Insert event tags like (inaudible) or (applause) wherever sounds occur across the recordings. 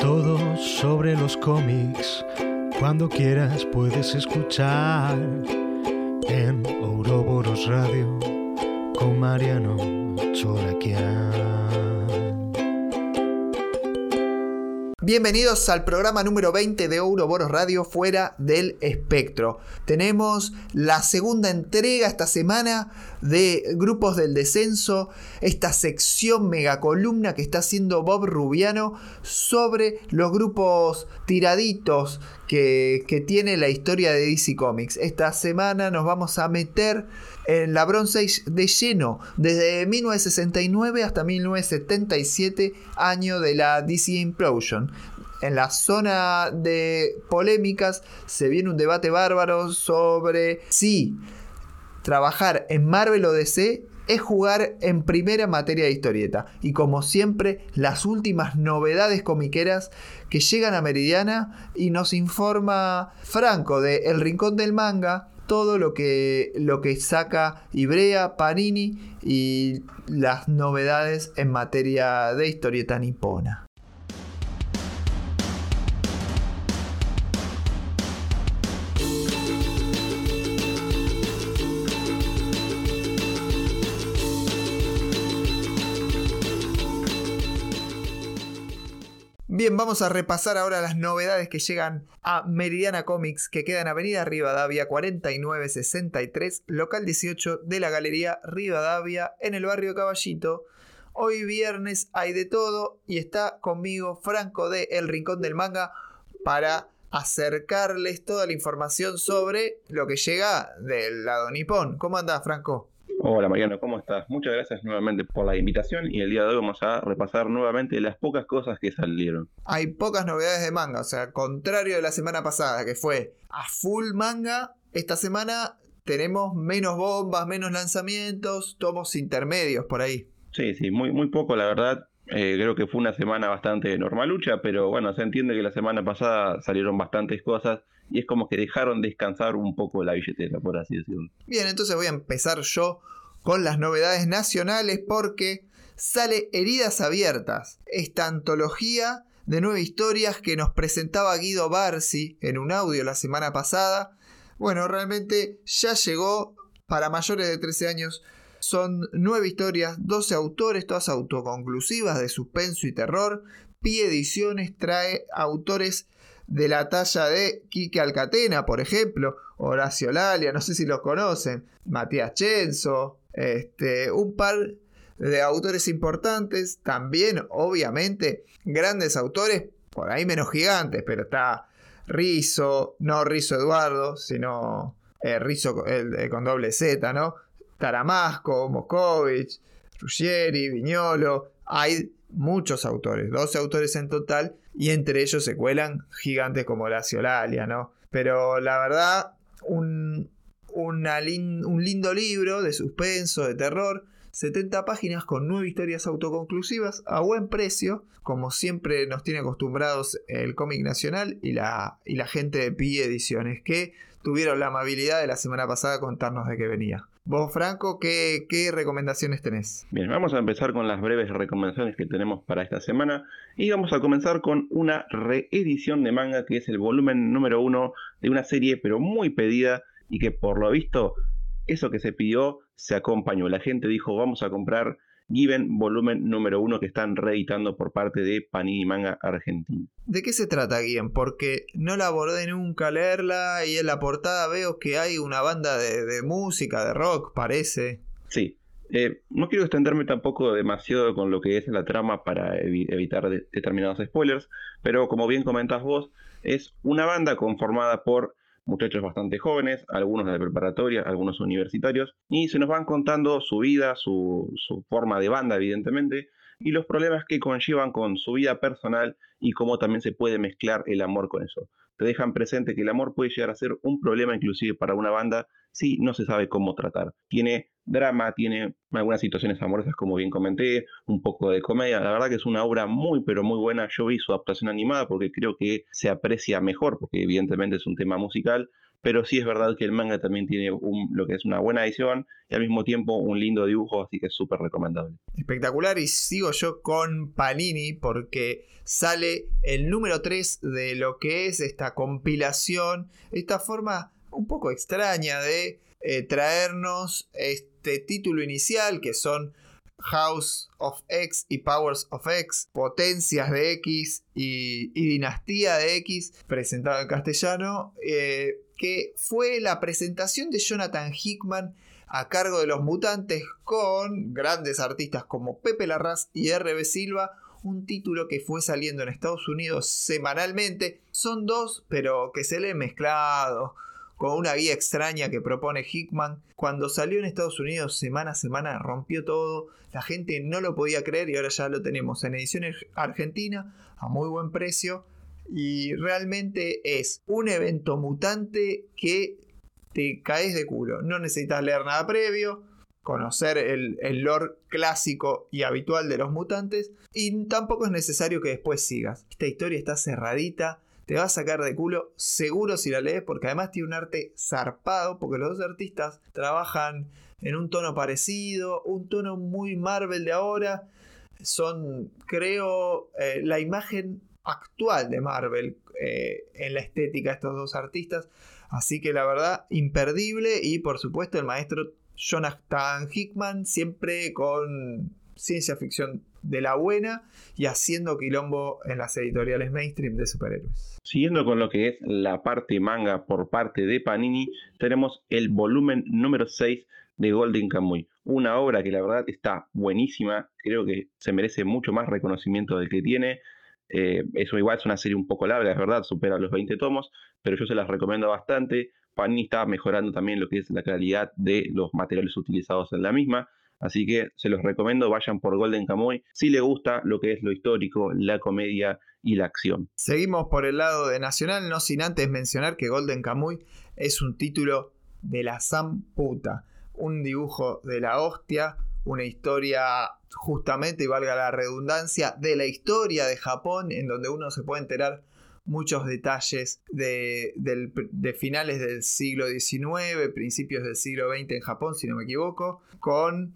Todo sobre los cómics, cuando quieras puedes escuchar en Ouroboros Radio con Mariano Choraquian. Bienvenidos al programa número 20 de Ouroboros Radio Fuera del Espectro. Tenemos la segunda entrega esta semana de Grupos del Descenso, esta sección megacolumna que está haciendo Bob Rubiano sobre los grupos tiraditos que, que tiene la historia de DC Comics. Esta semana nos vamos a meter en la Bronze Age de lleno, desde 1969 hasta 1977, año de la DC Implosion. En la zona de polémicas se viene un debate bárbaro sobre si trabajar en Marvel o DC es jugar en primera materia de historieta. Y como siempre, las últimas novedades comiqueras que llegan a Meridiana y nos informa Franco de El Rincón del Manga, todo lo que, lo que saca Ibrea, Panini y las novedades en materia de historieta nipona. Bien, vamos a repasar ahora las novedades que llegan a Meridiana Comics, que queda en Avenida Rivadavia 4963, local 18 de la Galería Rivadavia, en el barrio Caballito. Hoy viernes hay de todo y está conmigo Franco de El Rincón del Manga para acercarles toda la información sobre lo que llega del lado nipón. ¿Cómo andás, Franco? Hola Mariano, ¿cómo estás? Muchas gracias nuevamente por la invitación y el día de hoy vamos a repasar nuevamente las pocas cosas que salieron. Hay pocas novedades de manga, o sea, contrario de la semana pasada que fue a full manga, esta semana tenemos menos bombas, menos lanzamientos, tomos intermedios por ahí. Sí, sí, muy, muy poco la verdad. Eh, creo que fue una semana bastante normalucha, pero bueno, se entiende que la semana pasada salieron bastantes cosas y es como que dejaron descansar un poco la billetera, por así decirlo. Bien, entonces voy a empezar yo con las novedades nacionales porque sale Heridas Abiertas, esta antología de nueve historias que nos presentaba Guido Barsi en un audio la semana pasada. Bueno, realmente ya llegó para mayores de 13 años. Son nueve historias, 12 autores, todas autoconclusivas de suspenso y terror. Pi Ediciones trae autores de la talla de Quique Alcatena, por ejemplo, Horacio Lalia, no sé si los conocen, Matías Chenzo, este, un par de autores importantes, también obviamente grandes autores, por ahí menos gigantes, pero está Rizo, no Rizo Eduardo, sino eh, Rizo con doble Z, ¿no? Taramasco, Moscovich, Ruggieri, Viñolo, hay muchos autores, 12 autores en total, y entre ellos se cuelan gigantes como Horacio Lalia, ¿no? Pero la verdad, un, un lindo libro de suspenso, de terror, 70 páginas con 9 historias autoconclusivas a buen precio, como siempre nos tiene acostumbrados el cómic nacional y la, gente de Pi Ediciones, que tuvieron la amabilidad de la semana pasada contarnos de qué venía. Vos, Franco, ¿qué, ¿qué, recomendaciones tenés? Bien, vamos a empezar con las breves recomendaciones que tenemos para esta semana. Y vamos a comenzar con una reedición de manga que es el volumen número uno de una serie, pero muy pedida y que por lo visto eso que se pidió se acompañó. La gente dijo, vamos a comprar Given volumen número uno que están reeditando por parte de Panini Manga Argentina. ¿De qué se trata, Given? Porque no la abordé nunca leerla y en la portada veo que hay una banda de, música, de rock, parece. Sí. Eh, no quiero extenderme tampoco demasiado con lo que es la trama para evitar determinados spoilers, pero como bien comentas vos, es una banda conformada por muchachos bastante jóvenes, algunos de preparatoria, algunos universitarios, y se nos van contando su vida, su, su forma de banda, evidentemente, y los problemas que conllevan con su vida personal y cómo también se puede mezclar el amor con eso. Te dejan presente que el amor puede llegar a ser un problema inclusive para una banda si no se sabe cómo tratar. Tiene drama, tiene algunas situaciones amorosas como bien comenté, un poco de comedia. La verdad que es una obra muy pero muy buena. Yo vi su adaptación animada porque creo que se aprecia mejor, porque evidentemente es un tema musical, pero sí es verdad que el manga también tiene lo que es una buena edición y al mismo tiempo un lindo dibujo, así que es súper recomendable. Espectacular y sigo yo con Panini porque sale el número 3 de lo que es esta compilación, esta forma un poco extraña de eh, traernos este título inicial que son House of X y Powers of X, Potencias de X y, Dinastía de X, presentado en castellano, eh, que fue la presentación de Jonathan Hickman a cargo de los mutantes con grandes artistas como Pepe Larraz y RB Silva, un título que fue saliendo en Estados Unidos semanalmente. Son dos, pero que se leen mezclados con una guía extraña que propone Hickman. Cuando salió en Estados Unidos semana a semana rompió todo, la gente no lo podía creer y ahora ya lo tenemos en edición argentina a muy buen precio y realmente es un evento mutante que te caes de culo. No necesitas leer nada previo, conocer el, el, lore clásico y habitual de los mutantes y tampoco es necesario que después sigas. Esta historia está cerradita, te va a sacar de culo seguro si la lees, porque además tiene un arte zarpado, porque los dos artistas trabajan en un tono parecido, un tono muy Marvel de ahora. Son, creo, eh, la imagen actual de Marvel eh, en la estética de estos dos artistas. Así que la verdad, imperdible. Y por supuesto, el maestro Jonathan Hickman, siempre con ciencia ficción de la buena y haciendo quilombo en las editoriales mainstream de superhéroes. Siguiendo con lo que es la parte manga por parte de Panini, tenemos el volumen número 6 de Golden Kamuy. Una obra que la verdad está buenísima, creo que se merece mucho más reconocimiento del que tiene. Eh, eso igual es una serie un poco larga, es verdad, supera los 20 tomos, pero yo se las recomiendo bastante. Panini está mejorando también lo que es la calidad de los materiales utilizados en la misma. Así que se los recomiendo, vayan por Golden Kamuy si les gusta lo que es lo histórico, la comedia y la acción. Seguimos por el lado de Nacional, no sin antes mencionar que Golden Kamuy es un título de la Puta, un dibujo de la hostia, una historia justamente, y valga la redundancia, de la historia de Japón, en donde uno se puede enterar muchos detalles de, finales del siglo XIX, principios del siglo XX en Japón, si no me equivoco, con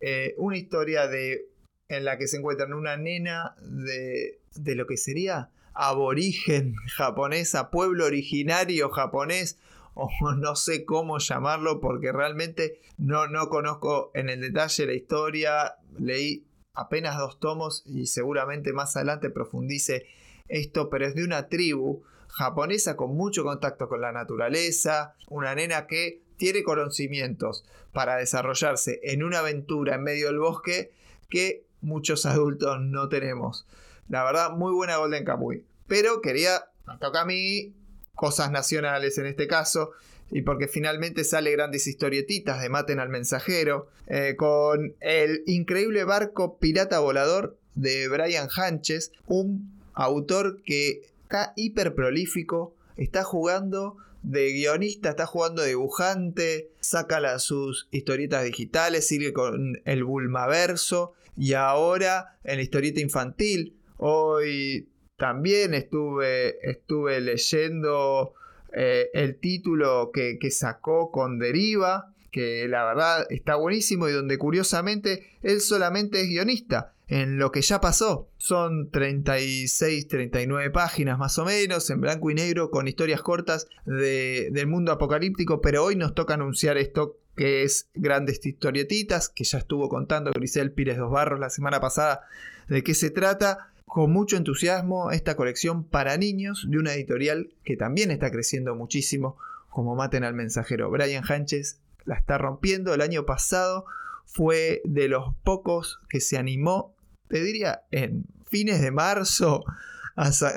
eh, una historia de, en la que se encuentran una nena de, de lo que sería aborigen (laughs) japonesa, pueblo originario japonés, o no sé cómo llamarlo porque realmente no, no conozco en el detalle la historia, leí apenas dos tomos y seguramente más adelante profundice esto, pero es de una tribu japonesa con mucho contacto con la naturaleza, una nena que tiene conocimientos para desarrollarse en una aventura en medio del bosque que muchos adultos no tenemos. La verdad, muy buena Golden Kamuy. Pero quería, me toca a mí, cosas nacionales en este caso, y porque finalmente sale grandes historietitas de Maten al Mensajero, eh, con el increíble barco pirata volador de Brian Hanches, un autor que está hiper prolífico, está jugando de guionista, está jugando de dibujante, saca sus historietas digitales, sigue con el Bulmaverso y ahora en la historieta infantil. Hoy también estuve, estuve leyendo eh, el título que, que sacó con Deriva, que la verdad está buenísimo y donde curiosamente él solamente es guionista en lo que ya pasó. Son 36, 39 páginas más o menos, en blanco y negro, con historias cortas del mundo apocalíptico, pero hoy nos toca anunciar esto que es grandes historietitas, que ya estuvo contando Grisel Pires Dos Barros la semana pasada de qué se trata. Con mucho entusiasmo esta colección para niños de una editorial que también está creciendo muchísimo, como Maten al Mensajero. Brian Hanches la está rompiendo. El año pasado fue de los pocos que se animó te diría, en fines de marzo,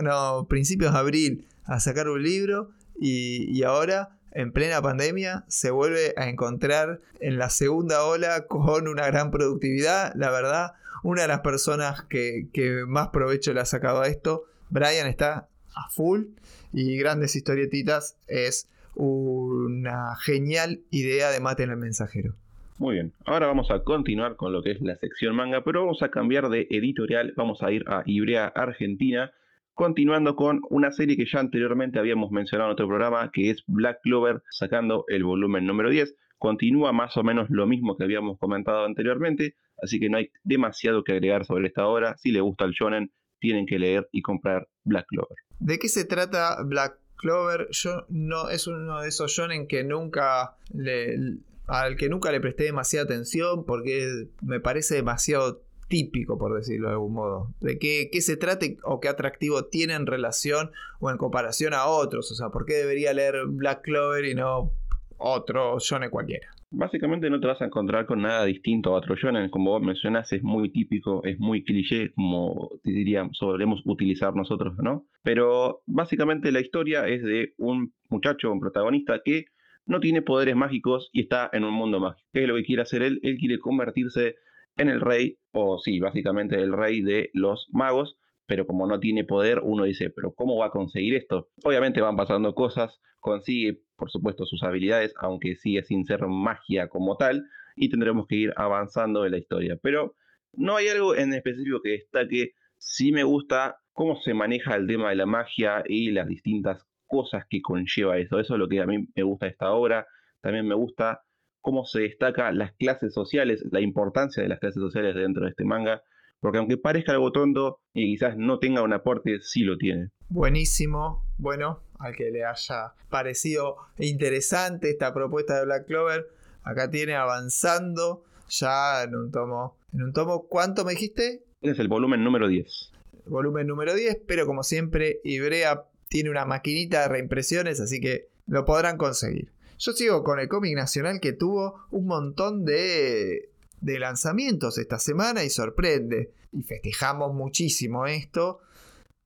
no, principios de abril, a sacar un libro y, ahora, en plena pandemia, se vuelve a encontrar en la segunda ola con una gran productividad. La verdad, una de las personas que, más provecho le ha sacado a esto, Brian está a full y grandes historietitas es una genial idea de Mate en el mensajero. Muy bien, ahora vamos a continuar con lo que es la sección manga, pero vamos a cambiar de editorial, vamos a ir a Ibrea Argentina continuando con una serie que ya anteriormente habíamos mencionado en otro programa, que es Black Clover, sacando el volumen número 10. Continúa más o menos lo mismo que habíamos comentado anteriormente, así que no hay demasiado que agregar sobre esta obra. Si le gusta el shonen, tienen que leer y comprar Black Clover. ¿De qué se trata Black Clover? Yo no es uno de esos shonen que nunca al que nunca le presté demasiada atención porque me parece demasiado típico, por decirlo de algún modo. De qué, qué se trata o qué atractivo tiene en relación o en comparación a otros. O sea, ¿por qué debería leer Black Clover y no otro shonen cualquiera? Básicamente no te vas a encontrar con nada distinto a otro shonen. Como vos mencionás, es muy típico, es muy cliché, como diríamos, solemos utilizar nosotros, ¿no? Pero básicamente la historia es de un muchacho, un protagonista que no tiene poderes mágicos y está en un mundo mágico. ¿Qué es lo que quiere hacer él? Él quiere convertirse en el rey, o sí, básicamente el rey de los magos, pero como no tiene poder, uno dice, pero ¿cómo va a conseguir esto? Obviamente van pasando cosas, consigue, por supuesto, sus habilidades, aunque sigue sin ser magia como tal, y tendremos que ir avanzando en la historia. Pero no hay algo en específico que destaque, sí me gusta cómo se maneja el tema de la magia y las distintas cosas que conlleva eso. Eso es lo que a mí me gusta de esta obra. También me gusta cómo se destaca las clases sociales, la importancia de las clases sociales dentro de este manga, porque aunque parezca algo tonto y quizás no tenga un aporte, sí lo tiene. Buenísimo, bueno, al que le haya parecido interesante esta propuesta de Black Clover, acá tiene avanzando ya en un tomo, en un tomo, ¿cuánto me dijiste? Es el volumen número 10. Volumen número 10, pero como siempre, Ibrea tiene una maquinita de reimpresiones, así que lo podrán conseguir. Yo sigo con el cómic nacional que tuvo un montón de, de lanzamientos esta semana y sorprende. Y festejamos muchísimo esto.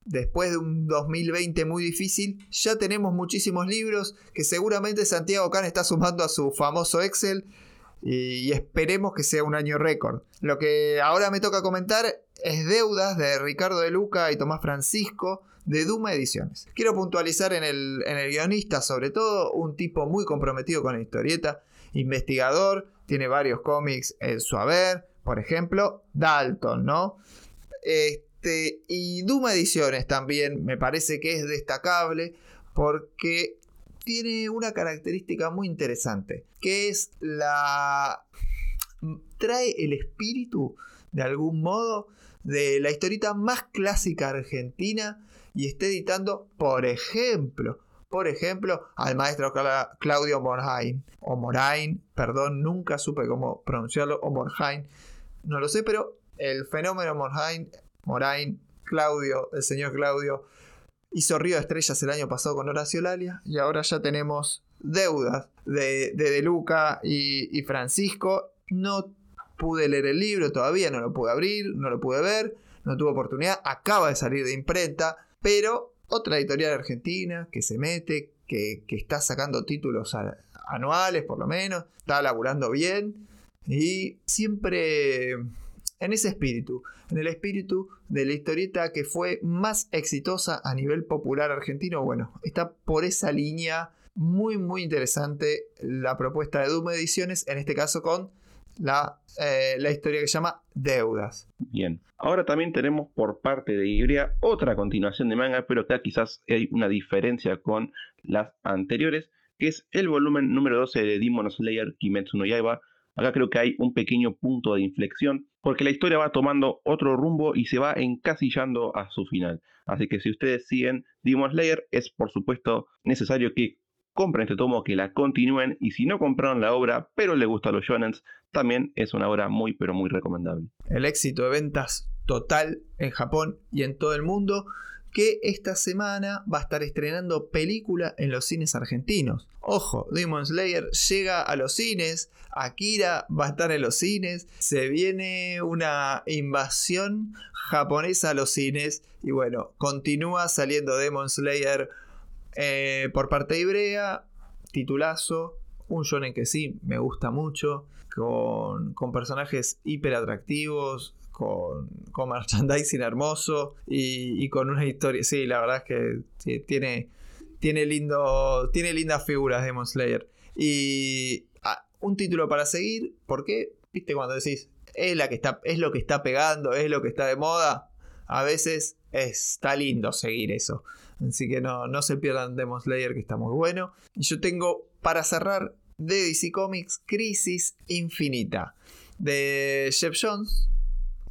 Después de un 2020 muy difícil, ya tenemos muchísimos libros que seguramente Santiago Can está sumando a su famoso Excel y, esperemos que sea un año récord. Lo que ahora me toca comentar es Deudas de Ricardo de Luca y Tomás Francisco de Duma Ediciones. Quiero puntualizar en el, en el guionista, sobre todo, un tipo muy comprometido con la historieta, investigador, tiene varios cómics en su haber, por ejemplo, Dalton, ¿no? Este, y Duma Ediciones también me parece que es destacable porque tiene una característica muy interesante, que es la... trae el espíritu, de algún modo, de la historieta más clásica argentina y está editando, por ejemplo, por ejemplo, al maestro Claudio Morhain, o Morain, perdón, nunca supe cómo pronunciarlo, o Morhain, no lo sé, pero el fenómeno Morhain, Morain, Claudio, el señor Claudio, hizo Río de Estrellas el año pasado con Horacio Lalia, y ahora ya tenemos deudas de De, Luca y, y Francisco. No pude leer el libro todavía, no lo pude abrir, no lo pude ver, no tuve oportunidad, acaba de salir de imprenta, pero otra editorial argentina que se mete, que, está sacando títulos anuales por lo menos, está laburando bien y siempre en ese espíritu, en el espíritu de la historieta que fue más exitosa a nivel popular argentino, bueno, está por esa línea muy muy interesante la propuesta de Doom Ediciones, en este caso con la, eh, la historia que se llama Deudas. Bien. Ahora también tenemos por parte de Ibrea otra continuación de manga, pero acá quizás hay una diferencia con las anteriores, que es el volumen número 12 de Demon Slayer Kimetsu no Yaiba. Acá creo que hay un pequeño punto de inflexión, porque la historia va tomando otro rumbo y se va encasillando a su final. Así que si ustedes siguen Demon Slayer, es por supuesto necesario que compren este tomo, que la continúen y si no compraron la obra pero les gustan los shonens, también es una obra muy pero muy recomendable. El éxito de ventas total en Japón y en todo el mundo que esta semana va a estar estrenando película en los cines argentinos. Ojo, Demon Slayer llega a los cines, Akira va a estar en los cines, se viene una invasión japonesa a los cines y bueno, continúa saliendo Demon Slayer eh, por parte de Ibrea, titulazo, un shonen que sí, me gusta mucho, con, personajes hiper atractivos, con, con merchandising hermoso y, con una historia, sí, la verdad es que tiene, tiene, lindo, tiene lindas figuras Demon Slayer. Y ah, un título para seguir, ¿por qué? Viste cuando decís, es, la que está, es lo que está pegando, es lo que está de moda. a veces está lindo seguir eso. Así que no, no se pierdan Demon Slayer, que está muy bueno. Y yo tengo, para cerrar, de DC Comics, Crisis Infinita. De Jeff Jones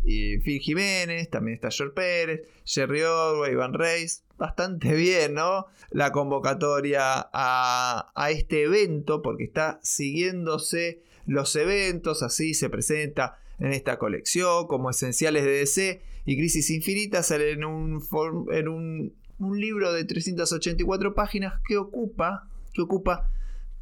y Phil Jiménez, también está George Pérez, Jerry Orwell, Iván Reis. Bastante bien, ¿no? La convocatoria a, a este evento, porque está siguiéndose los eventos, así se presenta en esta colección como esenciales de DC y Crisis Infinita sale en un, en un, un libro de 384 páginas que ocupa, que ocupa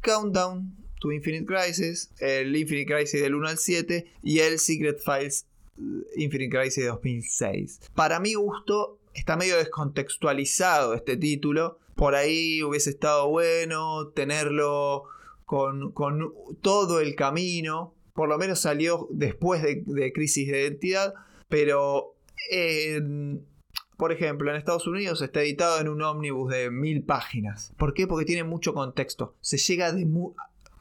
Countdown to Infinite Crisis, el Infinite Crisis del 1 al 7 y el Secret Files eh, Infinite Crisis de 2006. Para mi gusto está medio descontextualizado este título. Por ahí hubiese estado bueno tenerlo con, con todo el camino. Por lo menos salió después de, de Crisis de Identidad. Pero por ejemplo, en Estados Unidos está editado en un ómnibus de mil páginas. ¿Por qué? Porque tiene mucho contexto. Se llega de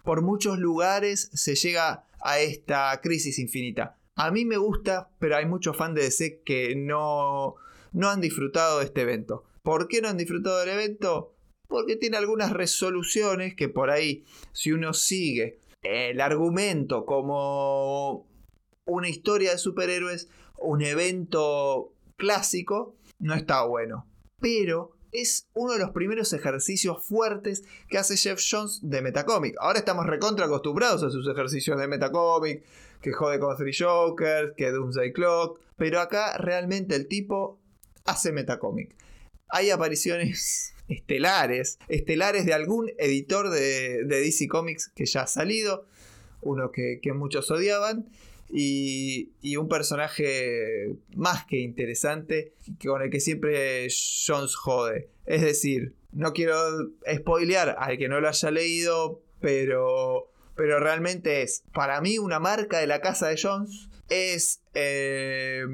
por muchos lugares, se llega a esta crisis infinita. A mí me gusta, pero hay muchos fans de DC que no, no han disfrutado de este evento. ¿Por qué no han disfrutado del evento? Porque tiene algunas resoluciones que por ahí, si uno sigue el argumento como una historia de superhéroes, un evento clásico, no está bueno. Pero es uno de los primeros ejercicios fuertes que hace Jeff Jones de Metacomic. Ahora estamos recontra acostumbrados a sus ejercicios de Metacomic, que jode con Three Jokers, que Doomsday Clock, pero acá realmente el tipo hace Metacomic. Hay apariciones (laughs) estelares, estelares de algún editor de, DC Comics que ya ha salido, uno que muchos odiaban, y, un personaje más que interesante con el que siempre Jones jode. Es decir, no quiero spoilear al que no lo haya leído, pero, pero realmente es, para mí, una marca de la casa de Jones. Es, eh,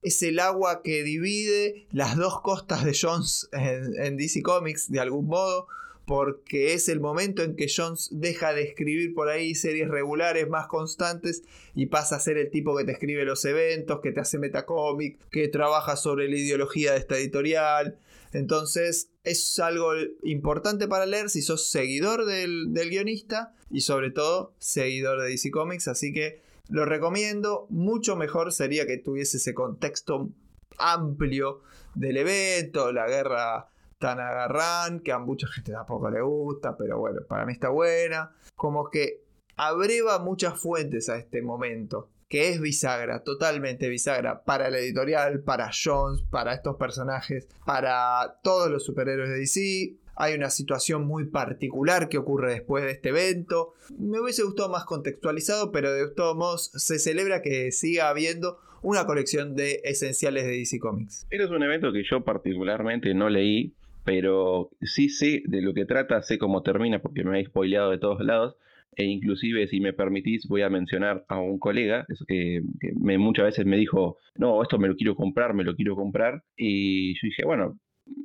es el agua que divide las dos costas de Jones en DC Comics, de algún modo porque es el momento en que Jones deja de escribir por ahí series regulares más constantes y pasa a ser el tipo que te escribe los eventos, que te hace metacómic, que trabaja sobre la ideología de esta editorial. Entonces es algo importante para leer si sos seguidor del, del guionista y sobre todo seguidor de DC Comics, así que lo recomiendo. Mucho mejor sería que tuviese ese contexto amplio del evento, la guerra tan agarrán, que a mucha gente tampoco le gusta, pero bueno, para mí está buena. Como que abreva muchas fuentes a este momento, que es bisagra, totalmente bisagra, para la editorial, para Jones, para estos personajes, para todos los superhéroes de DC. Hay una situación muy particular que ocurre después de este evento. Me hubiese gustado más contextualizado, pero de todos modos se celebra que siga habiendo una colección de esenciales de DC Comics. Este es un evento que yo particularmente no leí, pero sí sé de lo que trata, sé cómo termina porque me he spoileado de todos lados. E inclusive, si me permitís, voy a mencionar a un colega que, me, muchas veces me dijo, no, esto me lo quiero comprar, me lo quiero comprar. Y yo dije, bueno,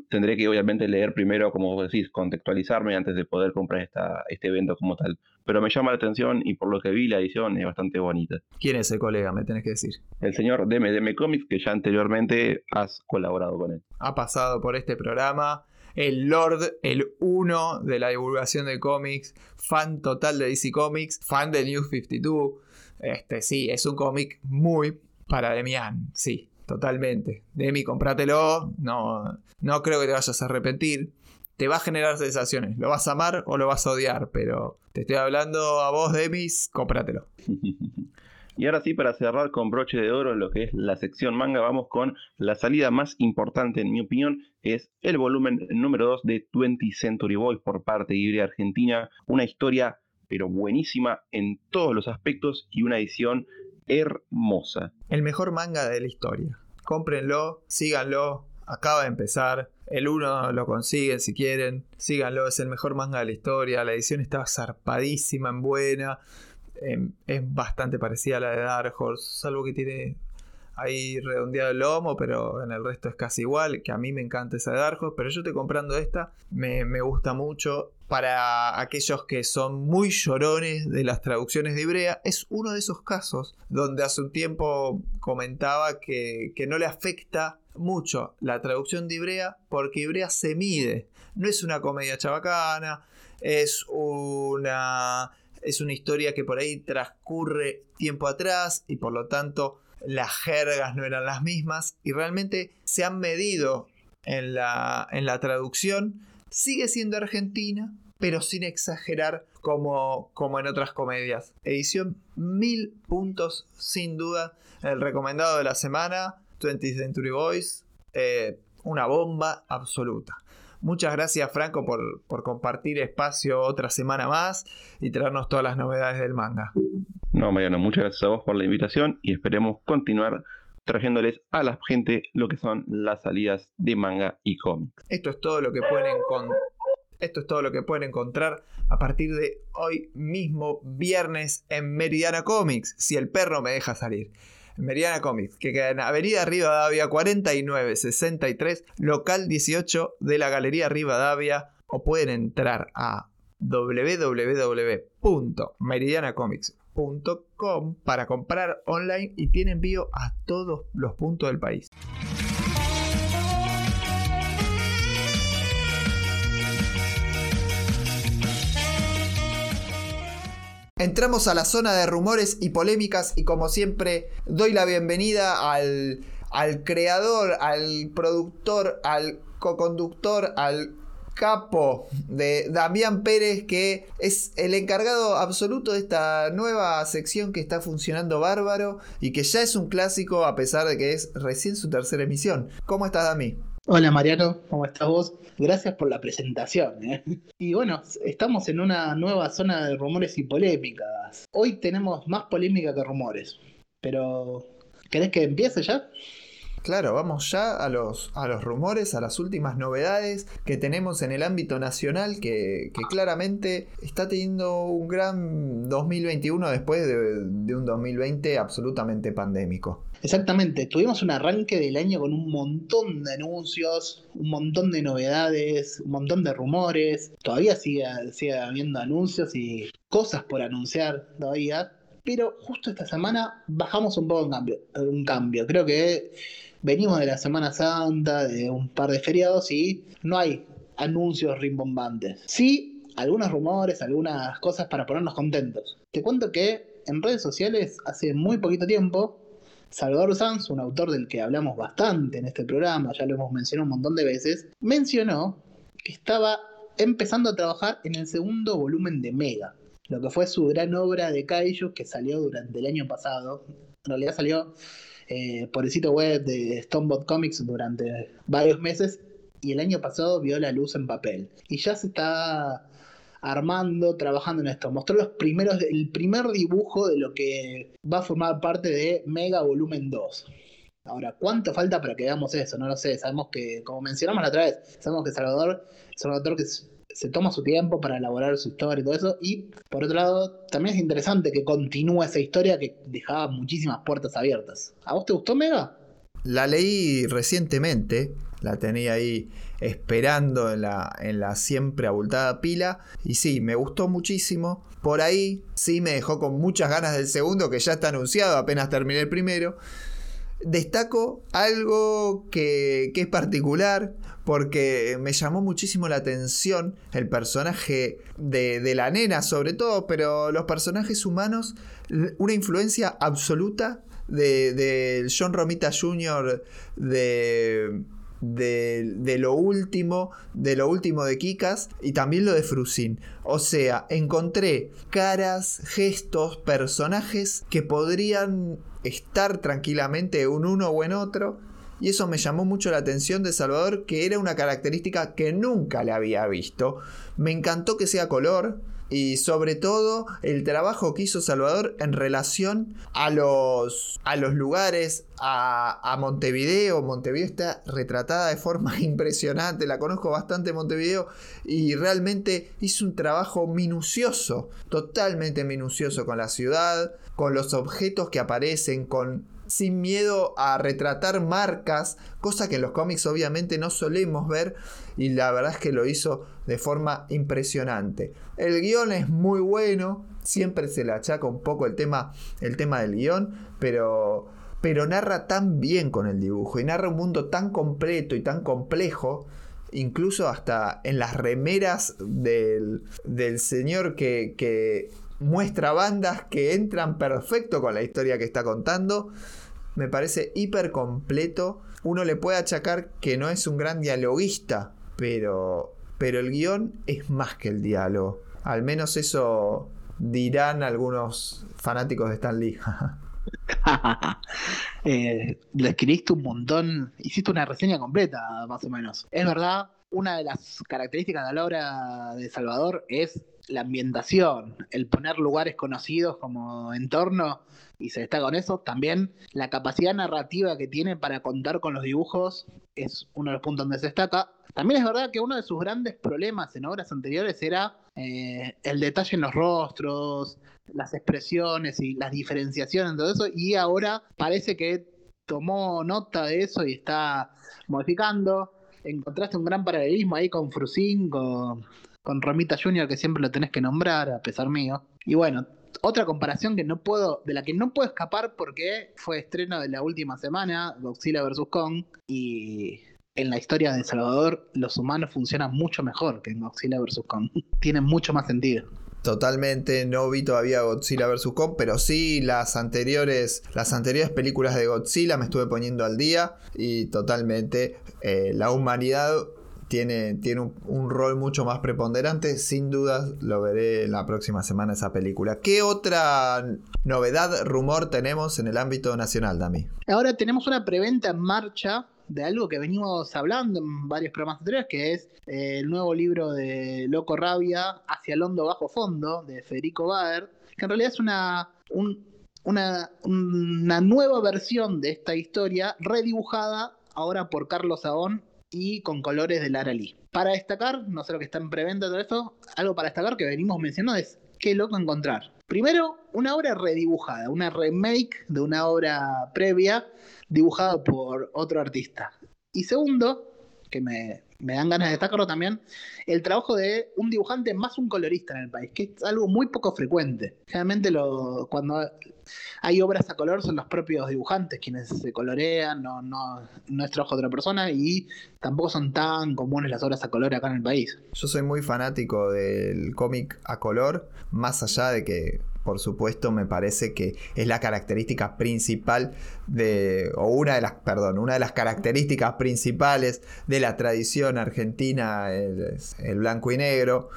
tendré que obviamente leer primero, como vos decís, contextualizarme antes de poder comprar esta, este evento como tal. Pero me llama la atención y por lo que vi la edición es bastante bonita. ¿Quién es ese colega? Me tenés que decir. El señor DMDM Comics, que ya anteriormente has colaborado con él. Ha pasado por este programa el Lord, el uno de la divulgación de cómics, fan total de DC Comics, fan de New 52. Este, sí, es un cómic muy para Demian, sí, totalmente. Demi, comprátelo, no, no creo que te vayas a arrepentir. Te va a generar sensaciones, lo vas a amar o lo vas a odiar, pero te estoy hablando a vos, Demis, cómpratelo. (laughs) Y ahora sí, para cerrar con broche de oro lo que es la sección manga, vamos con la salida más importante, en mi opinión, es el volumen número 2 de 20 Century Boys por parte de Ibrea Argentina. Una historia, pero buenísima en todos los aspectos y una edición hermosa. El mejor manga de la historia. Cómprenlo, síganlo, acaba de empezar. El 1 lo consiguen si quieren. Síganlo, es el mejor manga de la historia. La edición está zarpadísima, en buena. Em, es bastante parecida a la de Dark Horse, salvo que tiene ahí redondeado el lomo, pero en el resto es casi igual, que a mí me encanta esa de Dark pero yo estoy comprando esta, me, me gusta mucho. Para aquellos que son muy llorones de las traducciones de Ibrea, es uno de esos casos donde hace un tiempo comentaba que, que no le afecta mucho la traducción de Ibrea porque Ibrea se mide. No es una comedia chabacana, es una, es una historia que por ahí transcurre tiempo atrás y por lo tanto las jergas no eran las mismas y realmente se han medido en la, en la traducción. Sigue siendo argentina, pero sin exagerar como, como en otras comedias. Edición mil puntos sin duda. El recomendado de la semana, 20th Century Boys, eh, una bomba absoluta. Muchas gracias Franco por, por, compartir espacio otra semana más y traernos todas las novedades del manga. No, Mariano, muchas gracias a vos por la invitación y esperemos continuar trayéndoles a la gente lo que son las salidas de manga y cómics. Esto es todo lo que pueden Esto es todo lo que pueden encontrar a partir de hoy mismo, viernes, en Meridiana Comics, si el perro me deja salir. Meridiana Comics, que queda en Avenida Rivadavia 4963, local 18 de la Galería Rivadavia, o pueden entrar a www.meridianacomics.com para comprar online y tiene envío a todos los puntos del país. Entramos a la zona de rumores y polémicas y como siempre doy la bienvenida al, al creador, al productor, al co-conductor, al capo de Damián Pérez, que es el encargado absoluto de esta nueva sección que está funcionando bárbaro y que ya es un clásico a pesar de que es recién su tercera emisión. ¿Cómo estás, Dami? Hola Mariano, ¿cómo estás vos? Gracias por la presentación. ¿eh? Y bueno, estamos en una nueva zona de rumores y polémicas. Hoy tenemos más polémica que rumores. Pero, ¿querés que empiece ya? Claro, vamos ya a los, a los rumores, a las últimas novedades que tenemos en el ámbito nacional que, claramente está teniendo un gran 2021 después de, de un 2020 absolutamente pandémico. Exactamente, tuvimos un arranque del año con un montón de anuncios, un montón de novedades, un montón de rumores. Todavía sigue, habiendo anuncios y cosas por anunciar todavía. Pero justo esta semana bajamos un poco un cambio. Un cambio. Creo que venimos de la Semana Santa, de un par de feriados y no hay anuncios rimbombantes. Sí, algunos rumores, algunas cosas para ponernos contentos. Te cuento que en redes sociales hace muy poquito tiempo Salvador Sanz, un autor del que hablamos bastante en este programa, ya lo hemos mencionado un montón de veces, mencionó que estaba empezando a trabajar en el segundo volumen de Mega, lo que fue su gran obra de Kaiju que salió durante el año pasado. En realidad salió eh, por el sitio web de Stonebot Comics durante varios meses y el año pasado vio la luz en papel. Y ya se está armando, trabajando en esto. Mostró los primeros, el primer dibujo de lo que va a formar parte de Mega Volumen 2. Ahora, ¿cuánto falta para que veamos eso? No lo sé. Sabemos que, como mencionamos la otra vez, sabemos que Salvador es que se toma su tiempo para elaborar su historia y todo eso. Y por otro lado, también es interesante que continúe esa historia que dejaba muchísimas puertas abiertas. ¿A vos te gustó Mega? La leí recientemente, la tenía ahí esperando en la, en la siempre abultada pila. Y sí, me gustó muchísimo. Por ahí sí me dejó con muchas ganas del segundo, que ya está anunciado, apenas terminé el primero. Destaco algo que, que es particular, porque me llamó muchísimo la atención el personaje de, de, la nena sobre todo, pero los personajes humanos, una influencia absoluta de, John Romita Jr. de de, lo último, de lo último de Kikas y también lo de Frusin. O sea, encontré caras, gestos, personajes que podrían estar tranquilamente en uno o en otro. Y eso me llamó mucho la atención de Salvador, que era una característica que nunca le había visto. Me encantó que sea color, y sobre todo el trabajo que hizo Salvador en relación a los, a los lugares, a, Montevideo. Montevideo está retratada de forma (laughs) impresionante, la conozco bastante Montevideo y realmente hizo un trabajo minucioso, totalmente minucioso con la ciudad, con los objetos que aparecen, con sin miedo a retratar marcas, cosa que en los cómics obviamente no solemos ver y la verdad es que lo hizo de forma impresionante. El guion es muy bueno, siempre se le achaca un poco el tema, el tema del guion, pero, pero narra tan bien con el dibujo y narra un mundo tan completo y tan complejo incluso hasta en las remeras del, del señor que, que, muestra bandas que entran perfecto con la historia que está contando. Me parece hiper completo. Uno le puede achacar que no es un gran dialoguista, pero, pero el guion es más que el diálogo. Al menos eso dirán algunos fanáticos de Stan Lee. (laughs) eh, escribiste un montón, hiciste una reseña completa, más o menos. Es verdad, una de las características de la obra de Salvador es la ambientación, el poner lugares conocidos como entorno y se está con eso. También la capacidad narrativa que tiene para contar con los dibujos es uno de los puntos donde se destaca. También es verdad que uno de sus grandes problemas en obras anteriores era eh, el detalle en los rostros, las expresiones y las diferenciaciones, todo eso, y ahora parece que tomó nota de eso y está modificando. Encontraste un gran paralelismo ahí con Frusin, con, con Romita Jr., que siempre lo tenés que nombrar, a pesar mío. Y bueno, otra comparación que no puedo, de la que no puedo escapar porque fue estreno de la última semana, Godzilla vs. Kong, y en la historia de Salvador los humanos funcionan mucho mejor que en Godzilla vs. Kong. (laughs) Tienen mucho más sentido. Totalmente, no vi todavía Godzilla vs. Kong, pero sí las anteriores, las anteriores películas de Godzilla me estuve poniendo al día y totalmente eh, la humanidad tiene, tiene un, rol mucho más preponderante. Sin duda lo veré la próxima semana esa película. ¿Qué otra novedad, rumor tenemos en el ámbito nacional, Dami? Ahora tenemos una preventa en marcha de algo que venimos hablando en varios programas anteriores, que es eh, el nuevo libro de Loco Rabia, Hacia el Hondo Bajo Fondo, de Federico Baer, que en realidad es una, una, una nueva versión de esta historia redibujada ahora por Carlos Saón y con colores de Lara Lee. Para destacar, no sé lo que está en preventa todo esto, algo para destacar que venimos mencionando es qué loco encontrar. Primero, una obra redibujada, una remake de una obra previa dibujada por otro artista. Y segundo, que me, me dan ganas de destacarlo también, el trabajo de un dibujante más un colorista en el país, que es algo muy poco frecuente. Generalmente cuando hay obras a color son los propios dibujantes quienes se colorean, no, no, no es trabajo de otra persona y tampoco son tan comunes las obras a color acá en el país. Yo soy muy fanático del cómic a color, más allá de que por supuesto, me parece que es la característica principal de, o una de las, perdón, una de las características principales de la tradición argentina, el, el blanco y negro.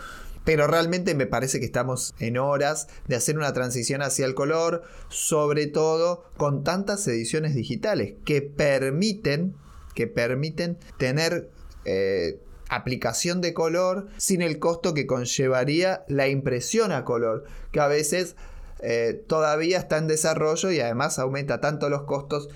Pero realmente me parece que estamos en horas de hacer una transición hacia el color, sobre todo con tantas ediciones digitales que permiten, que permiten tener eh, aplicación de color sin el costo que conllevaría la impresión a color, que a veces eh, todavía está en desarrollo y además aumenta tanto los costos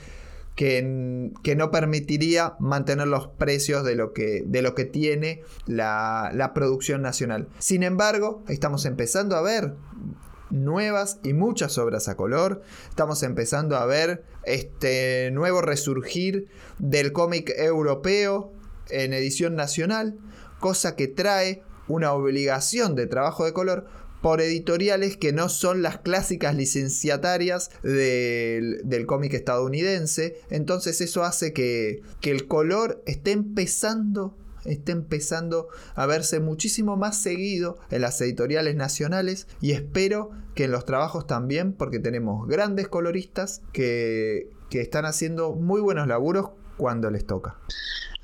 que, que, no permitiría mantener los precios de lo que, de lo que tiene la, la producción nacional. Sin embargo, estamos empezando a ver nuevas y muchas obras a color. Estamos empezando a ver este nuevo resurgir del cómic europeo en edición nacional, cosa que trae una obligación de trabajo de color por editoriales que no son las clásicas licenciatarias del, cómic estadounidense. Entonces eso hace que, que el color esté empezando empezando a verse muchísimo más seguido en las editoriales nacionales y espero que en los trabajos también porque tenemos grandes coloristas que, que están haciendo muy buenos laburos cuando les toca.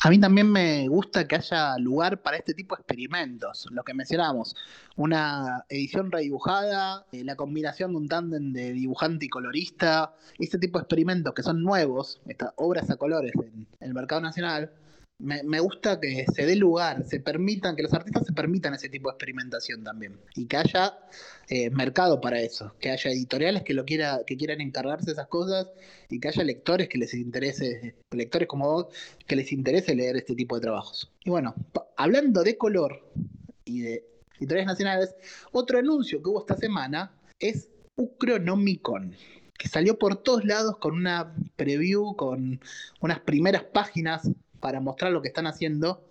A mí también me gusta que haya lugar para este tipo de experimentos, lo que mencionamos, una edición redibujada, eh, la combinación de un tándem de dibujante y colorista, este tipo de experimentos que son nuevos, estas obras a colores en el mercado nacional, me, gusta que se dé lugar, se permitan, que los artistas se permitan ese tipo de experimentación también. Y que haya eh, mercado para eso, que haya editoriales que lo quiera, que quieran encargarse de esas cosas y que haya lectores que les interese, lectores como vos, que les interese leer este tipo de trabajos. Y bueno, hablando de color y de editoriales nacionales, otro anuncio que hubo esta semana es Ucronomicon. que salió por todos lados con una preview, con unas primeras páginas para mostrar lo que están haciendo.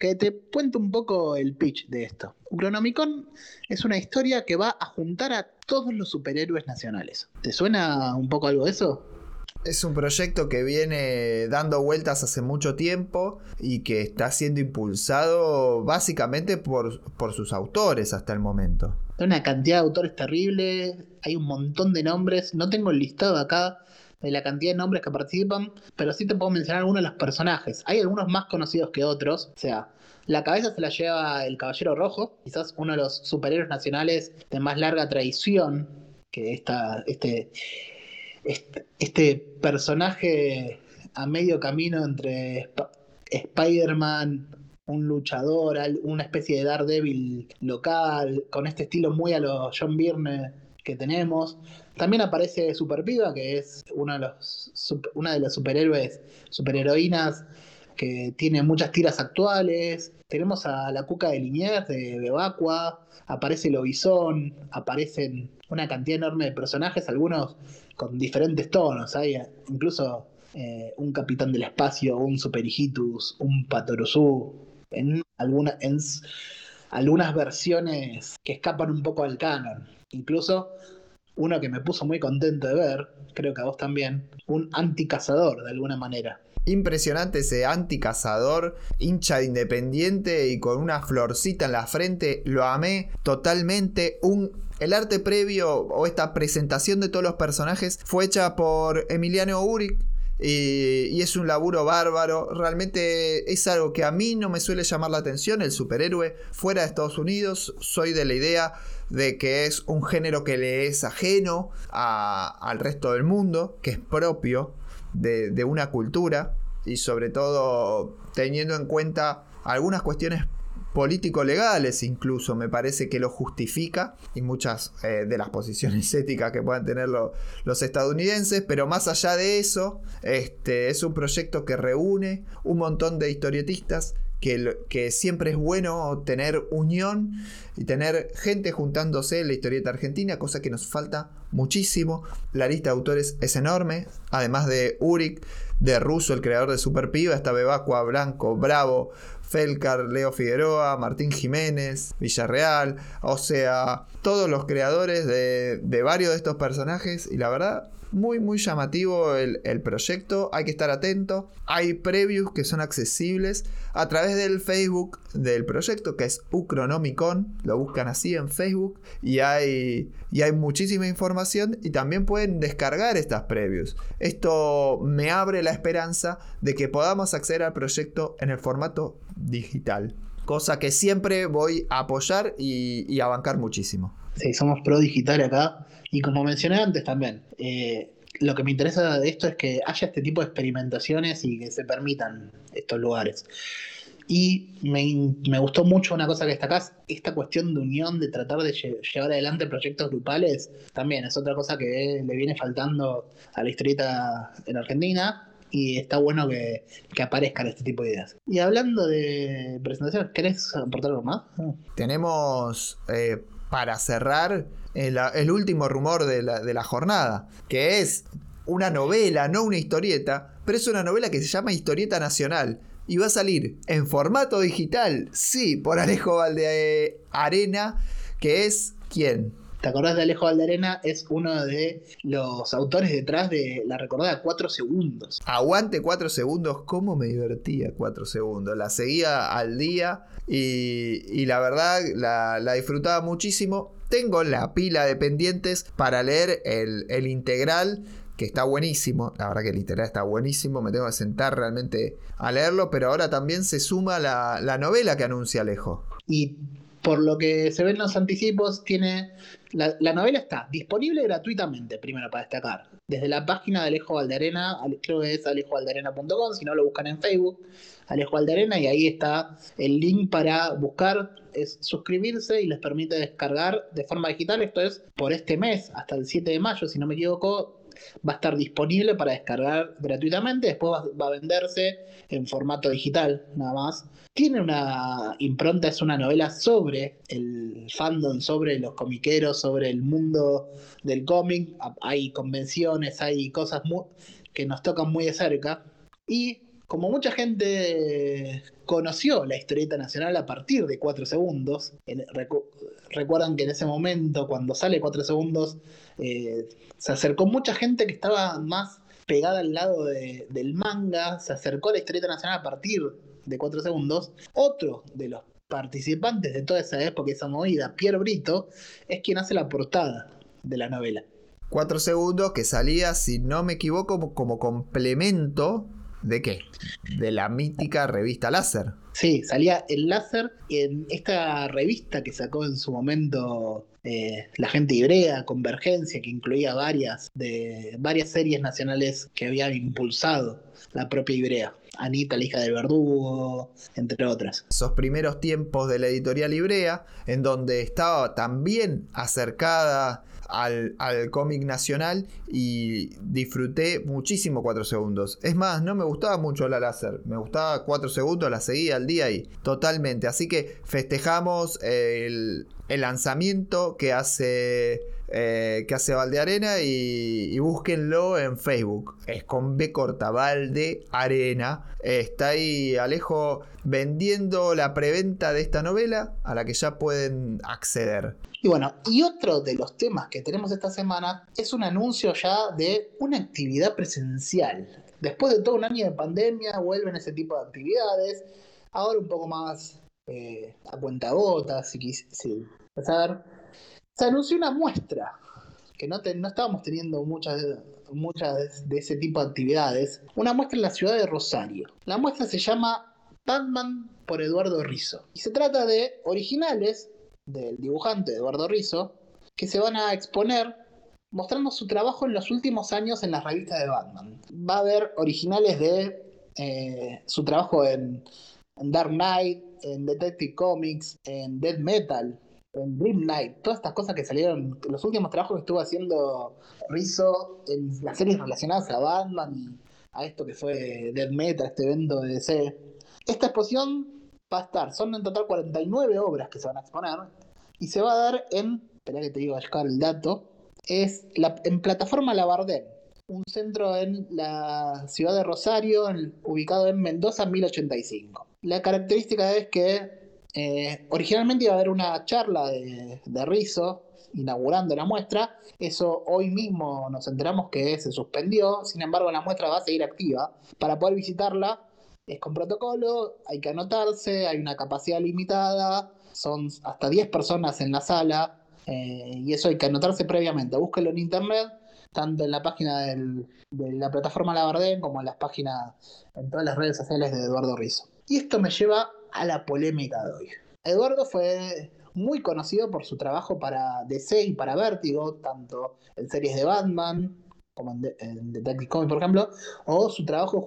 Que te cuento un poco el pitch de esto. Chronomicon es una historia que va a juntar a todos los superhéroes nacionales. ¿Te suena un poco algo de eso? Es un proyecto que viene dando vueltas hace mucho tiempo y que está siendo impulsado básicamente por, por sus autores hasta el momento. Hay una cantidad de autores terrible, hay un montón de nombres, no tengo el listado acá de la cantidad de nombres que participan, pero sí te puedo mencionar algunos de los personajes. Hay algunos más conocidos que otros, o sea, la cabeza se la lleva el Caballero Rojo, quizás uno de los superhéroes nacionales de más larga tradición que esta, este este, personaje a medio camino entre Spider-Man, un luchador, una especie de Daredevil local, con este estilo muy a los John Byrne que tenemos. También aparece Super Piva, que es una de los superhéroes, superheroínas que tiene muchas tiras actuales. Tenemos a la Cuca de Liniers de Bebacua, aparece Lobizón, aparecen una cantidad enorme de personajes, algunos con diferentes tonos. Hay incluso eh, un capitán del espacio, un Superhijitus, un Patoruzú, en, alguna, en algunas versiones que escapan un poco al canon. Incluso uno que me puso muy contento de ver, creo que a vos también, un anticazador de alguna manera. Impresionante ese anticazador, hincha de independiente y con una florcita en la frente. Lo amé totalmente. Un el arte previo o esta presentación de todos los personajes fue hecha por Emiliano Uric. Y, es un laburo bárbaro. Realmente es algo que a mí no me suele llamar la atención. El superhéroe fuera de Estados Unidos. Soy de la idea de que es un género que le es ajeno al resto del mundo, que es propio de, de una cultura. Y sobre todo teniendo en cuenta algunas cuestiones político-legales incluso, me parece que lo justifica y muchas eh, de las posiciones (laughs) éticas que puedan tener los estadounidenses, pero más allá de eso, este, es un proyecto que reúne un montón de historietistas que, siempre es bueno tener unión y tener gente juntándose en la historieta argentina, cosa que nos falta muchísimo. La lista de autores es enorme, además de Uric, de Russo, el creador de Super Piva, está Bebacua, Blanco, Bravo, Felcar, Leo Figueroa, Martín Jiménez, Villarreal, o sea, todos los creadores de varios de estos personajes y la verdad muy muy llamativo el, proyecto, hay que estar atento. Hay previews que son accesibles a través del Facebook del proyecto que es Ucronomicon, lo buscan así en Facebook y hay, y hay muchísima información y también pueden descargar estas previews. Esto me abre la esperanza de que podamos acceder al proyecto en el formato digital, cosa que siempre voy a apoyar y, y a bancar muchísimo. Sí, somos pro digital acá. Y como mencioné antes también, eh, lo que me interesa de esto es que haya este tipo de experimentaciones y que se permitan estos lugares. Y me, gustó mucho una cosa que destacás, esta cuestión de unión, de tratar de llevar adelante proyectos grupales, también es otra cosa que le viene faltando a la historieta en Argentina y está bueno que, aparezcan este tipo de ideas. Y hablando de presentaciones, ¿querés aportar algo más? Tenemos eh, para cerrar el, último rumor de la, jornada, que es una novela, no una historieta, pero es una novela que se llama Historieta Nacional. Y va a salir en formato digital, sí, por Alejo Valdearena, que es quién? ¿Te acordás de Alejo Valderena? Es uno de los autores detrás de la recordada 4 segundos. Aguante 4 segundos, cómo me divertía 4 segundos. La seguía al día y, la verdad la, disfrutaba muchísimo. Tengo la pila de pendientes para leer el, integral que está buenísimo. La verdad que el integral está buenísimo. Me tengo que sentar realmente a leerlo. Pero ahora también se suma la, la novela que anuncia Alejo. Y por lo que se ven los anticipos, tiene. La, novela está disponible gratuitamente, primero para destacar. Desde la página de Alejo Valderena, creo que es alejovalderena.com, si no lo buscan en Facebook, Alejo Valderena, y ahí está el link para buscar, es suscribirse y les permite descargar de forma digital. Esto es por este mes, hasta el 7 de mayo, si no me equivoco, va a estar disponible para descargar gratuitamente, después va, a venderse en formato digital, nada más. Tiene una impronta, es una novela sobre el fandom, sobre los comiqueros, sobre el mundo del cómic. Hay convenciones, hay cosas que nos tocan muy de cerca. Y como mucha gente conoció la historieta nacional a partir de 4 segundos, recuerdan que en ese momento, cuando sale 4 segundos, eh, se acercó mucha gente que estaba más pegada al lado del manga, se acercó a la historieta nacional a partir de 4 segundos. Otro de los participantes de toda esa época, esa movida, Pierre Brito, es quien hace la portada de la novela. 4 segundos que salía, si no me equivoco, como complemento ¿De qué? De la mítica revista Láser. Sí, salía el Láser en esta revista que sacó en su momento eh, la gente Ibrea, Convergencia, que incluía varias, de, varias series nacionales que había impulsado la propia Ibrea. Anita, la hija del verdugo, entre otras. Esos primeros tiempos de la editorial Ibrea, en donde estaba también acercada al, cómic nacional y disfruté muchísimo 4 segundos. Es más, no me gustaba mucho la láser, me gustaba 4 segundos, la seguía al día y totalmente. Así que festejamos el, el lanzamiento que hace eh, que hace Valdearena y, y búsquenlo en Facebook. Es con B corta, Valde Arena. Está ahí Alejo vendiendo la preventa de esta novela a la que ya pueden acceder. Y bueno, y otro de los temas que tenemos esta semana es un anuncio ya de una actividad presencial. Después de todo un año de pandemia vuelven ese tipo de actividades. Ahora un poco más eh, a cuenta gotas, si, si ver se anunció una muestra, que no, no estábamos teniendo muchas, muchas de ese tipo de actividades, una muestra en la ciudad de Rosario. La muestra se llama Batman por Eduardo Rizzo. Y se trata de originales del dibujante Eduardo Rizzo que se van a exponer mostrando su trabajo en los últimos años en las revistas de Batman. Va a haber originales de eh, su trabajo en, en Dark Knight, en Detective Comics, en Dead Metal, en Dream Night, todas estas cosas que salieron, los últimos trabajos que estuvo haciendo Rizzo en las series relacionadas a Batman y a esto que fue Dead Metal, este evento de DC. Esta exposición va a estar, son en total 49 obras que se van a exponer y se va a dar en, espera que te digo a buscar el dato, es en plataforma Labardén, un centro en la ciudad de Rosario, ubicado en Mendoza 1085. La característica es que eh, originalmente iba a haber una charla de, de Rizzo inaugurando la muestra. Eso hoy mismo nos enteramos que se suspendió. Sin embargo, la muestra va a seguir activa. Para poder visitarla es con protocolo, hay que anotarse, hay una capacidad limitada, son hasta 10 personas en la sala eh, y eso hay que anotarse previamente. Búsquelo en internet, tanto en la página de la plataforma Labardén como en las páginas, en todas las redes sociales de Eduardo Rizzo. Y esto me lleva a la polémica de hoy. Eduardo fue muy conocido por su trabajo para DC y para Vértigo, tanto en series de Batman como en, Detective Comics, por ejemplo, o su trabajo,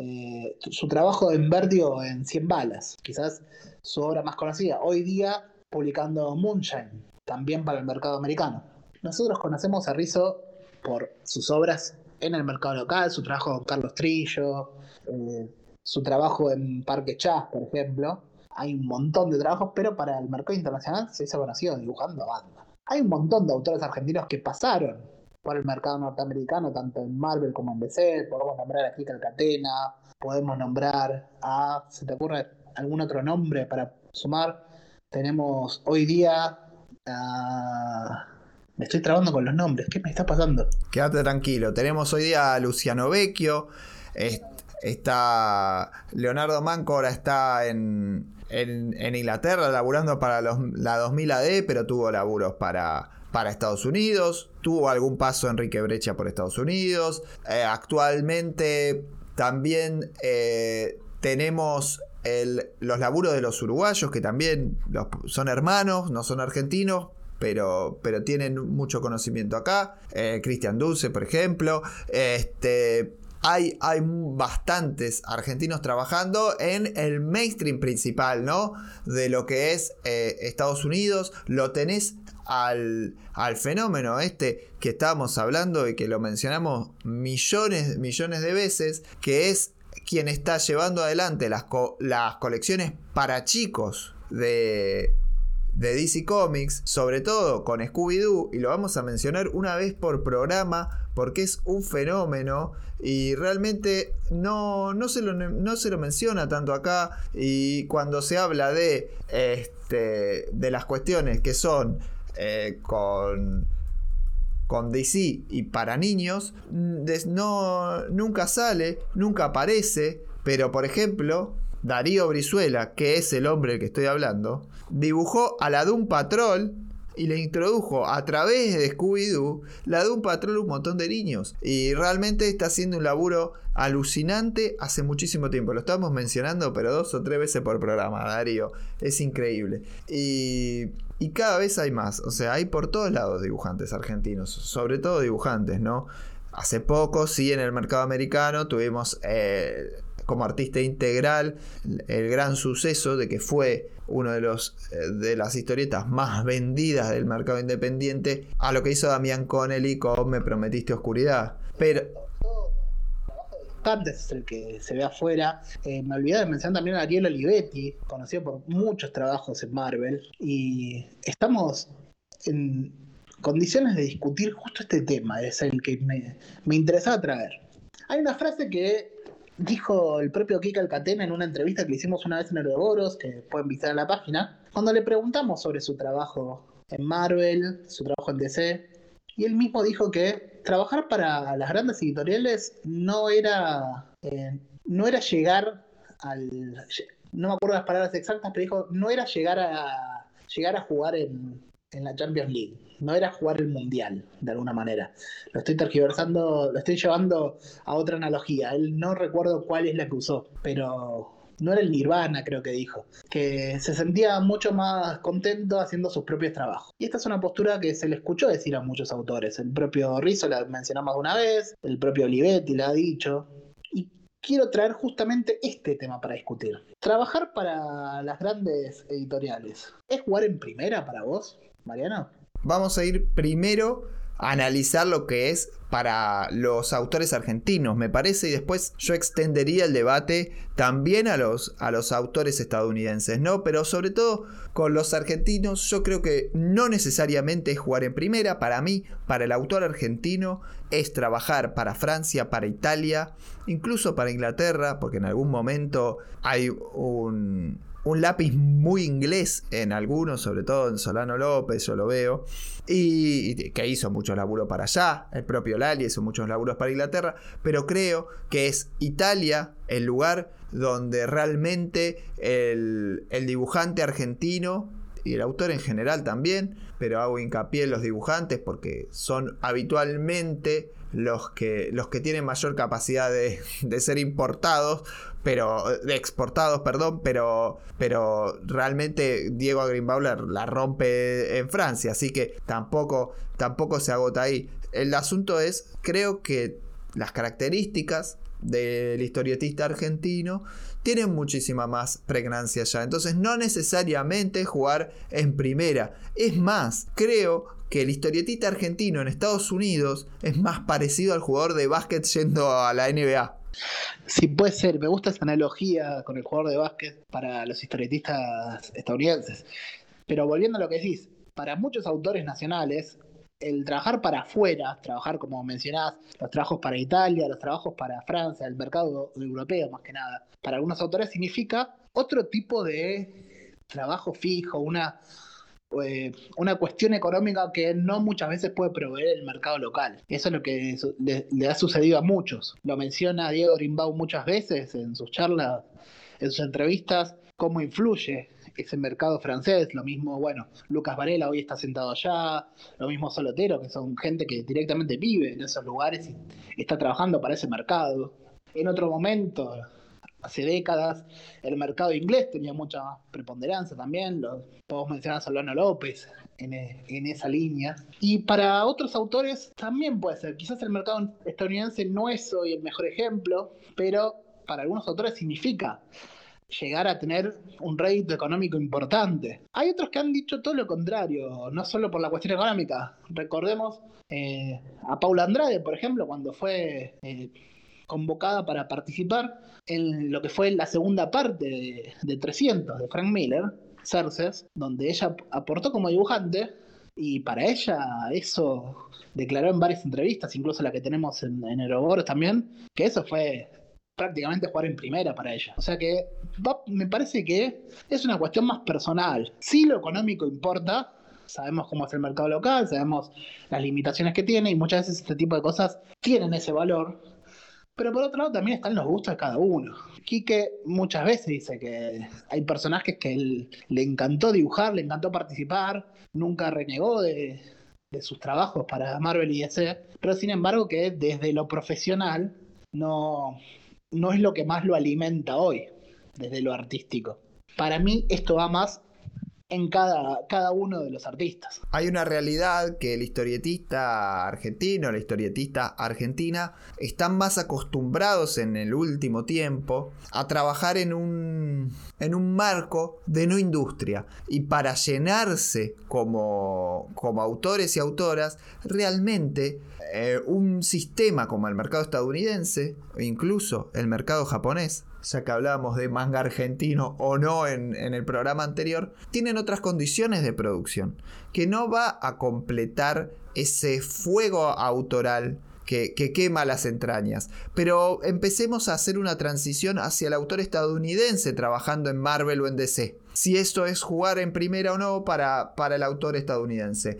eh, su trabajo en Vértigo en 100 balas, quizás su obra más conocida, hoy día publicando Moonshine, también para el mercado americano. Nosotros conocemos a Rizzo por sus obras en el mercado local, su trabajo con Carlos Trillo, eh, su trabajo en Parque Chas, por ejemplo. Hay un montón de trabajos, pero para el mercado internacional se hizo conocido dibujando banda. Hay un montón de autores argentinos que pasaron por el mercado norteamericano, tanto en Marvel como en DC. Podemos nombrar a Kika Catena, podemos nombrar a. ¿Se te ocurre algún otro nombre para sumar? Tenemos hoy día Me estoy trabando con los nombres. ¿Qué me está pasando? Quédate tranquilo. Tenemos hoy día a Luciano Vecchio. Está Leonardo Manco, ahora está en, en, Inglaterra laburando para la 2000 AD, pero tuvo laburos para, para Estados Unidos. Tuvo algún paso Enrique Brecha por Estados Unidos. Eh, actualmente también eh, tenemos los laburos de los uruguayos, que también son hermanos, no son argentinos, pero, pero tienen mucho conocimiento acá. Eh, Cristian Dulce, por ejemplo. Este, hay, bastantes argentinos trabajando en el mainstream principal, ¿no? De lo que es eh, Estados Unidos. Lo tenés al, al, fenómeno este que estábamos hablando y que lo mencionamos millones, millones de veces, que es quien está llevando adelante las, las colecciones para chicos de, de DC Comics, sobre todo con Scooby-Doo, y lo vamos a mencionar una vez por programa porque es un fenómeno y realmente no, no, se, lo, no se lo menciona tanto acá y cuando se habla de, este, de las cuestiones que son eh, con con DC y para niños, no, nunca sale, nunca aparece, pero por ejemplo, Darío Brizuela, que es el hombre del que estoy hablando, dibujó a la Doom Patrol y le introdujo a través de Scooby-Doo la Doom Patrol a un montón de niños. Y realmente está haciendo un laburo alucinante hace muchísimo tiempo. Lo estamos mencionando, pero dos o tres veces por programa, Darío. Es increíble. Y, y cada vez hay más. O sea, hay por todos lados dibujantes argentinos. Sobre todo dibujantes, ¿no? Hace poco, sí, en el mercado americano tuvimos... Eh, como artista integral, el gran suceso de que fue uno de los eh, de las historietas más vendidas del mercado independiente a lo que hizo Damián Connelly con Me prometiste oscuridad. Pero es el que se ve afuera. Eh, me olvidé de mencionar también a Ariel Olivetti, conocido por muchos trabajos en Marvel. Y estamos en condiciones de discutir justo este tema, es el que me, me interesaba traer. Hay una frase que dijo el propio Kika Alcatena en una entrevista que le hicimos una vez en Ouroboros, que pueden visitar en la página, cuando le preguntamos sobre su trabajo en Marvel, su trabajo en DC, y él mismo dijo que trabajar para las grandes editoriales no era, eh, no era llegar al... No me acuerdo las palabras exactas, pero dijo, no era llegar a, llegar a jugar en, en la Champions League no era jugar el mundial, de alguna manera. Lo estoy tergiversando, lo estoy llevando a otra analogía. Él no recuerdo cuál es la que usó, pero no era el Nirvana, creo que dijo, que se sentía mucho más contento haciendo sus propios trabajos. Y esta es una postura que se le escuchó decir a muchos autores. El propio Rizzo la mencionamos una vez, el propio Olivetti la ha dicho. Y quiero traer justamente este tema para discutir. Trabajar para las grandes editoriales, ¿es jugar en primera para vos, Mariano? Vamos a ir primero a analizar lo que es para los autores argentinos, me parece, y después yo extendería el debate también a los, a los autores estadounidenses, ¿no? Pero sobre todo con los argentinos, yo creo que no necesariamente es jugar en primera, para mí, para el autor argentino, es trabajar para Francia, para Italia, incluso para Inglaterra, porque en algún momento hay un, un lápiz muy inglés en algunos, sobre todo en Solano López, yo lo veo, y, que hizo muchos laburos para allá, el propio Lali hizo muchos laburos para Inglaterra, pero creo que es Italia el lugar donde realmente el, el dibujante argentino y el autor en general también, pero hago hincapié en los dibujantes porque son habitualmente los que, los que tienen mayor capacidad de, (laughs) de ser importados pero de exportados, perdón, pero, pero realmente Diego Greenbauer la rompe en Francia, así que tampoco, tampoco se agota ahí. El asunto es, creo que las características del historietista argentino tienen muchísima más pregnancia ya. Entonces no necesariamente jugar en primera. Es más, creo que el historietista argentino en Estados Unidos es más parecido al jugador de básquet yendo a la NBA. Sí, puede ser. Me gusta esa analogía con el jugador de básquet para los historietistas estadounidenses. Pero volviendo a lo que decís, para muchos autores nacionales, el trabajar para afuera, trabajar como mencionás, los trabajos para Italia, los trabajos para Francia, el mercado europeo más que nada, para algunos autores significa otro tipo de trabajo fijo, una eh, una cuestión económica que no muchas veces puede proveer el mercado local. Eso es lo que le, ha sucedido a muchos. Lo menciona Diego Rimbaud muchas veces en sus charlas, en sus entrevistas, cómo influye ese mercado francés. Lo mismo, bueno, Lucas Varela hoy está sentado allá, lo mismo Solotero, que son gente que directamente vive en esos lugares y está trabajando para ese mercado. En otro momento, hace décadas. El mercado inglés tenía mucha preponderancia también. Lo, podemos mencionar a Solano López en, en, esa línea. Y para otros autores también puede ser. Quizás el mercado estadounidense no es hoy el mejor ejemplo, pero para algunos autores significa llegar a tener un rédito económico importante. Hay otros que han dicho todo lo contrario, no solo por la cuestión económica. Recordemos eh, a Paula Andrade, por ejemplo, cuando fue eh, convocada para participar en lo que fue la segunda parte de, de 300 de Frank Miller, Cerces, donde ella aportó como dibujante y para ella eso declaró en varias entrevistas, incluso la que tenemos en, en también, que eso fue prácticamente jugar en primera para ella. O sea que me parece que es una cuestión más personal. Si lo económico importa, sabemos cómo es el mercado local, sabemos las limitaciones que tiene y muchas veces este tipo de cosas tienen ese valor. Pero por otro lado también están los gustos de cada uno. Quique muchas veces dice que hay personajes que le encantó dibujar, le encantó participar, nunca renegó de, sus trabajos para Marvel y DC, pero sin embargo que desde lo profesional no, no es lo que más lo alimenta hoy, desde lo artístico. Para mí esto va más en cada, cada uno de los artistas. Hay una realidad que el historietista argentino, la historietista argentina, están más acostumbrados en el último tiempo a trabajar en un, en un marco de no industria. Y para llenarse como, como autores y autoras, realmente eh, un sistema como el mercado estadounidense, o incluso el mercado japonés, ya que hablábamos de manga argentino o no en, el programa anterior, tienen otras condiciones de producción, que no va a completar ese fuego autoral que, que, quema las entrañas. Pero empecemos a hacer una transición hacia el autor estadounidense trabajando en Marvel o en DC. Si esto es jugar en primera o no para el autor estadounidense.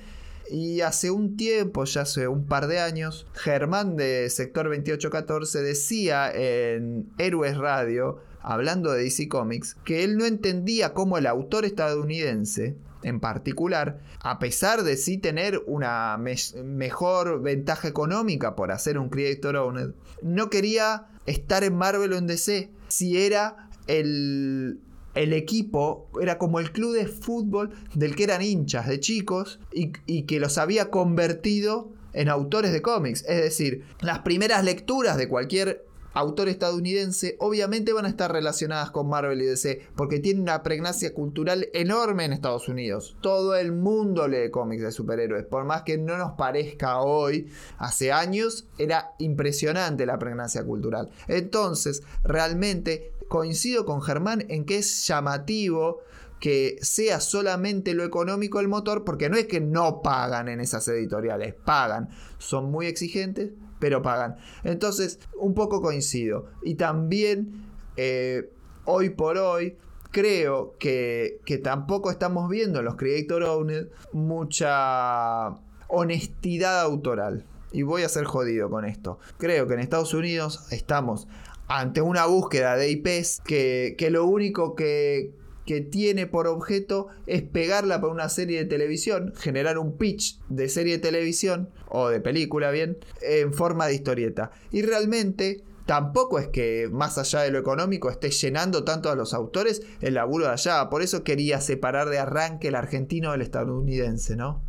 Y hace un tiempo, ya hace un par de años, Germán de Sector 2814 decía en Héroes Radio, hablando de DC Comics, que él no entendía cómo el autor estadounidense, en particular, a pesar de sí tener una mejor ventaja económica por hacer un Creator Owned, no quería estar en Marvel o en DC si era el, el equipo era como el club de fútbol del que eran hinchas de chicos y, que los había convertido en autores de cómics. Es decir, las primeras lecturas de cualquier autor estadounidense obviamente van a estar relacionadas con Marvel y DC porque tiene una pregnancia cultural enorme en Estados Unidos. Todo el mundo lee cómics de superhéroes, por más que no nos parezca hoy, hace años era impresionante la pregnancia cultural. Entonces, realmente coincido con Germán en que es llamativo que sea solamente lo económico el motor, porque no es que no pagan en esas editoriales, pagan, son muy exigentes, pero pagan. Entonces, un poco coincido. Y también, eh, hoy por hoy, creo que, que, tampoco estamos viendo en los Creator Owned mucha honestidad autoral. Y voy a ser jodido con esto. Creo que en Estados Unidos estamos ante una búsqueda de IPs que, lo único que, que tiene por objeto es pegarla para una serie de televisión, generar un pitch de serie de televisión o de película, bien, en forma de historieta. Y realmente tampoco es que más allá de lo económico esté llenando tanto a los autores el laburo de allá. Por eso quería separar de arranque el argentino del estadounidense, ¿no?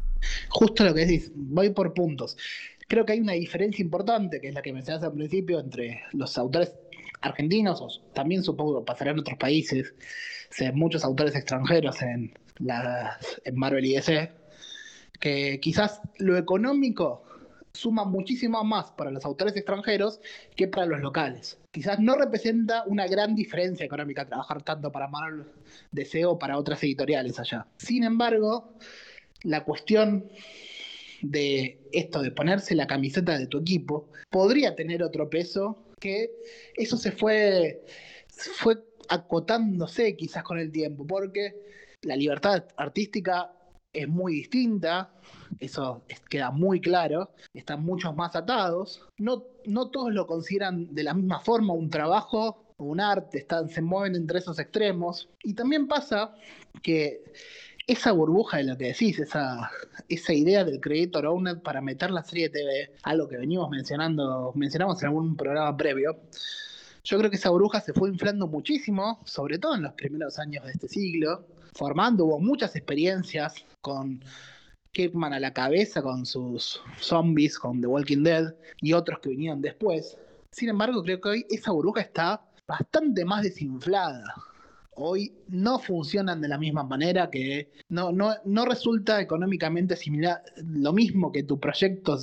Justo lo que decís, voy por puntos. Creo que hay una diferencia importante, que es la que mencionaste al principio, entre los autores argentinos, o también supongo pasará en otros países, se muchos autores extranjeros en, en Marvel y DC, que quizás lo económico suma muchísimo más para los autores extranjeros que para los locales. Quizás no representa una gran diferencia económica trabajar tanto para Marvel DC o para otras editoriales allá. Sin embargo, la cuestión de esto de ponerse la camiseta de tu equipo podría tener otro peso que eso se fue, fue acotándose quizás con el tiempo, porque la libertad artística es muy distinta, eso queda muy claro, están muchos más atados, no, no todos lo consideran de la misma forma un trabajo o un arte, están, se mueven entre esos extremos, y también pasa que esa burbuja de lo que decís, esa, esa idea del Creator Owned para meter la serie de TV, algo que venimos mencionando, mencionamos en algún programa previo, yo creo que esa burbuja se fue inflando muchísimo, sobre todo en los primeros años de este siglo, formando, hubo muchas experiencias con Kirkman a la cabeza, con sus zombies, con The Walking Dead y otros que vinieron después. Sin embargo, creo que hoy esa burbuja está bastante más desinflada hoy no funcionan de la misma manera, que no, no, no resulta económicamente similar, lo mismo que tu proyecto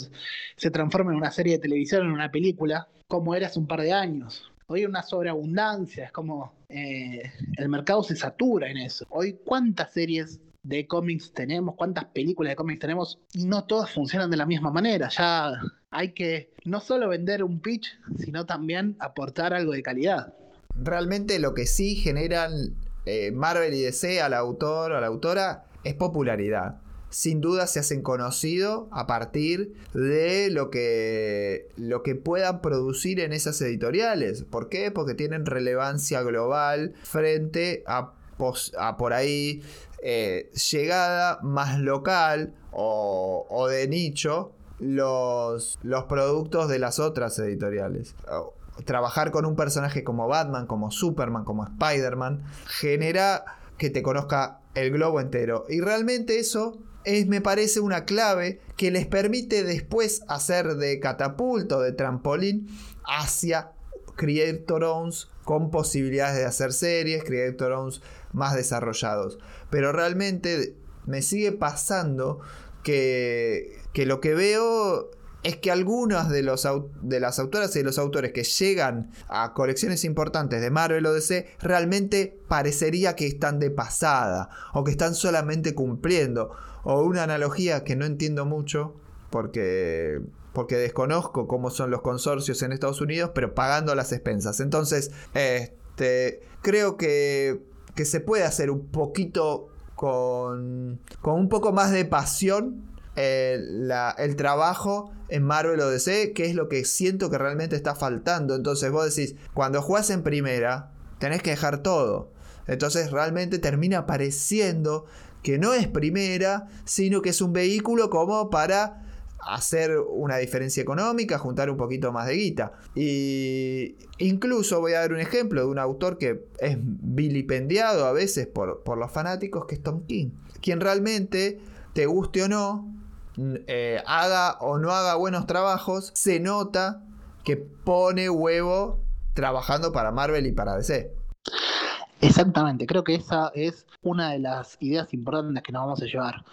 se transforme en una serie de televisión, en una película, como era hace un par de años. Hoy una sobreabundancia, es como eh, el mercado se satura en eso. Hoy cuántas series de cómics tenemos, cuántas películas de cómics tenemos, y no todas funcionan de la misma manera. Ya hay que no solo vender un pitch, sino también aportar algo de calidad. Realmente lo que sí generan eh, Marvel y DC al autor o a la autora es popularidad. Sin duda se hacen conocidos a partir de lo que, lo que puedan producir en esas editoriales. ¿Por qué? Porque tienen relevancia global frente a, por ahí eh, llegada más local o, de nicho los, los productos de las otras editoriales trabajar con un personaje como Batman, como Superman, como Spider-Man, genera que te conozca el globo entero. Y realmente eso es, me parece, una clave que les permite después hacer de catapulto, de trampolín, hacia Creators con posibilidades de hacer series, Creators más desarrollados. Pero realmente me sigue pasando que, que lo que veo es que algunas de, los, de las autoras y de los autores que llegan a colecciones importantes de Marvel o DC realmente parecería que están de pasada o que están solamente cumpliendo. O una analogía que no entiendo mucho porque, porque desconozco cómo son los consorcios en Estados Unidos, pero pagando las expensas. Entonces, este, creo que, que se puede hacer un poquito con, con un poco más de pasión el, trabajo en Marvel o que es lo que siento que realmente está faltando. Entonces vos decís, cuando jugás en primera, tenés que dejar todo. Entonces realmente termina pareciendo que no es primera, sino que es un vehículo como para hacer una diferencia económica, juntar un poquito más de guita. Y incluso voy a dar un ejemplo de un autor que es vilipendiado a veces por, por los fanáticos, que es Tom King, quien realmente, te guste o no, eh, haga o no haga buenos trabajos, se nota que pone huevo trabajando para Marvel y para DC. Exactamente, creo que esa es una de las ideas importantes que nos vamos a llevar.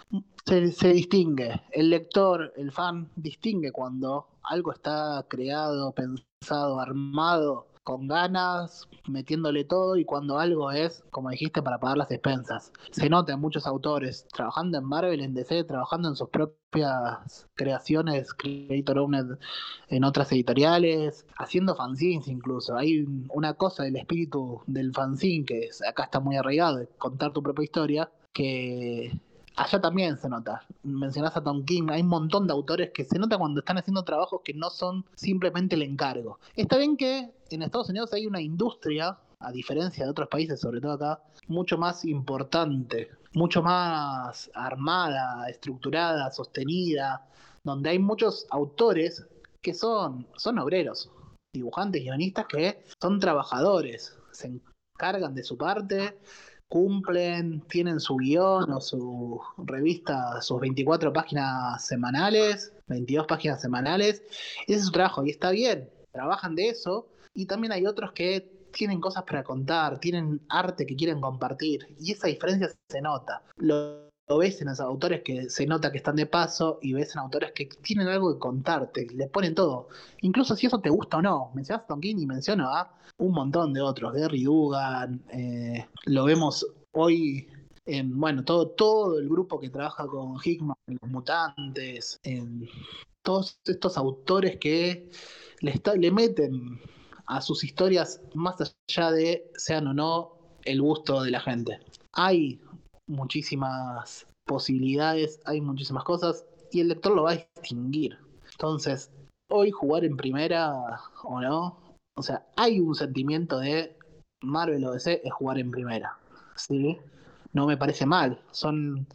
Se, se, distingue, el lector, el fan, distingue cuando algo está creado, pensado, armado con ganas, metiéndole todo y cuando algo es, como dijiste, para pagar las expensas. Se nota en muchos autores, trabajando en Marvel, en DC, trabajando en sus propias creaciones, Creator Owned en otras editoriales, haciendo fanzines incluso. Hay una cosa del espíritu del fanzine que acá está muy arraigado, de contar tu propia historia, que allá también se nota. Mencionás a Tom King, hay un montón de autores que se nota cuando están haciendo trabajos que no son simplemente el encargo. Está bien que en Estados Unidos hay una industria, a diferencia de otros países, sobre todo acá, mucho más importante, mucho más armada, estructurada, sostenida, donde hay muchos autores que son, son obreros, dibujantes, guionistas que son trabajadores, se encargan de su parte cumplen, tienen su guion o su revista, sus 24 páginas semanales, 22 páginas semanales. Ese es su trabajo y está bien, trabajan de eso. Y también hay otros que tienen cosas para contar, tienen arte que quieren compartir. Y esa diferencia se nota. Lo, ves en los autores que se nota que están de paso y ves en autores que tienen algo que contarte, le ponen todo. Incluso si eso te gusta o no. Mencionas a Tom King y menciono a un montón de otros, Gary Dugan, eh, lo vemos hoy en, bueno, todo, todo el grupo que trabaja con Hickman, Los Mutantes, en todos estos autores que le meten a sus historias más allá de sean o no el gusto de la gente. Hay muchísimas posibilidades, hay muchísimas cosas y el lector lo va a distinguir. Entonces, hoy jugar en primera o no, o sea, hay un sentimiento de Marvel o es jugar en primera. ¿sí? No me parece mal. Son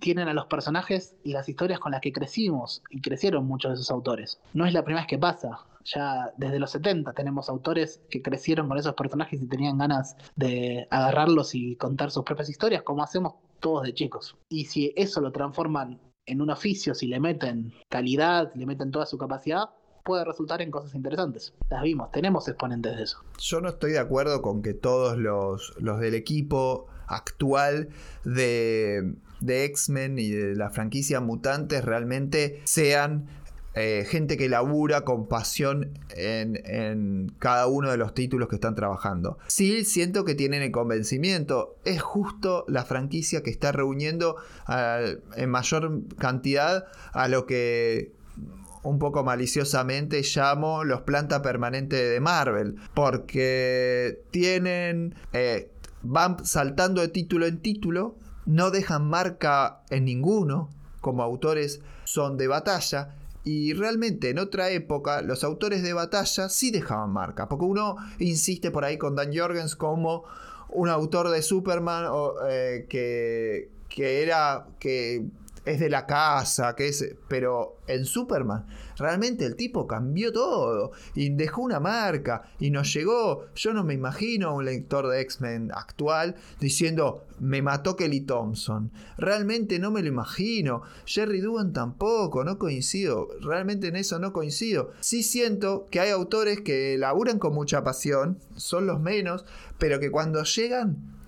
tienen a los personajes y las historias con las que crecimos y crecieron muchos de esos autores. No es la primera vez que pasa. Ya desde los 70 tenemos autores que crecieron con esos personajes y tenían ganas de agarrarlos y contar sus propias historias, como hacemos todos de chicos. Y si eso lo transforman en un oficio, si le meten calidad, le meten toda su capacidad, puede resultar en cosas interesantes. Las vimos, tenemos exponentes de eso. Yo no estoy de acuerdo con que todos los, los del equipo actual de, de X-Men y de la franquicia Mutantes realmente sean eh, gente que labura con pasión en, cada uno de los títulos que están trabajando. Sí, siento que tienen el convencimiento. Es justo la franquicia que está reuniendo en mayor cantidad a lo que un poco maliciosamente llamo los planta permanente de Marvel. Porque tienen... Eh, van saltando de título en título. No dejan marca en ninguno. Como autores son de batalla y realmente en otra época los autores de batalla sí dejaban marca, porque uno insiste por ahí con Dan Jorgens como un autor de Superman eh, que, que era que es de la casa, que es. Pero en Superman, realmente el tipo cambió todo y dejó una marca y nos llegó. Yo no me imagino un lector de X-Men actual diciendo me mató Kelly Thompson. Realmente no me lo imagino. Jerry Dugan tampoco, no coincido. Realmente en eso no coincido. Sí siento que hay autores que laburan con mucha pasión, son los menos, pero que cuando llegan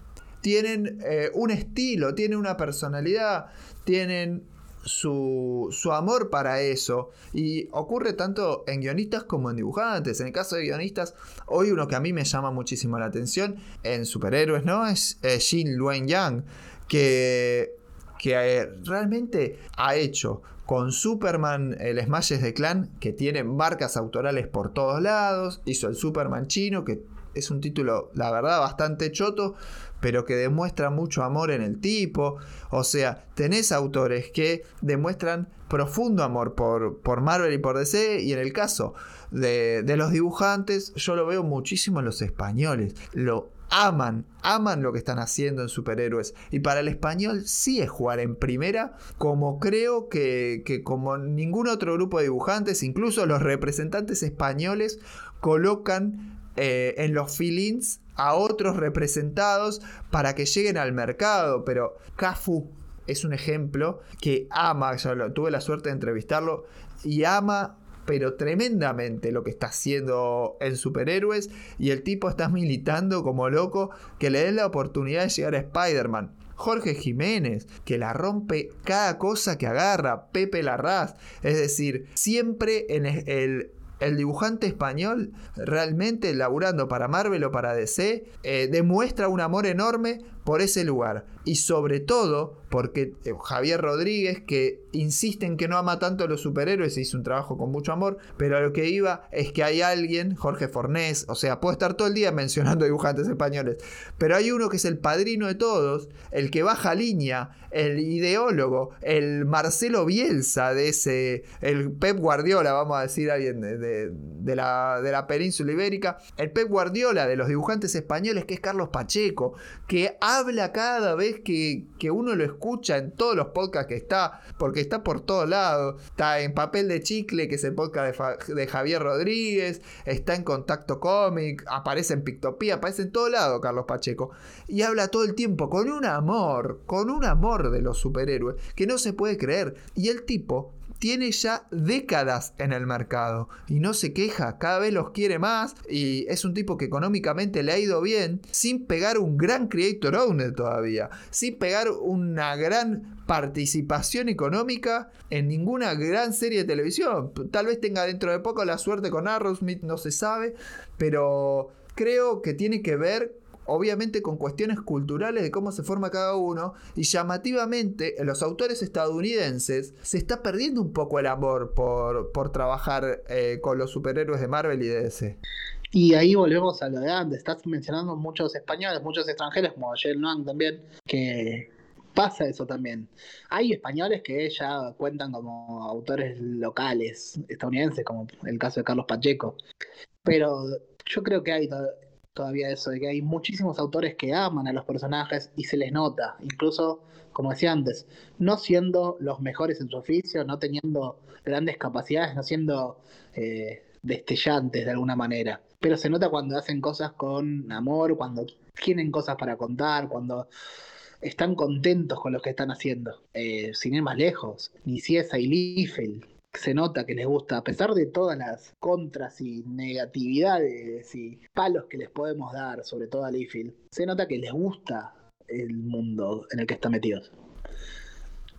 tienen eh, un estilo, tienen una personalidad, tienen su, su, amor para eso. Y ocurre tanto en guionistas como en dibujantes. En el caso de guionistas, hoy uno que a mí me llama muchísimo la atención en superhéroes, ¿no? Es Jin Luen Yang, que, que eh, realmente ha hecho con Superman el Smashes de Clan, que tiene marcas autorales por todos lados. Hizo el Superman chino, que es un título, la verdad, bastante choto, pero que demuestra mucho amor en el tipo. O sea, tenés autores que demuestran profundo amor por, por Marvel y por DC, y en el caso de, de los dibujantes, yo lo veo muchísimo en los españoles. Lo aman, aman lo que están haciendo en superhéroes. Y para el español sí es jugar en primera, como creo que, que, como ningún otro grupo de dibujantes, incluso los representantes españoles, colocan eh, en los feelings a otros representados para que lleguen al mercado. Pero Cafu es un ejemplo que ama, yo tuve la suerte de entrevistarlo, y ama pero tremendamente lo que está haciendo en superhéroes y el tipo está militando como loco que le den la oportunidad de llegar a Spider-Man. Jorge Jiménez, que la rompe cada cosa que agarra, Pepe Larraz, es decir, siempre en el, el dibujante español, realmente laburando para Marvel o para DC, eh, demuestra un amor enorme por ese lugar. Y sobre todo porque eh, Javier Rodríguez, que insiste en que no ama tanto a los superhéroes, hizo un trabajo con mucho amor, pero a lo que iba es que hay alguien, Jorge Fornés, o sea, puedo estar todo el día mencionando dibujantes españoles, pero hay uno que es el padrino de todos, el que baja línea, el ideólogo, el Marcelo Bielsa de ese, el Pep Guardiola, vamos a decir alguien de, la, de la península ibérica, el Pep Guardiola de los dibujantes españoles, que es Carlos Pacheco, que habla cada vez que, que uno lo escucha en todos los podcasts que está, porque está por todos lados. Está en Papel de Chicle, que es el podcast de, Javier Rodríguez, está en Contacto Comic, aparece en Pictopía, aparece en todo lado Carlos Pacheco. Y habla todo el tiempo con un amor, con un amor de los superhéroes, que no se puede creer. Y el tipo tiene ya décadas en el mercado y no se queja, cada vez los quiere más y es un tipo que económicamente le ha ido bien sin pegar un gran creator owner todavía, sin pegar una gran participación económica en ninguna gran serie de televisión. Tal vez tenga dentro de poco la suerte con Arrowsmith, no se sabe, pero creo que tiene que ver obviamente con cuestiones culturales de cómo se forma cada uno, y llamativamente en los autores estadounidenses se está perdiendo un poco el amor por, por trabajar eh, con los superhéroes de Marvel y DC. Y ahí volvemos a lo de antes, estás mencionando muchos españoles, muchos extranjeros, como Jay Noang también, que pasa eso también. Hay españoles que ya cuentan como autores locales estadounidenses, como el caso de Carlos Pacheco, pero yo creo que hay todavía eso, de que hay muchísimos autores que aman a los personajes y se les nota, incluso, como decía antes, no siendo los mejores en su oficio, no teniendo grandes capacidades, no siendo eh, destellantes de alguna manera. Pero se nota cuando hacen cosas con amor, cuando tienen cosas para contar, cuando están contentos con lo que están haciendo. Eh, sin ir más lejos, Niciesa y Liefeld se nota que les gusta, a pesar de todas las contras y negatividades y palos que les podemos dar, sobre todo a Layfield, se nota que les gusta el mundo en el que están metidos.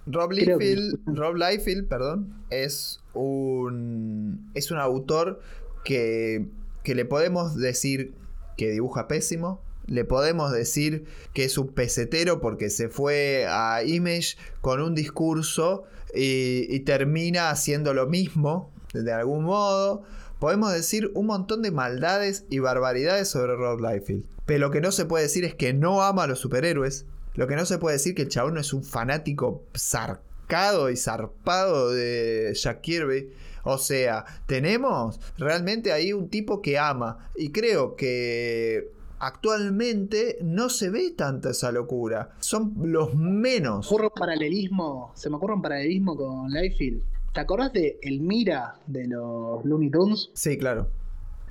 Rob Liefeld, Rob Liefeld, perdón, es un es un autor que, que le podemos decir que dibuja pésimo, le podemos decir que es un pesetero porque se fue a Image con un discurso y, termina haciendo lo mismo de algún modo. Podemos decir un montón de maldades y barbaridades sobre Rob Liefeld. Pero lo que no se puede decir es que no ama a los superhéroes. Lo que no se puede decir que el chabón no es un fanático zarcado y zarpado de Jack Kirby. O sea, tenemos realmente ahí un tipo que ama. Y creo que actualmente no se ve tanta esa locura. Son los menos. un paralelismo, se me ocurre un paralelismo con Liefeld. ¿Te acordás de Elmira de los Looney Tunes? Sí, claro.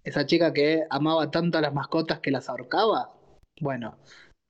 Esa chica que amaba tanto a las mascotas que las ahorcaba. Bueno,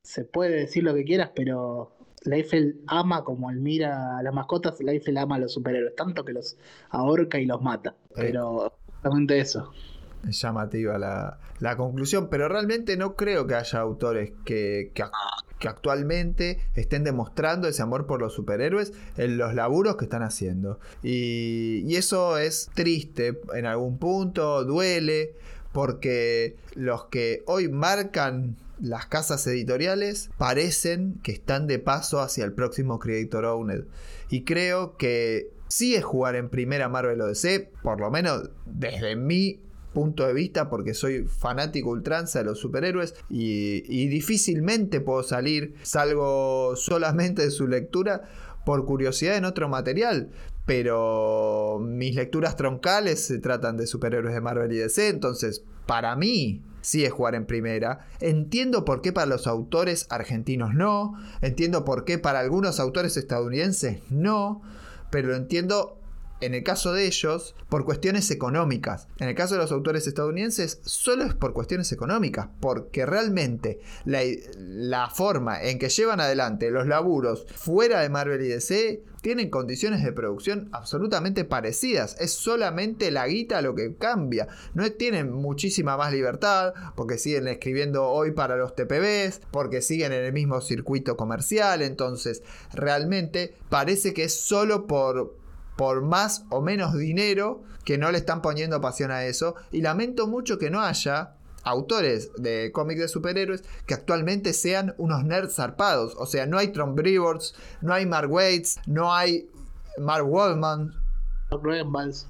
se puede decir lo que quieras, pero Liefeld ama como Elmira a las mascotas, Liefeld ama a los superhéroes, tanto que los ahorca y los mata. Pero justamente eso es llamativa la, conclusión, pero realmente no creo que haya autores que, que, actualmente estén demostrando ese amor por los superhéroes en los laburos que están haciendo. Y, y eso es triste en algún punto, duele, porque los que hoy marcan las casas editoriales parecen que están de paso hacia el próximo Creator Owned. Y creo que sí es jugar en primera Marvel o DC, por lo menos desde mi punto de vista porque soy fanático ultranza de los superhéroes y, difícilmente puedo salir, salgo solamente de su lectura por curiosidad en otro material, pero mis lecturas troncales se tratan de superhéroes de Marvel y DC, entonces para mí sí es jugar en primera. Entiendo por qué para los autores argentinos no, entiendo por qué para algunos autores estadounidenses no, pero lo entiendo en el caso de ellos, por cuestiones económicas. En el caso de los autores estadounidenses, solo es por cuestiones económicas, porque realmente la, forma en que llevan adelante los laburos fuera de Marvel y DC tienen condiciones de producción absolutamente parecidas. Es solamente la guita lo que cambia. No tienen muchísima más libertad porque siguen escribiendo hoy para los TPBs, porque siguen en el mismo circuito comercial. Entonces, realmente parece que es solo por, por más o menos dinero que no le están poniendo pasión a eso. Y lamento mucho que no haya autores de cómics de superhéroes que actualmente sean unos nerds zarpados. O sea, no hay Tron Brewords, no hay Mark Waits, no hay Mark Waldman.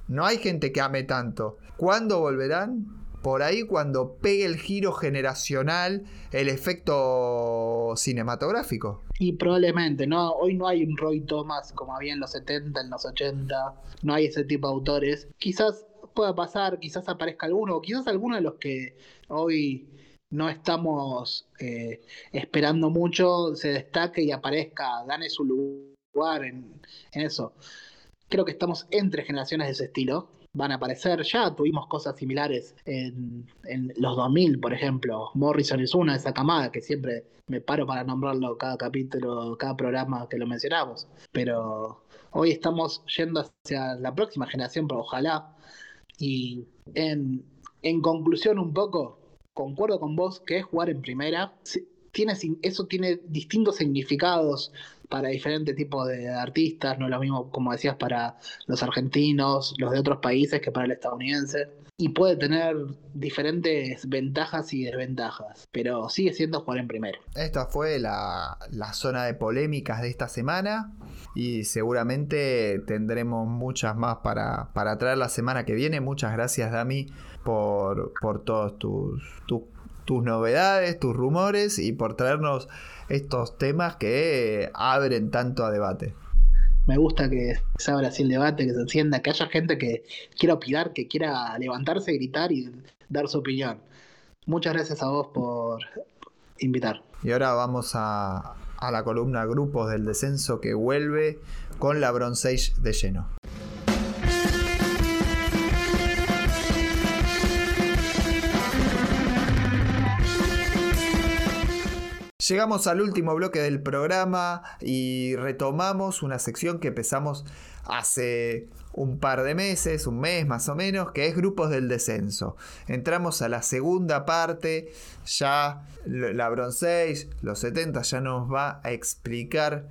No hay gente que ame tanto. ¿Cuándo volverán? Por ahí cuando pegue el giro generacional, el efecto cinematográfico. Y probablemente, ¿no? Hoy no hay un Roy Thomas como había en los 70, en los 80, no hay ese tipo de autores. Quizás pueda pasar, quizás aparezca alguno, o quizás alguno de los que hoy no estamos eh, esperando mucho se destaque y aparezca, gane su lugar en, en eso. Creo que estamos entre generaciones de ese estilo van a aparecer. Ya tuvimos cosas similares en, los 2000, por ejemplo. Morrison es una de esa camada que siempre me paro para nombrarlo cada capítulo, cada programa que lo mencionamos. Pero hoy estamos yendo hacia la próxima generación, pero ojalá. Y en, en conclusión un poco, concuerdo con vos que es jugar en primera. Tiene, eso tiene distintos significados para diferentes tipos de artistas, no es lo mismo, como decías, para los argentinos, los de otros países que para el estadounidense. Y puede tener diferentes ventajas y desventajas, pero sigue siendo jugar en primero. Esta fue la, zona de polémicas de esta semana y seguramente tendremos muchas más para, para traer la semana que viene. Muchas gracias, Dami, por, por todos tus, tus, tus novedades, tus rumores y por traernos estos temas que abren tanto a debate. Me gusta que se abra así el debate, que se encienda, que haya gente que quiera opinar, que quiera levantarse, gritar y dar su opinión. Muchas gracias a vos por invitar. Y ahora vamos a, a la columna Grupos del Descenso que vuelve con la Bronze Age de lleno. Llegamos al último bloque del programa y retomamos una sección que empezamos hace un par de meses, un mes más o menos, que es grupos del descenso. Entramos a la segunda parte, ya la Bronze Age, los 70, ya nos va a explicar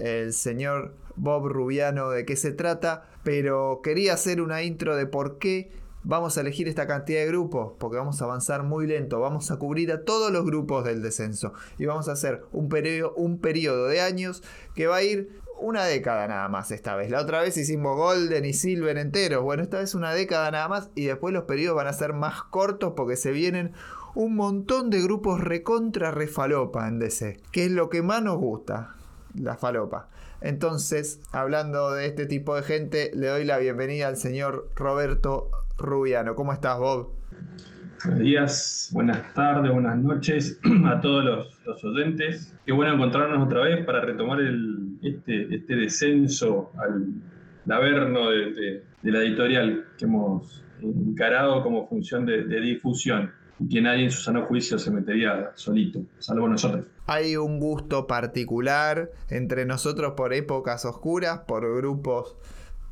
el señor Bob Rubiano de qué se trata, pero quería hacer una intro de por qué vamos a elegir esta cantidad de grupos, porque vamos a avanzar muy lento, vamos a cubrir a todos los grupos del descenso y vamos a hacer un periodo, un periodo de años que va a ir una década nada más esta vez. La otra vez hicimos Golden y Silver enteros. Bueno, esta vez una década nada más y después los periodos van a ser más cortos porque se vienen un montón de grupos recontra refalopa en DC, que es lo que más nos gusta, la falopa. Entonces, hablando de este tipo de gente, le doy la bienvenida al señor Roberto Rubiano. ¿Cómo estás, Bob? Buenos días, buenas tardes, buenas noches (clears throat) a todos los, oyentes. Qué bueno encontrarnos otra vez para retomar este, este, descenso al averno de, la editorial que hemos encarado como función de, de difusión y que nadie en su sano juicio se metería solito, salvo nosotros. Hay un gusto particular entre nosotros por épocas oscuras, por grupos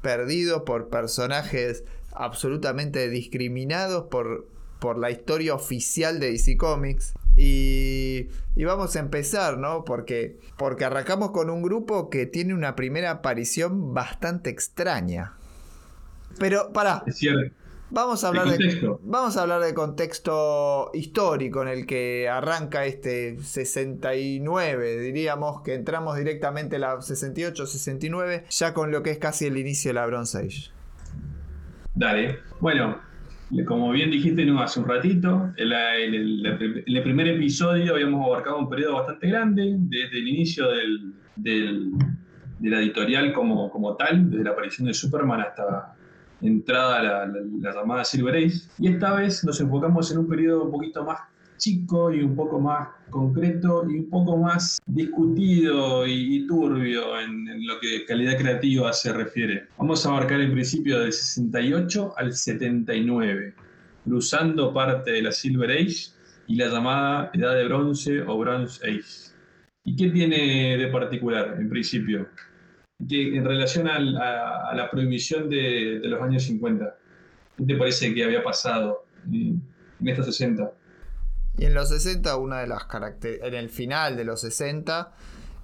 perdidos, por personajes absolutamente discriminados por, por la historia oficial de DC Comics. Y, y, vamos a empezar, ¿no? Porque, porque arrancamos con un grupo que tiene una primera aparición bastante extraña. Pero. Es cierto. Vamos a, hablar de, vamos a hablar de contexto histórico en el que arranca este 69, diríamos que entramos directamente a la 68-69, ya con lo que es casi el inicio de la Bronze Age. Dale. Bueno, como bien dijiste ¿no? hace un ratito, en, el, primer episodio habíamos abarcado un periodo bastante grande, desde el inicio del, de la editorial como, como tal, desde la aparición de Superman hasta entrada la, la, llamada Silver Age. Y esta vez nos enfocamos en un periodo un poquito más chico y un poco más concreto y un poco más discutido y, turbio en, en, lo que calidad creativa se refiere. Vamos a abarcar el principio del 68 al 79, cruzando parte de la Silver Age y la llamada Edad de Bronce o Bronze Age. ¿Y qué tiene de particular en principio? Que en relación a, la prohibición de, de, los años 50, ¿qué te parece que había pasado en estos 60? Y en los 60, una de las en el final de los 60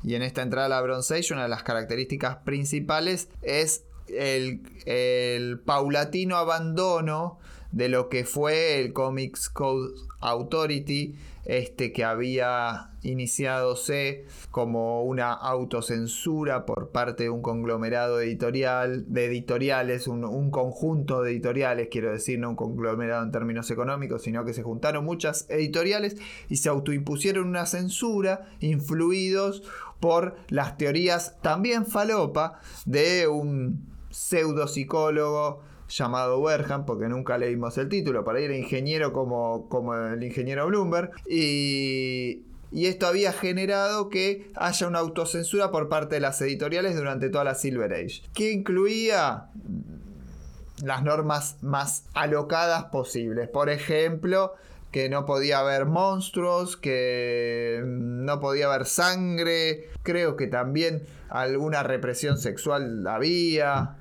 y en esta entrada a la Bronze Age, una de las características principales es el, el paulatino abandono de lo que fue el Comics Code Authority este, que había iniciado C como una autocensura por parte de un conglomerado editorial, de editoriales, un, conjunto de editoriales, quiero decir, no un conglomerado en términos económicos, sino que se juntaron muchas editoriales y se autoimpusieron una censura influidos por las teorías también falopa de un pseudo psicólogo llamado Werham, porque nunca leímos el título, para ir a ingeniero como, como el ingeniero Bloomberg. Y, y esto había generado que haya una autocensura por parte de las editoriales durante toda la Silver Age, que incluía las normas más alocadas posibles. Por ejemplo, que no podía haber monstruos, que no podía haber sangre, creo que también alguna represión sexual había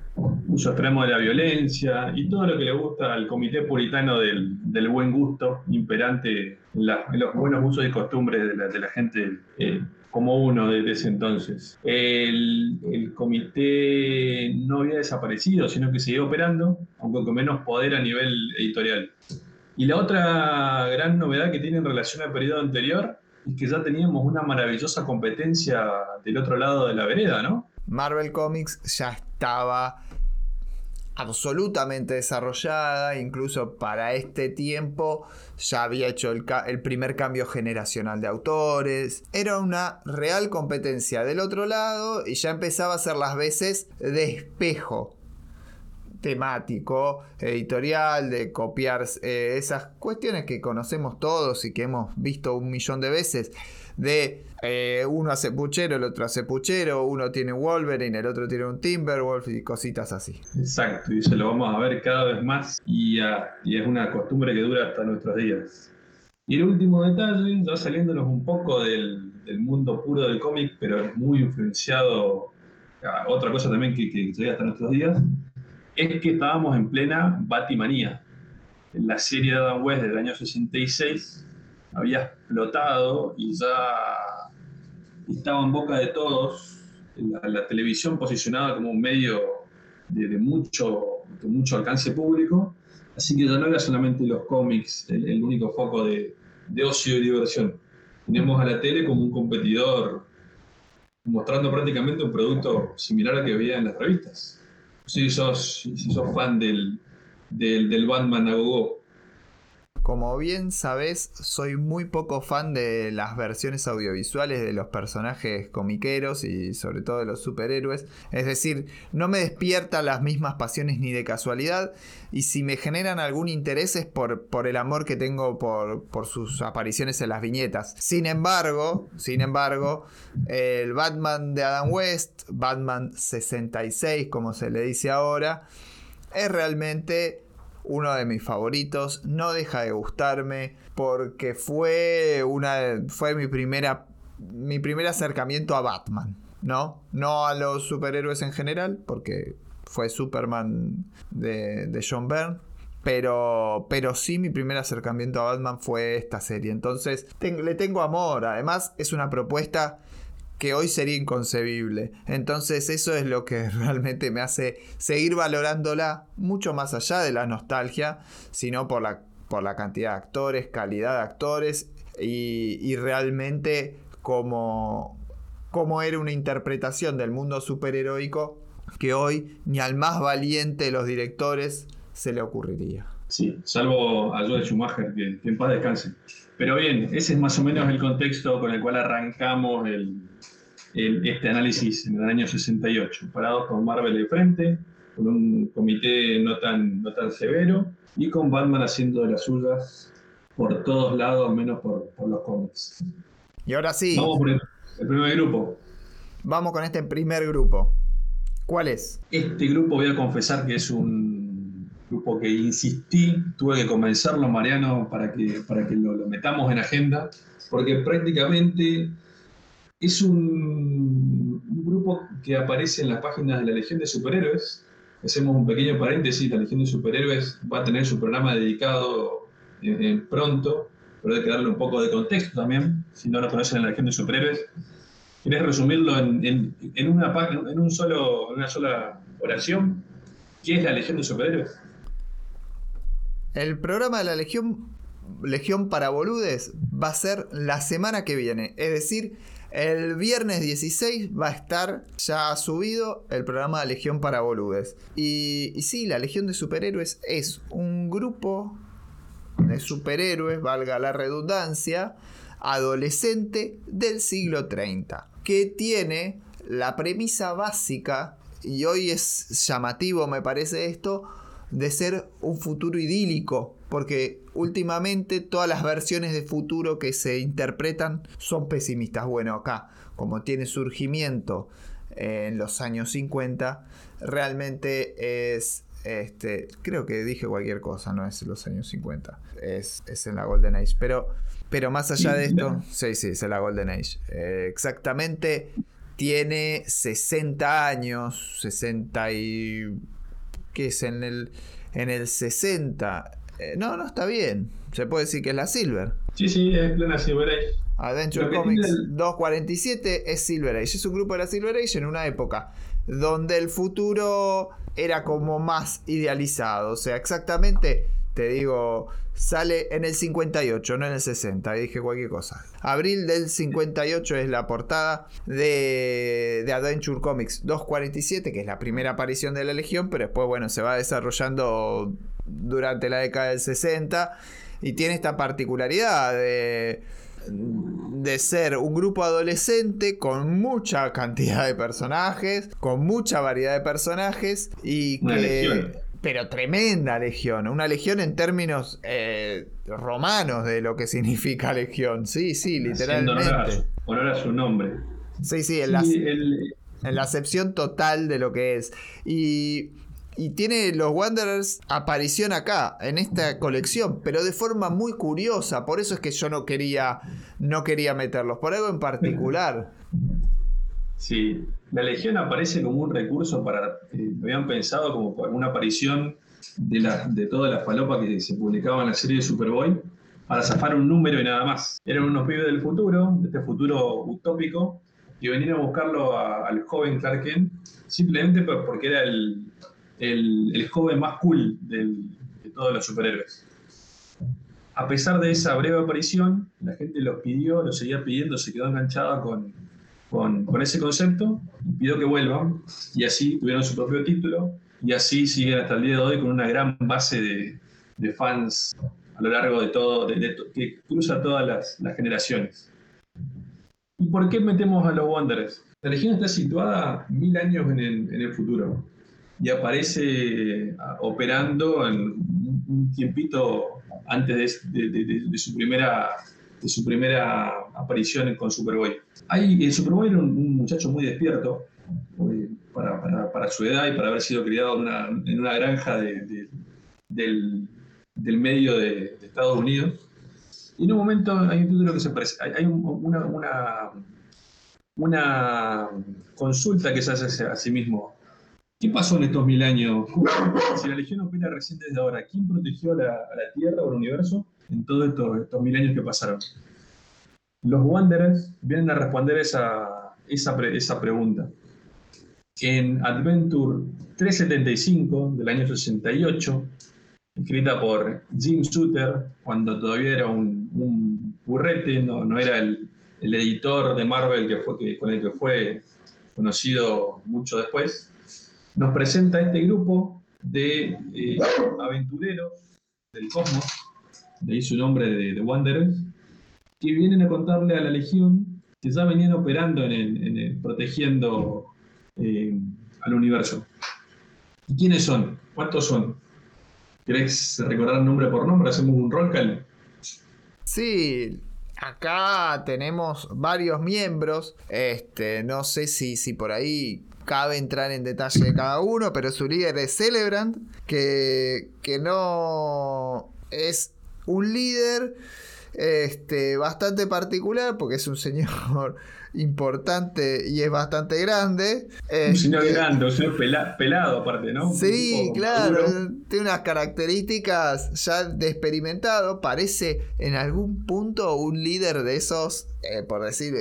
uso extremo de la violencia y todo lo que le gusta al comité puritano del, buen gusto imperante en, los buenos usos y costumbres de la, gente eh, como uno desde ese entonces. El, comité no había desaparecido, sino que seguía operando, aunque con menos poder a nivel editorial. Y la otra gran novedad que tiene en relación al periodo anterior es que ya teníamos una maravillosa competencia del otro lado de la vereda, ¿no? Marvel Comics ya estaba absolutamente desarrollada, incluso para este tiempo ya había hecho el, primer cambio generacional de autores, era una real competencia del otro lado y ya empezaba a ser las veces de espejo temático, editorial, de copiar eh, esas cuestiones que conocemos todos y que hemos visto un millón de veces de eh, uno hace puchero, el otro hace puchero, uno tiene Wolverine, el otro tiene un Timberwolf y cositas así. Exacto, y se lo vamos a ver cada vez más y, y es una costumbre que dura hasta nuestros días. Y el último detalle, ya saliéndonos un poco del, mundo puro del cómic, pero muy influenciado, a otra cosa también que, que llega hasta nuestros días, es que estábamos en plena Batimanía. La serie de Adam West del año 66 había explotado y ya estaba en boca de todos. La, televisión posicionada como un medio de, mucho, de mucho alcance público. Así que ya no era solamente los cómics el, único foco de, de ocio y diversión. Tenemos a la tele como un competidor mostrando prácticamente un producto similar al que veía en las revistas. Si sos, si sos fan del, del, del Batman a Go, como bien sabes, soy muy poco fan de las versiones audiovisuales de los personajes comiqueros y sobre todo de los superhéroes. Es decir, no me despierta las mismas pasiones ni de casualidad y si me generan algún interés es por, por el amor que tengo por, por, sus apariciones en las viñetas. Sin embargo, sin embargo, el Batman de Adam West, Batman 66 como se le dice ahora, es realmente uno de mis favoritos, no deja de gustarme porque fue una fue mi primera mi primer acercamiento a Batman, ¿no? No a los superhéroes en general, porque fue Superman de, de John Byrne, pero, pero sí mi primer acercamiento a Batman fue esta serie. Entonces le tengo amor. Además es una propuesta que hoy sería inconcebible. Entonces eso es lo que (laughs) realmente me hace seguir valorándola mucho más allá de la nostalgia, sino por la, por la cantidad de actores, calidad de actores y, realmente como, como era una interpretación del mundo superheroico que hoy ni al más valiente de los directores se le ocurriría. Sí, salvo a Joel Schumacher, que en paz descanse. Pero bien, ese es más o menos el contexto con el cual arrancamos el, este análisis en el año 68, parados con Marvel de frente, con un comité no tan, no tan severo y con Batman haciendo de las suyas por todos lados, menos por, por los cómics. Y ahora sí. Vamos por el, primer grupo. Vamos con este primer grupo. ¿Cuál es? Este grupo voy a confesar que es un grupo que insistí, tuve que convencerlo, Mariano, para que, para que lo, metamos en agenda, porque prácticamente es un, grupo que aparece en las páginas de la Legión de Superhéroes. Hacemos un pequeño paréntesis, la Legión de Superhéroes va a tener su programa dedicado en, pronto, pero hay que darle un poco de contexto también, si no lo conocen la Legión de Superhéroes. ¿Quieres resumirlo en, en, en una, en un solo, una sola oración? ¿Qué es la Legión de Superhéroes? El programa de la Legión, Legión para Boludes va a ser la semana que viene. Es decir, el viernes 16 va a estar ya subido el programa de Legión para Boludes. Y, y sí, la Legión de Superhéroes es un grupo de superhéroes, valga la redundancia, adolescente del siglo 30, que tiene la premisa básica, y hoy es llamativo me parece esto, de ser un futuro idílico, porque últimamente todas las versiones de futuro que se interpretan son pesimistas. Bueno, acá, como tiene surgimiento en los años 50, realmente es este, creo que dije cualquier cosa, no es los años 50, es, en la Golden Age. Pero, pero más allá de esto, sí, sí, es en la Golden Age. Eh, exactamente tiene 60 años, 60 y que es en el, en el 60. Eh, no, no está bien. Se puede decir que es la Silver. Sí, sí, es plena Silver Age. Adventure Comics 247 es Silver Age. Es un grupo de la Silver Age en una época donde el futuro era como más idealizado. O sea, exactamente, te digo, sale en el 58, no en el 60. Y dije cualquier cosa. Abril del 58 es la portada de, de, Adventure Comics 247, que es la primera aparición de la Legión, pero después, bueno, se va desarrollando durante la década del 60 y tiene esta particularidad de de ser un grupo adolescente con mucha cantidad de personajes, con mucha variedad de personajes y que pero tremenda legión, una legión en términos eh, romanos de lo que significa legión, sí, sí, literalmente. Honor a, su, nombre. Sí, sí, en, la, en la acepción total de lo que es. Y, y tiene los Wanderers aparición acá, en esta colección, pero de forma muy curiosa, por eso es que yo no quería, no quería meterlos, por algo en particular. Sí, la Legión aparece como un recurso para, eh, habían pensado como una aparición de, la, de toda la falopa que se publicaba en la serie de Superboy, para zafar un número y nada más. Eran unos pibes del futuro, de este futuro utópico, y venían a buscarlo al joven Clark Kent, simplemente porque era el, el, joven más cool de todos los superhéroes. A pesar de esa breve aparición, la gente lo pidió, lo seguía pidiendo, se quedó enganchada con, con, ese concepto, pidió que vuelvan, y así tuvieron su propio título, y así siguen hasta el día de hoy con una gran base de, fans a lo largo de todo, que cruza todas las, generaciones. ¿Y por qué metemos a los Wanderers? La Legión está situada mil años en el, futuro y aparece operando en un tiempito antes de, su primera de su primera aparición con Superboy. Hay, el Superboy era un, muchacho muy despierto eh, para, su edad y para haber sido criado en una, granja del, del medio de, Estados Unidos. Y en un momento hay un título que se parece, hay, una, una, consulta que se hace a sí mismo. ¿Qué pasó en estos mil años? Si la Legión opera recién desde ahora, ¿quién protegió a la, Tierra o el universo en todos estos, mil años que pasaron? Los Wanderers vienen a responder esa, esa, esa pregunta. En Adventure 375 del año 68, escrita por Jim Shooter, cuando todavía era un, un burrete, no, no era el, el, editor de Marvel que fue, con el que fue conocido mucho después, nos presenta este grupo de eh, aventureros del cosmos, de ahí su nombre de, de, Wanderers, que vienen a contarle a la Legión que ya venían operando en el, protegiendo eh, al universo. ¿Y quiénes son? ¿Cuántos son? ¿Querés recordar nombre por nombre? ¿Hacemos un call? Sí, acá tenemos varios miembros. Este, no sé si, si por ahí cabe entrar en detalle de cada uno, pero su líder es Celebrant, que, que no es un líder este, bastante particular, porque es un señor (laughs) importante y es bastante grande. Un señor este, grande, un señor pelado aparte, ¿no? Sí, claro, tiene unas características ya de experimentado, parece en algún punto un líder de esos, eh, por decir,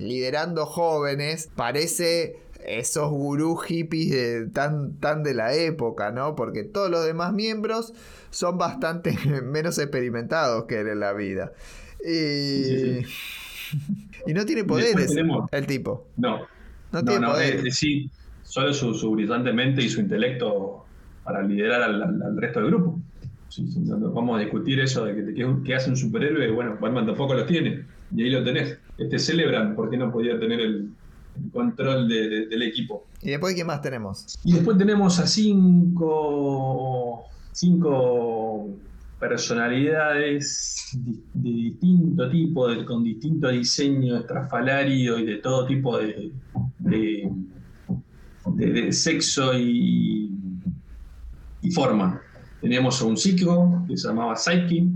liderando jóvenes, parece esos gurú hippies tan, tan de la época, ¿no? Porque todos los demás miembros son bastante (laughs) menos experimentados que él en la vida. Y... (laughs) y no tiene poderes el tipo. No. No, tiene poderes. Eh, sí, solo su, su, brillante mente y su intelecto para liderar al, resto del grupo. vamos a discutir eso de que, hace un superhéroe. Bueno, Batman tampoco lo tiene. Y ahí lo tenés. Este celebran porque no podía tener el, control del equipo. ¿Y después qué más tenemos? Y después tenemos a cinco, cinco personalidades de, distinto tipo, con distinto diseño estrafalario y de todo tipo de, de, sexo y, y, forma. Teníamos a un psico que se llamaba Psyche,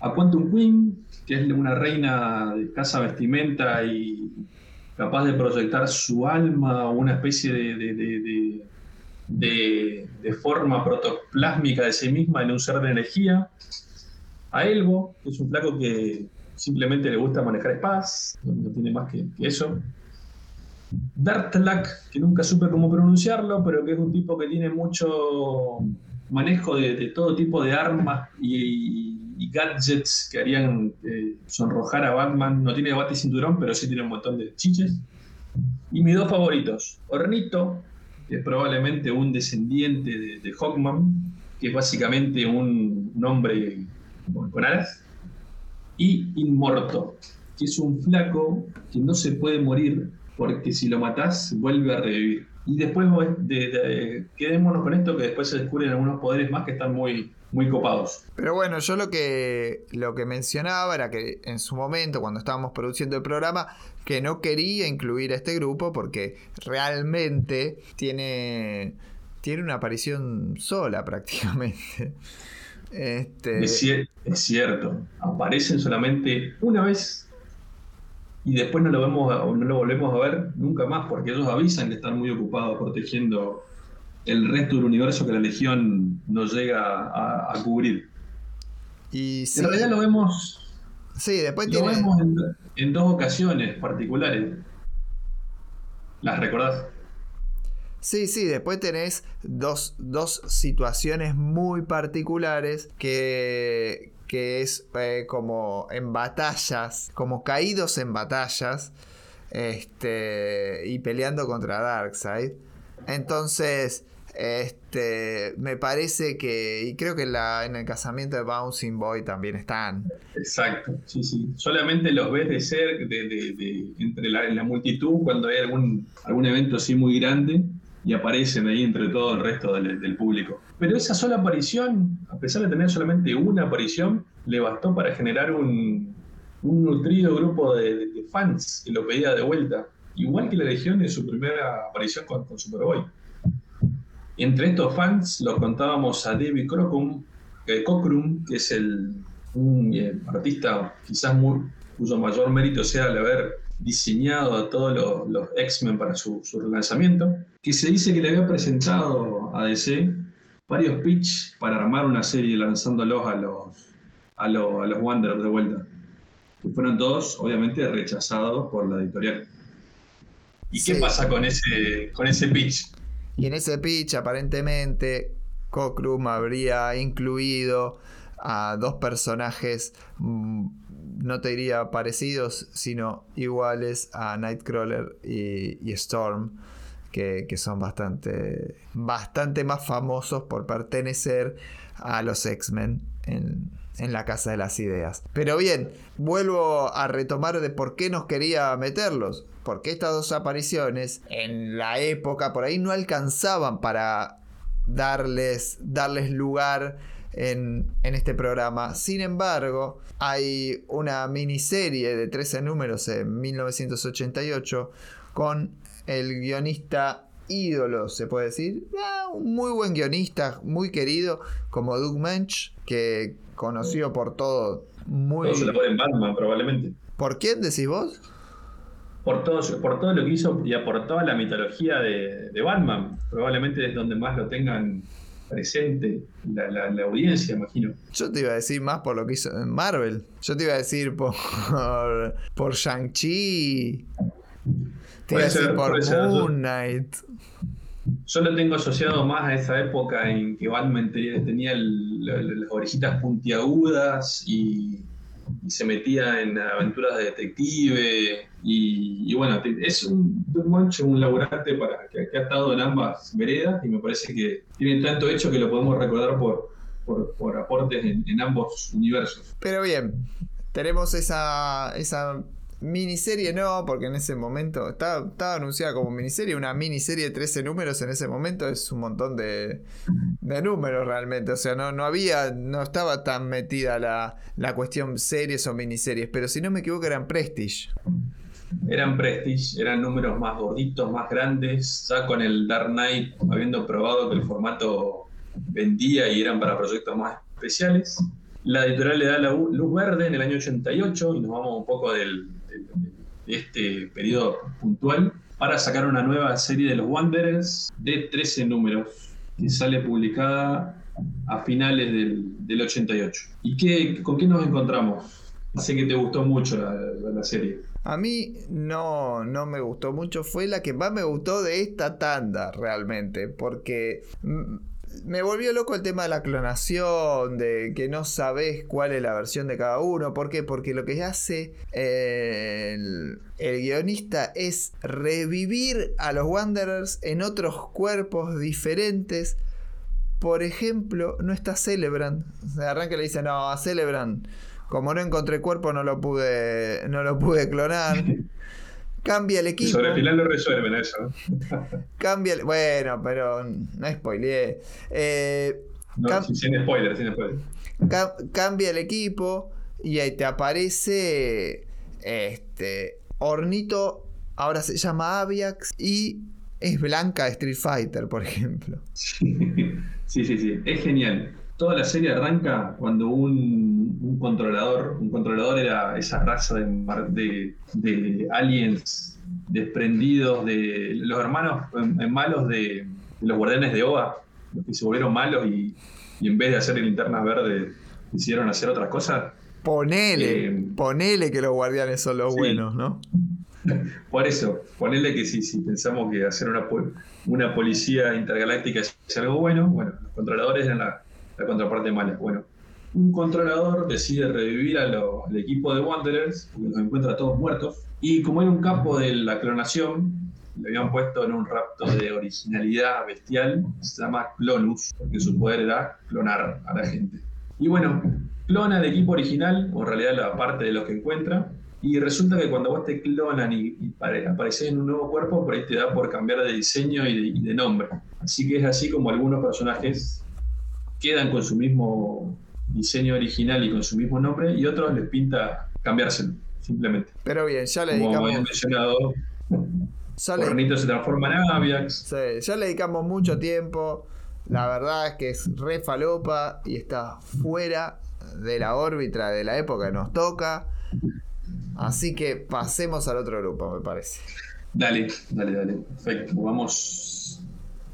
a Quantum Queen, que es una reina de casa vestimenta y capaz de proyectar su alma, una especie de, de, forma protoplásmica de sí misma en un ser de energía. A Elbo, que es un flaco que simplemente le gusta manejar espadas, no tiene más que, eso. Dartlak, que nunca supe cómo pronunciarlo, pero que es un tipo que tiene mucho manejo de, todo tipo de armas y, gadgets que harían eh, sonrojar a Batman. No tiene bate y cinturón, pero sí tiene un montón de chiches. Y mis dos favoritos, Hornito, que es probablemente un descendiente de, Hawkman, que es básicamente un, hombre con, alas, y Inmorto, que es un flaco que no se puede morir porque si lo matás vuelve a revivir. Y después de, quedémonos con esto que después se descubren algunos poderes más que están muy, muy copados. Pero bueno, yo lo que, lo que mencionaba era que en su momento, cuando estábamos produciendo el programa, que no quería incluir a este grupo porque realmente tiene, tiene una aparición sola (laughs) prácticamente. Este... Es, cierto, aparecen solamente una vez y después no lo, vemos, no lo volvemos a ver nunca más porque ellos avisan que están muy ocupados protegiendo el resto del universo que la Legión no llega a, cubrir. Y En realidad lo vemos, sí, después lo vemos en, dos ocasiones particulares. ¿Las recordás? Sí, sí, después tenés dos, dos situaciones muy particulares que, que es eh, como en batallas, como caídos en batallas, este, y peleando contra Darkseid. Entonces, este, me parece que, y creo que la, en el casamiento de Bouncing Boy también están. Exacto, sí, sí. Solamente los ves de ser, de, entre la, multitud, cuando hay algún, algún evento así muy grande, y aparecen ahí entre todo el resto del, público. Pero esa sola aparición, a pesar de tener solamente una aparición, le bastó para generar un, un nutrido grupo de, fans que lo pedía de vuelta. Igual que la Legión en su primera aparición con, Superboy. Entre estos fans lo contábamos a David Crocum, que, Cockrum, que es el, un eh, artista quizás muy, cuyo mayor mérito sea el haber diseñado a todos los, X-Men para su, su, relanzamiento, que se dice que le había presentado a DC varios pitch para armar una serie lanzándolos a los, a, los, a los Wanderers de vuelta. Que fueron todos, obviamente, rechazados por la editorial. ¿Y qué pasa con ese, con ese pitch? Y en ese pitch, aparentemente, Cockrum habría incluido a dos personajes mm, no te diría parecidos, sino iguales a Nightcrawler y, Storm, que, son bastante, bastante más famosos por pertenecer a los X-Men en, en la Casa de las Ideas. Pero bien, vuelvo a retomar de por qué nos quería meterlos. Porque estas dos apariciones en la época por ahí no alcanzaban para darles, darles lugar en, este programa. Sin embargo, hay una miniserie de 13 números en 1988 con el guionista ídolo, se puede decir, ah, un muy buen guionista, muy querido, como Doug Mensch, que conocido por todo, muy... se le puede Batman, probablemente. ¿Por quién decís vos? Por todo, por todo lo que hizo y aportó a la mitología de, de Batman. Probablemente es donde más lo tengan presente la, audiencia, imagino. Yo te iba a decir más por lo que hizo en Marvel. Yo te iba a decir por, (laughs) por Shang-Chi. Te iba a decir por Moon Knight. Yo lo tengo asociado más a esa época en que Batman tenía las orejitas puntiagudas y y se metía en aventuras de detective. Y, bueno, es un, un laburante para, que, ha estado en ambas veredas y me parece que tiene tanto hecho que lo podemos recordar por, por, aportes en, en, ambos universos. Pero bien, tenemos esa, esa Miniserie no, porque en ese momento estaba, anunciada como miniserie, una miniserie de 13 números en ese momento es un montón de, de números realmente, o sea, no, no había, no estaba tan metida la, la, cuestión series o miniseries, pero si no me equivoco eran Prestige. Eran Prestige, eran números más gorditos, más grandes, ya con el Dark Knight habiendo probado que el formato vendía y eran para proyectos más especiales. La editorial le da la luz verde en el año 88 y nos vamos un poco del, este periodo puntual para sacar una nueva serie de los Wanderers de 13 números que sale publicada a finales del, 88. ¿Y qué, con qué nos encontramos? Sé que te gustó mucho la, la, serie. A mí no, no me gustó mucho, fue la que más me gustó de esta tanda realmente, porque mm, me volvió loco el tema de la clonación, de que no sabes cuál es la versión de cada uno. ¿Por qué? Porque lo que hace eh, el, guionista es revivir a los Wanderers en otros cuerpos diferentes. Por ejemplo, no está Celebrant. Se arranca y le dice, no, a Celebrant. Como no encontré cuerpo, no lo pude, no lo pude clonar. (laughs) Cambia el equipo. Sobre el final lo resuelven eso. cambia el, Bueno, pero no spoileé. Eh, no, sin spoiler, sin spoiler. cambia el equipo y ahí te aparece este Hornito, ahora se llama Aviax y es Blanca Street Fighter, por ejemplo. (laughs) Sí, sí, sí, es genial. Toda la serie arranca cuando un, un controlador, un controlador era esa raza de, mar- de- de aliens desprendidos de los hermanos eh, malos de, de los guardianes de Oa, los que se volvieron malos y, y en vez de hacer linternas verdes decidieron hacer otras cosas. Ponele, Eh, ponele que los guardianes son los sí. buenos, ¿no? (laughs) Por eso, ponerle que si, si pensamos que hacer una, una policía intergaláctica es algo bueno, bueno, los controladores eran la, la contraparte mala. Bueno, un controlador decide revivir al equipo de Wanderers, porque los encuentra todos muertos, y como era un capo de la clonación, le habían puesto en un rapto de originalidad bestial, se llama Clonus, porque su poder era clonar a la gente. Y bueno, clona el equipo original, o en realidad la parte de los que encuentra, y resulta que cuando vos te clonan y, y pare- apareces en un nuevo cuerpo, por ahí te da por cambiar de diseño y de, y de nombre. Así que es así como algunos personajes quedan con su mismo diseño original y con su mismo nombre, y otros les pinta cambiárselo, simplemente. Pero bien, ya le Como habían mencionado, Cornito se transforma en Aviax. sí, ya le dedicamos mucho tiempo. La verdad es que es re falopa y está fuera de la órbita de la época que nos toca. Así que pasemos al otro grupo, me parece. Dale, dale, dale. Perfecto. Vamos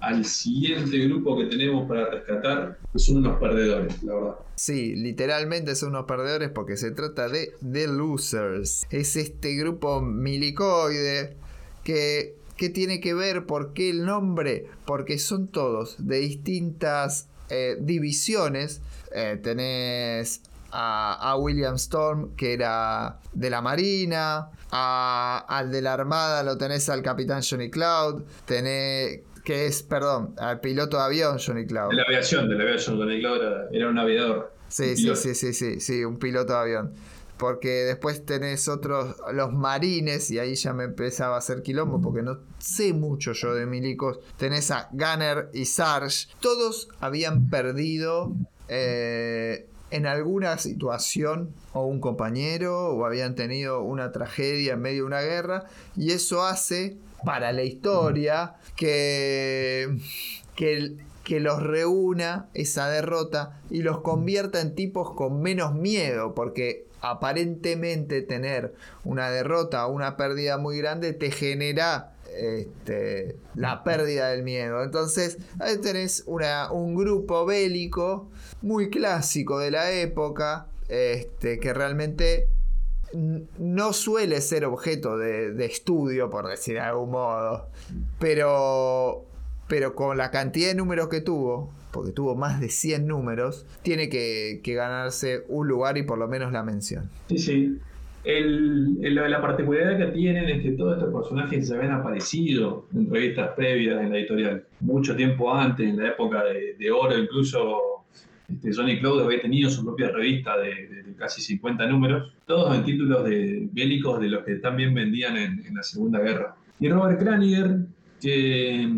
al siguiente grupo que tenemos para rescatar, son unos perdedores, la verdad. Sí, literalmente son unos perdedores porque se trata de The Losers. Es este grupo milicoide que, que tiene que ver por qué el nombre, porque son todos de distintas eh, divisiones. Eh, tenés a, a William Storm, que era de la Marina, al de la Armada lo tenés al Capitán Johnny Cloud, tenés, que es, perdón, al piloto de avión Johnny Cloud. De la aviación, de la aviación, Don Cloud era, era un aviador. Sí, un sí, sí, sí, sí, sí, un piloto de avión. Porque después tenés otros, los marines, y ahí ya me empezaba a hacer quilombo, porque no sé mucho yo de milicos. Tenés a Gunner y Sarge. Todos habían perdido eh, en alguna situación o un compañero, o habían tenido una tragedia en medio de una guerra, y eso hace para la historia que, que, los reúna esa derrota y los convierta en tipos con menos miedo, porque aparentemente tener una derrota o una pérdida muy grande te genera este, la pérdida del miedo. Entonces, ahí tenés una- un grupo bélico muy clásico de la época, este, que realmente no suele ser objeto de, estudio, por decir de algún modo, pero, pero con la cantidad de números que tuvo, porque tuvo más de 100 números, tiene que, ganarse un lugar y por lo menos la mención. Sí, sí. El- la particularidad que tienen es que todos estos personajes ya habían aparecido en revistas previas en la editorial, mucho tiempo antes, en la época de, oro, incluso este, Johnny Cloud había tenido su propia revista de casi 50 números, todos en títulos de bélicos de los que también vendían en, en la Segunda Guerra. Y Robert Kraniger, que,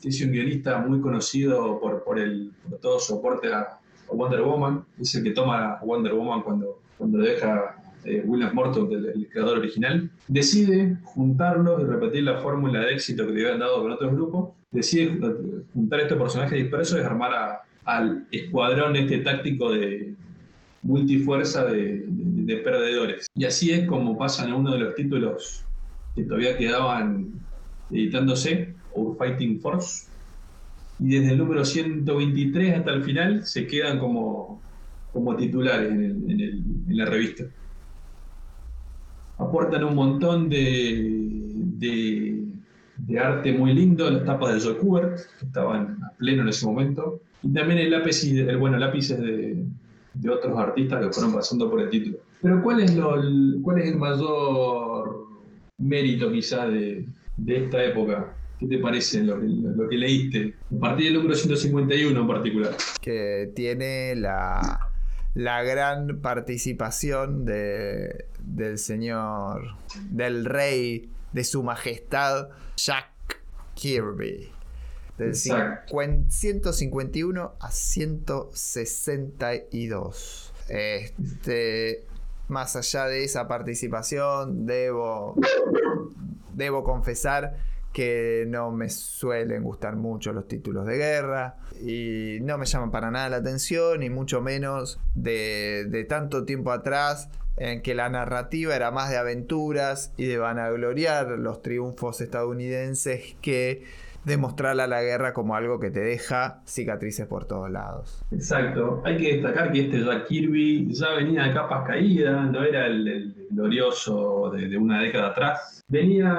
que es un guionista muy conocido por, por, el, por todo su aporte a, Wonder Woman, es el que toma Wonder Woman cuando, cuando deja eh, William Morton, el, el creador original, decide juntarlos y repetir la fórmula de éxito que le habían dado con otros grupos, decide ju- juntar estos personajes dispersos y armar a- al escuadrón este táctico de multifuerza de, de- de perdedores. Y así es como pasan a uno de los títulos que todavía quedaban editándose, Our Fighting Force, y desde el número 123 hasta el final se quedan como, como titulares en, la revista. Aportan un montón de, arte muy lindo, las tapas de Joe Kubert, que estaban a pleno en ese momento, y también el lápiz, el, bueno, lápices de, de otros artistas que fueron pasando por el título. Pero ¿cuál es, lo, cuál es el mayor mérito quizá de, de esta época? ¿Qué te parece lo que, leíste? A partir del número 151 en particular. que tiene la, la gran participación de, del señor, del rey, de su majestad, Jack Kirby. Del Exacto. 50 151 a 162. Este, más allá de esa participación, debo, debo confesar que no me suelen gustar mucho los títulos de guerra y no me llaman para nada la atención y mucho menos de, de tanto tiempo atrás en que la narrativa era más de aventuras y de vanagloriar los triunfos estadounidenses que demostrar a la guerra como algo que te deja cicatrices por todos lados. Exacto. Hay que destacar que este Jack Kirby ya venía de capas caídas, no era el, glorioso de, una década atrás. Venía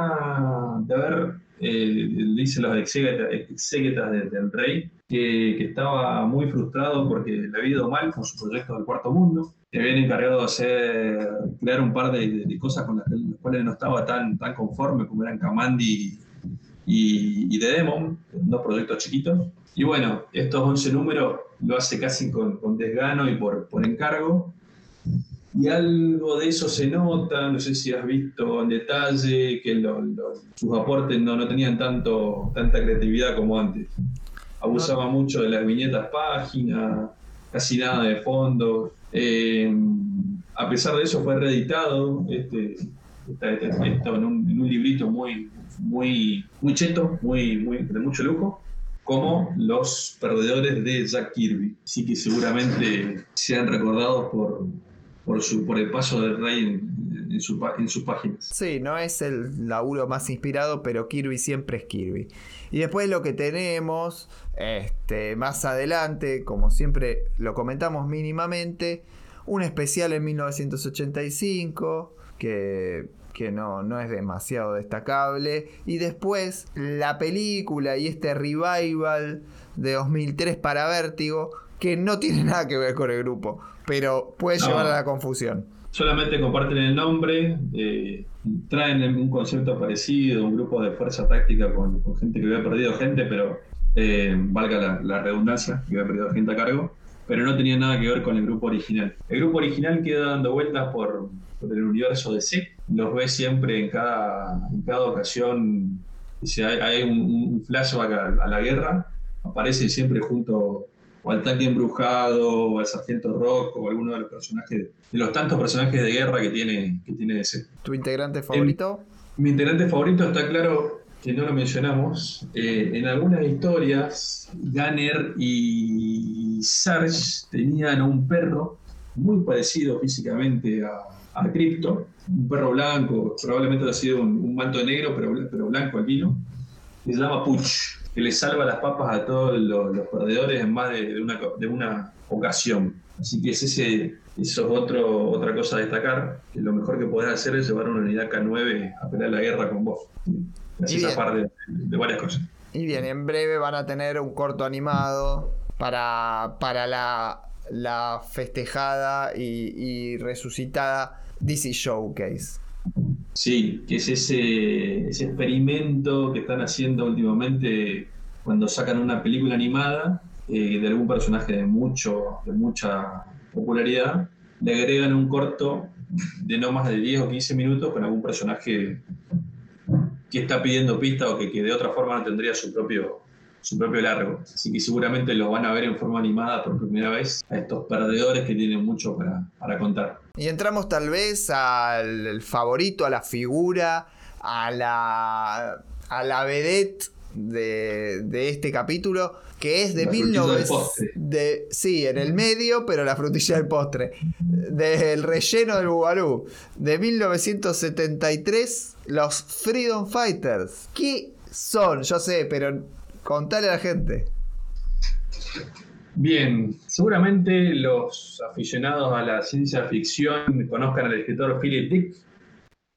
de haber, eh, dice los exégetas del rey, que, estaba muy frustrado porque le había ido mal con su proyecto del cuarto mundo, que habían encargado de hacer, crear un par de, cosas con las, cuales no estaba tan, tan conforme como eran Kamandi y, y The Demon, dos proyectos chiquitos. Y bueno, estos 11 números lo hace casi con, desgano y por, por encargo. Y algo de eso se nota, no sé si has visto en detalle que sus aportes no, no tenían tanto, tanta creatividad como antes. Abusaba mucho de las viñetas páginas, casi nada de fondo. Eh, a pesar de eso fue reeditado este, esto en un, en un librito muy, muy, muy cheto, muy, muy, de mucho lujo, como los perdedores de Jack Kirby. Así que seguramente sean recordados por, por, su, por el paso del rey en, en, su, en sus páginas. Sí, no es el laburo más inspirado, pero Kirby siempre es Kirby. Y después lo que tenemos este, más adelante, como siempre lo comentamos mínimamente, un especial en 1985 que que no, no es demasiado destacable. Y después la película y este revival de 2003 para Vértigo, que no tiene nada que ver con el grupo, pero puede llevar a la confusión. Solamente comparten el nombre, eh, traen un concepto parecido, un grupo de fuerza táctica con, gente que había perdido gente, pero eh, valga la, la redundancia, que había perdido gente a cargo, pero no tenía nada que ver con el grupo original. El grupo original queda dando vueltas por, por el universo de C. Los ve siempre en cada, en cada ocasión. Si hay, hay un, flashback a, la guerra, aparecen siempre junto o al tanque embrujado, o al sargento Rock, o alguno de los personajes, de los tantos personajes de guerra que tiene, que tiene DC. ¿Tu integrante favorito? mi integrante favorito está claro que no lo mencionamos. Eh, en algunas historias, Gunner y Sarge tenían un perro muy parecido físicamente a, a Crypto, un perro blanco, probablemente ha sido un, manto negro, pero, pero blanco vino, que se llama Puch, que le salva las papas a todos los, perdedores en más de, una, de una ocasión. Así que es ese, eso es otro, otra cosa a destacar, que lo mejor que podés hacer es llevar una unidad K9 a pelear la guerra con vos. Así parte de, varias cosas. Y bien, en breve van a tener un corto animado para, para la, la festejada y resucitada DC Showcase. Sí, que es ese, ese experimento que están haciendo últimamente cuando sacan una película animada eh, de algún personaje de, mucho, de mucha popularidad, le agregan un corto de no más de 10 o 15 minutos con algún personaje que está pidiendo pista o que, de otra forma no tendría su propio, su propio largo. Así que seguramente los van a ver en forma animada por primera vez a estos perdedores que tienen mucho para, para contar. Y entramos tal vez al favorito, a la figura, a la, a la vedette de, de este capítulo, que es de 1900. Sí, en el medio, pero la frutilla del postre. Del relleno del Bubalú. De 1973, los Freedom Fighters. ¿Qué son? Yo sé, pero Contale a la gente. Bien, seguramente los aficionados a la ciencia ficción conozcan al escritor Philip Dick.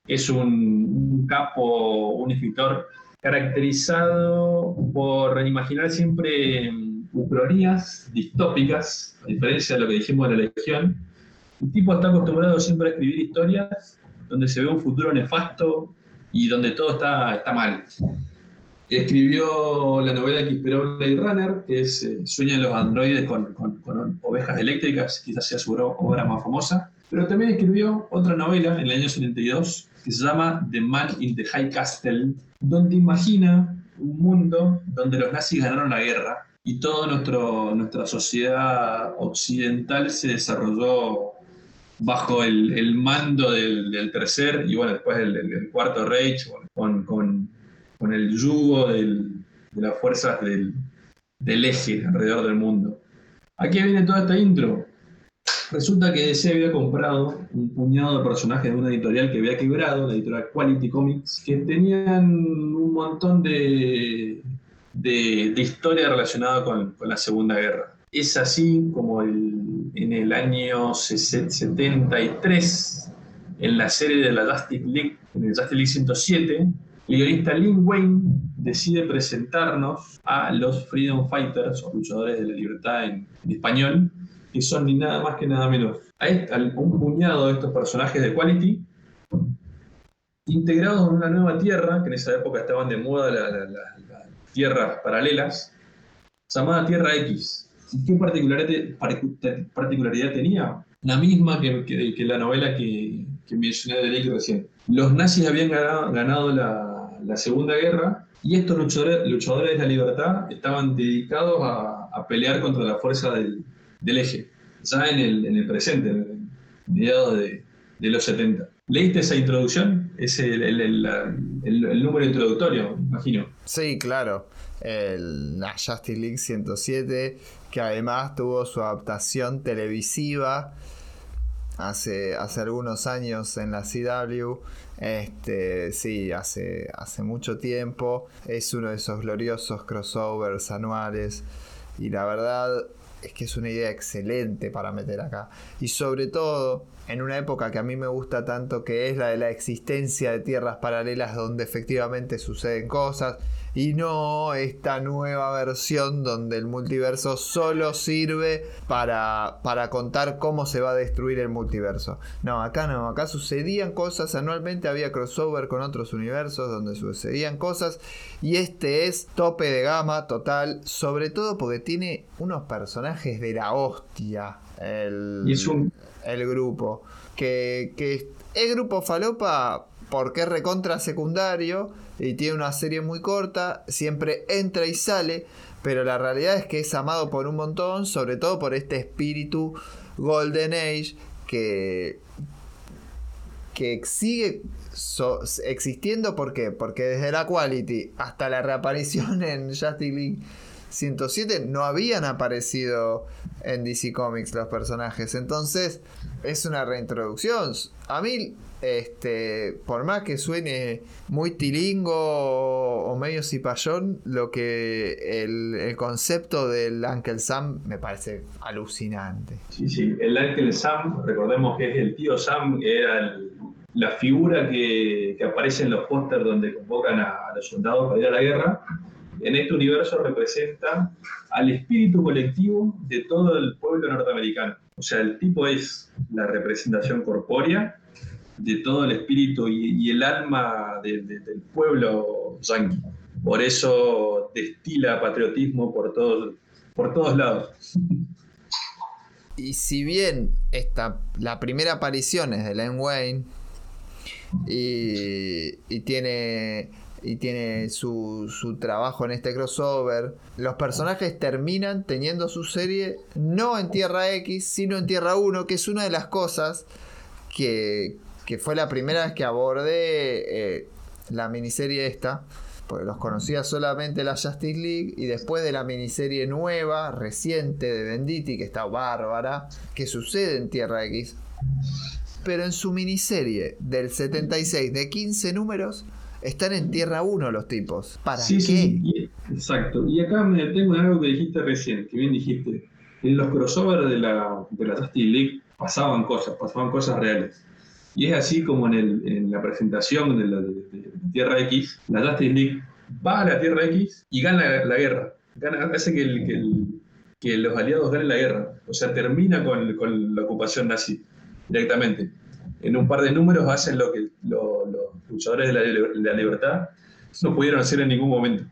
Es un, capo, un escritor caracterizado por imaginar siempre ucronías distópicas, a diferencia de lo que dijimos de la Legión. El tipo está acostumbrado siempre a escribir historias donde se ve un futuro nefasto y donde todo está mal. Escribió la novela que inspiró Blade Runner, que es eh, Sueñan los androides con, ovejas eléctricas, quizás sea su obra más famosa. Pero también escribió otra novela en el año 72 que se llama The Man in the High Castle, donde imagina un mundo donde los nazis ganaron la guerra y toda nuestra sociedad occidental se desarrolló bajo el, mando del, tercer y bueno, después el, cuarto Reich, con, con el yugo de las fuerzas del, eje alrededor del mundo. Aquí viene toda esta intro. Resulta que DC había comprado un puñado de personajes de una editorial que había quebrado, la editorial Quality Comics, que tenían un montón de, de, historia relacionada con, la Segunda Guerra. Es así como en el año 73, en la serie de la Justice League, en el Justice League 107, el guionista Lin Wayne decide presentarnos a los Freedom Fighters, o luchadores de la libertad en español, que son ni nada más que nada menos a un puñado de estos personajes de Quality, integrados en una nueva tierra, que en esa época estaban de moda las tierras paralelas, llamada Tierra X. ¿Qué particularidad, tenía? La misma que, la novela que, mencioné de Lake recién. Los nazis habían ganado, la, Segunda Guerra y estos luchadores, luchadores de la libertad estaban dedicados a, pelear contra la fuerza del, del eje, ya en el, en el presente, en mediados de, de, los 70. ¿Leíste esa introducción? Es el, el, número introductorio, imagino. Sí, claro. la Justice League 107, que además tuvo su adaptación televisiva hace, hace algunos años en la CW. Este, sí, hace, hace mucho tiempo. Es uno de esos gloriosos crossovers anuales. Y la verdad, es que es una idea excelente para meter acá. Y sobre todo en una época que a mí me gusta tanto, que es la de la existencia de tierras paralelas donde efectivamente suceden cosas y no esta nueva versión donde el multiverso solo sirve para, para contar cómo se va a destruir el multiverso. No, acá no, acá sucedían cosas, anualmente había crossover con otros universos donde sucedían cosas y este es tope de gama total, sobre todo porque tiene unos personajes de la hostia. El, el grupo. Que, que es grupo falopa porque es recontra secundario y tiene una serie muy corta, siempre entra y sale, pero la realidad es que es amado por un montón, sobre todo por este espíritu Golden Age que, que sigue existiendo. ¿Por qué? Porque desde la Quality hasta la reaparición (laughs) en Justice League 107 no habían aparecido en DC Comics los personajes. Entonces es una reintroducción. A mí este, por más que suene muy tilingo o, medio cipayón, lo que el, concepto del Uncle Sam me parece alucinante. Sí, sí, el Uncle Sam, recordemos que es el tío Sam, que era la figura que, aparece en los pósters donde convocan a, a los soldados para ir a la guerra. En este universo representa al espíritu colectivo de todo el pueblo norteamericano. O sea, el tipo es la representación corpórea de todo el espíritu y, el alma del pueblo yanqui. Por eso destila patriotismo por todos, por todos lados. Y si bien esta, la primera aparición es de Len Wayne y, y tiene y tiene su, su, trabajo en este crossover, los personajes terminan teniendo su serie no en Tierra X, sino en Tierra 1, que es una de las cosas que, que fue la primera vez que abordé eh, la miniserie esta, porque los conocía solamente la Justice League, y después de la miniserie nueva, reciente de Venditti, que está bárbara, que sucede en Tierra X, pero en su miniserie del 76 de 15 números, están en Tierra 1 los tipos. ¿Para qué? Sí, exacto. Y acá me detengo en algo que dijiste recién, que bien dijiste. En los crossovers de la, de la Justice League pasaban cosas, pasaban cosas reales. Y es así como en, la presentación de, la, Tierra X, la Justice League va a la Tierra X y gana la, guerra. hace que, los aliados ganen la guerra. O sea, termina con, la ocupación nazi directamente. En un par de números hacen lo que los luchadores de la, libertad no pudieron hacer en ningún momento.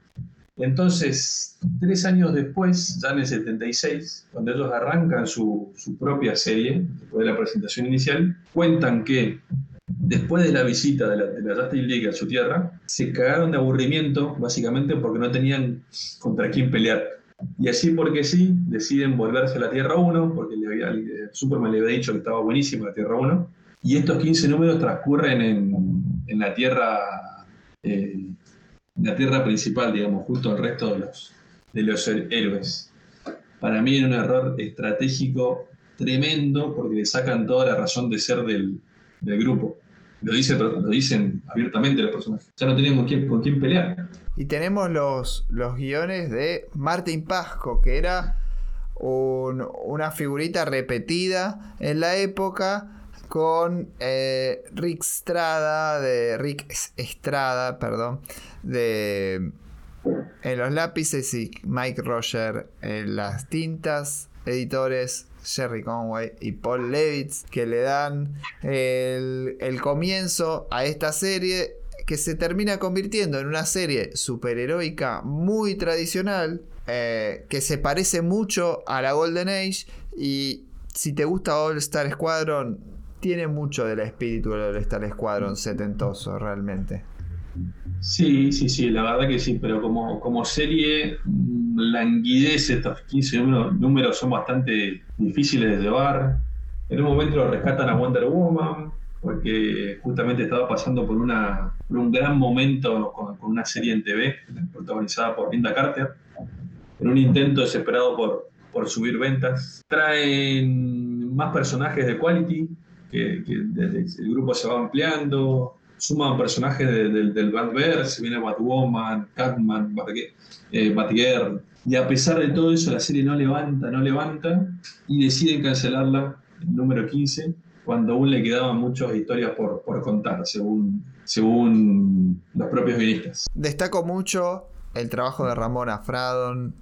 Entonces, tres años después, ya en el 76, cuando ellos arrancan su, propia serie, después de la presentación inicial, cuentan que después de la visita de la, de la Justice League a su tierra, se cagaron de aburrimiento, básicamente porque no tenían contra quién pelear. Y así porque sí, deciden volverse a la Tierra 1, porque le había, Superman le había dicho que estaba buenísima la Tierra 1. Y estos 15 números transcurren en, la Tierra eh, la tierra principal, digamos, justo al resto de los, de los héroes. Para mí era un error estratégico tremendo porque le sacan toda la razón de ser del, grupo. Lo, dice, lo dicen abiertamente los personajes. Ya no quién, con quién pelear. Y tenemos los, los guiones de Martín Pasco, que era una figurita repetida en la época con eh, Rick Estrada, de Rick Estrada, perdón, de en los lápices y Mike Roger en las tintas, editores Jerry Conway y Paul Levitz, que le dan el, el comienzo a esta serie que se termina convirtiendo en una serie superheroica muy tradicional, eh, que se parece mucho a la Golden Age y si te gusta All Star Squadron, tiene mucho del espíritu del Star Squadron setentoso realmente. Sí, sí, sí, la verdad que sí, pero como, como serie mm, languidece, estos 15 números, son bastante difíciles de llevar. En un momento lo rescatan a Wonder Woman, porque justamente estaba pasando por, una, un gran momento con, una serie en TV, protagonizada por Linda Carter, en un intento desesperado por, por subir ventas. Traen más personajes de Quality, que, el grupo se va ampliando, suman personajes del, del Batverse, viene Batwoman, Catman, eh, Batgirl, y a pesar de todo eso la serie no levanta, no levanta, y deciden cancelarla, el número 15, cuando aún le quedaban muchas historias por, por contar, según, según los propios guionistas. Destaco mucho el trabajo de Ramón Afradon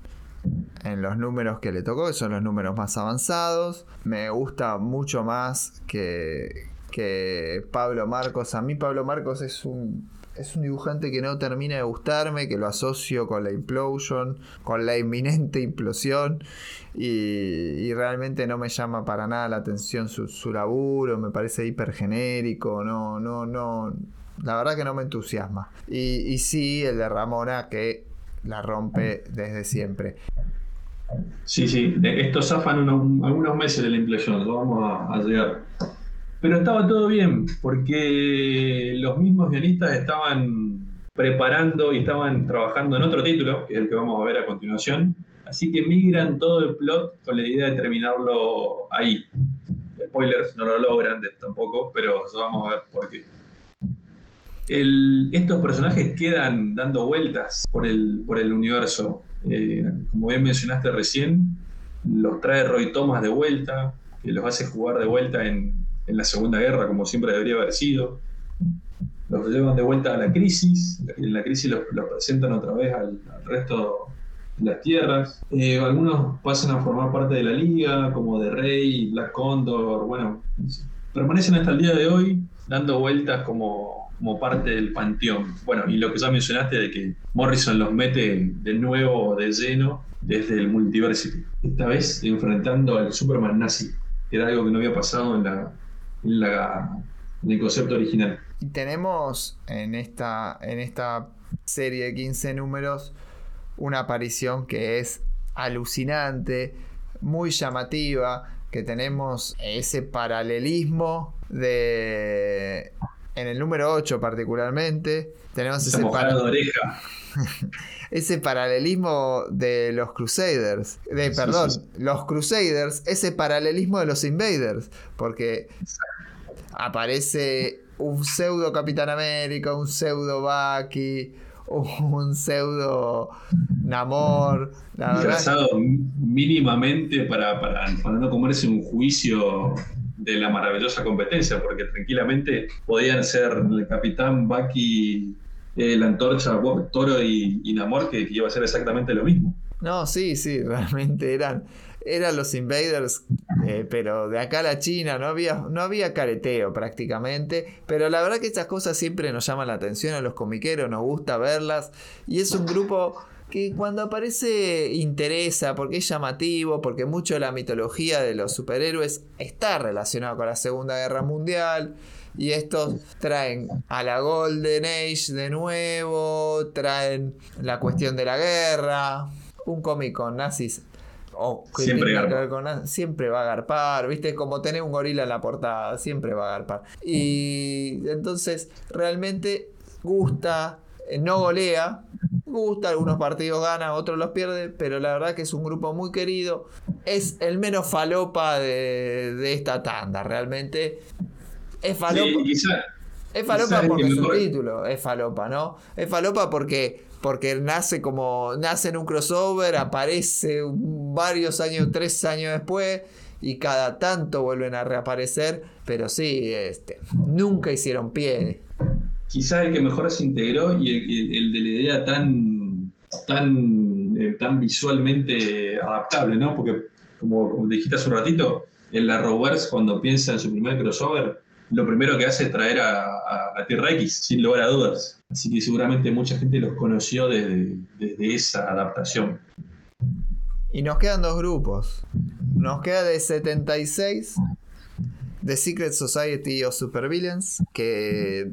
en los números que le tocó, que son los números más avanzados. Me gusta mucho más que, que Pablo Marcos. A mí Pablo Marcos es un, es un dibujante que no termina de gustarme, que lo asocio con la implosion, con la inminente implosión y, realmente no me llama para nada la atención su, su laburo, me parece hiper genérico, no, no, no, la verdad que no me entusiasma. Y, y sí, el de Ramona que la rompe desde siempre. Sí, sí, esto zafan algunos meses de la implosión, lo vamos a llegar. Pero estaba todo bien, porque los mismos guionistas estaban preparando y estaban trabajando en otro título, que es el que vamos a ver a continuación. Así que migran todo el plot con la idea de terminarlo ahí. Spoilers, no lo logran tampoco, pero vamos a ver por qué. Estos personajes quedan dando vueltas por el, por el universo. Eh, como bien mencionaste recién, los trae Roy Thomas de vuelta, que los hace jugar de vuelta en, en la Segunda Guerra, como siempre debería haber sido. Los llevan de vuelta a la crisis, en la crisis los, presentan otra vez al, resto de las tierras. Eh, algunos pasan a formar parte de la liga, como de Rey, Black Condor, bueno, permanecen hasta el día de hoy dando vueltas como, como parte del panteón. Bueno, y lo que ya mencionaste de que Morrison los mete de nuevo de lleno desde el Multiversity. Esta vez enfrentando al Superman nazi, que era algo que no había pasado en el concepto original. Y tenemos en esta, en esta serie de 15 números una aparición que es alucinante, muy llamativa, que tenemos ese paralelismo de... En el número 8 particularmente, tenemos ese, oreja. (laughs) ese paralelismo de los Crusaders, de, perdón, los Crusaders, ese paralelismo de los Invaders, porque aparece un pseudo Capitán América, un pseudo Bucky, un pseudo Namor. Disfrazado mínimamente para, para, no comerse un juicio de la maravillosa competencia, porque tranquilamente podían ser el Capitán Bucky la antorcha, Toro y, Namor, que iba a ser exactamente lo mismo. No, sí, sí, (laughs) realmente eran, eran los invaders, eh, pero de acá a la China no había, no había careteo prácticamente, pero la verdad que estas cosas siempre nos llaman la atención a los comiqueros, nos gusta verlas, y es un grupo que cuando aparece interesa, porque es llamativo, porque mucho de la mitología de los superhéroes está relacionado con la Segunda Guerra Mundial. Y estos traen a la Golden Age de nuevo, traen la cuestión de la guerra, un cómic con nazis. siempre, siempre va a agarpar, viste, como tener un gorila en la portada, siempre va a agarpar. Y entonces realmente gusta, eh, no golea. Gusta, algunos partidos gana, otros los pierde, pero la verdad que es un grupo muy querido. Es el menos falopa de, de esta tanda, realmente. Es falopa. Sí, Es falopa porque es un título, es falopa, ¿no? Es falopa porque, porque nace como. nace en un crossover, aparece varios años, tres años después, y cada tanto vuelven a reaparecer. Pero sí, este, nunca hicieron pie. Quizás el que mejor se integró y el, de la idea tan, tan, eh, tan visualmente adaptable, ¿no? Porque, como, dijiste hace un ratito, el Arrowverse cuando piensa en su primer crossover, lo primero que hace es traer a, a, a T-Rex, sin lugar a dudas. Así que seguramente mucha gente los conoció desde, desde esa adaptación. Y nos quedan dos grupos. Nos queda de 76 The Secret Society of Supervillains, que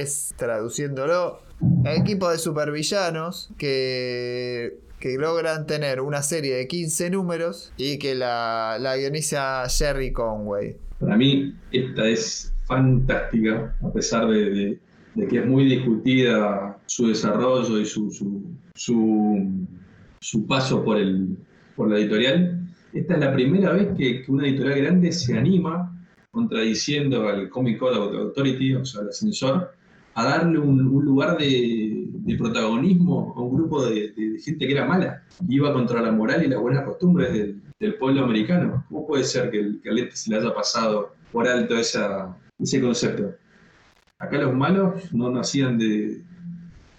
es traduciéndolo, equipo de supervillanos que, que logran tener una serie de 15 números y que la, la guioniza Jerry Conway. Para mí, esta es fantástica, a pesar de, de- que es muy discutida su desarrollo y su, su, su, su paso por, el, por la editorial. Esta es la primera vez que, que una editorial grande se anima, contradiciendo al Comic Code Authority, o sea, al ascensor, a darle un, lugar de, protagonismo a un grupo de, gente que era mala, iba contra la moral y las buenas costumbres del, pueblo americano. ¿Cómo puede ser que, el, que al este se le haya pasado por alto ese concepto? Acá los malos no nacían de.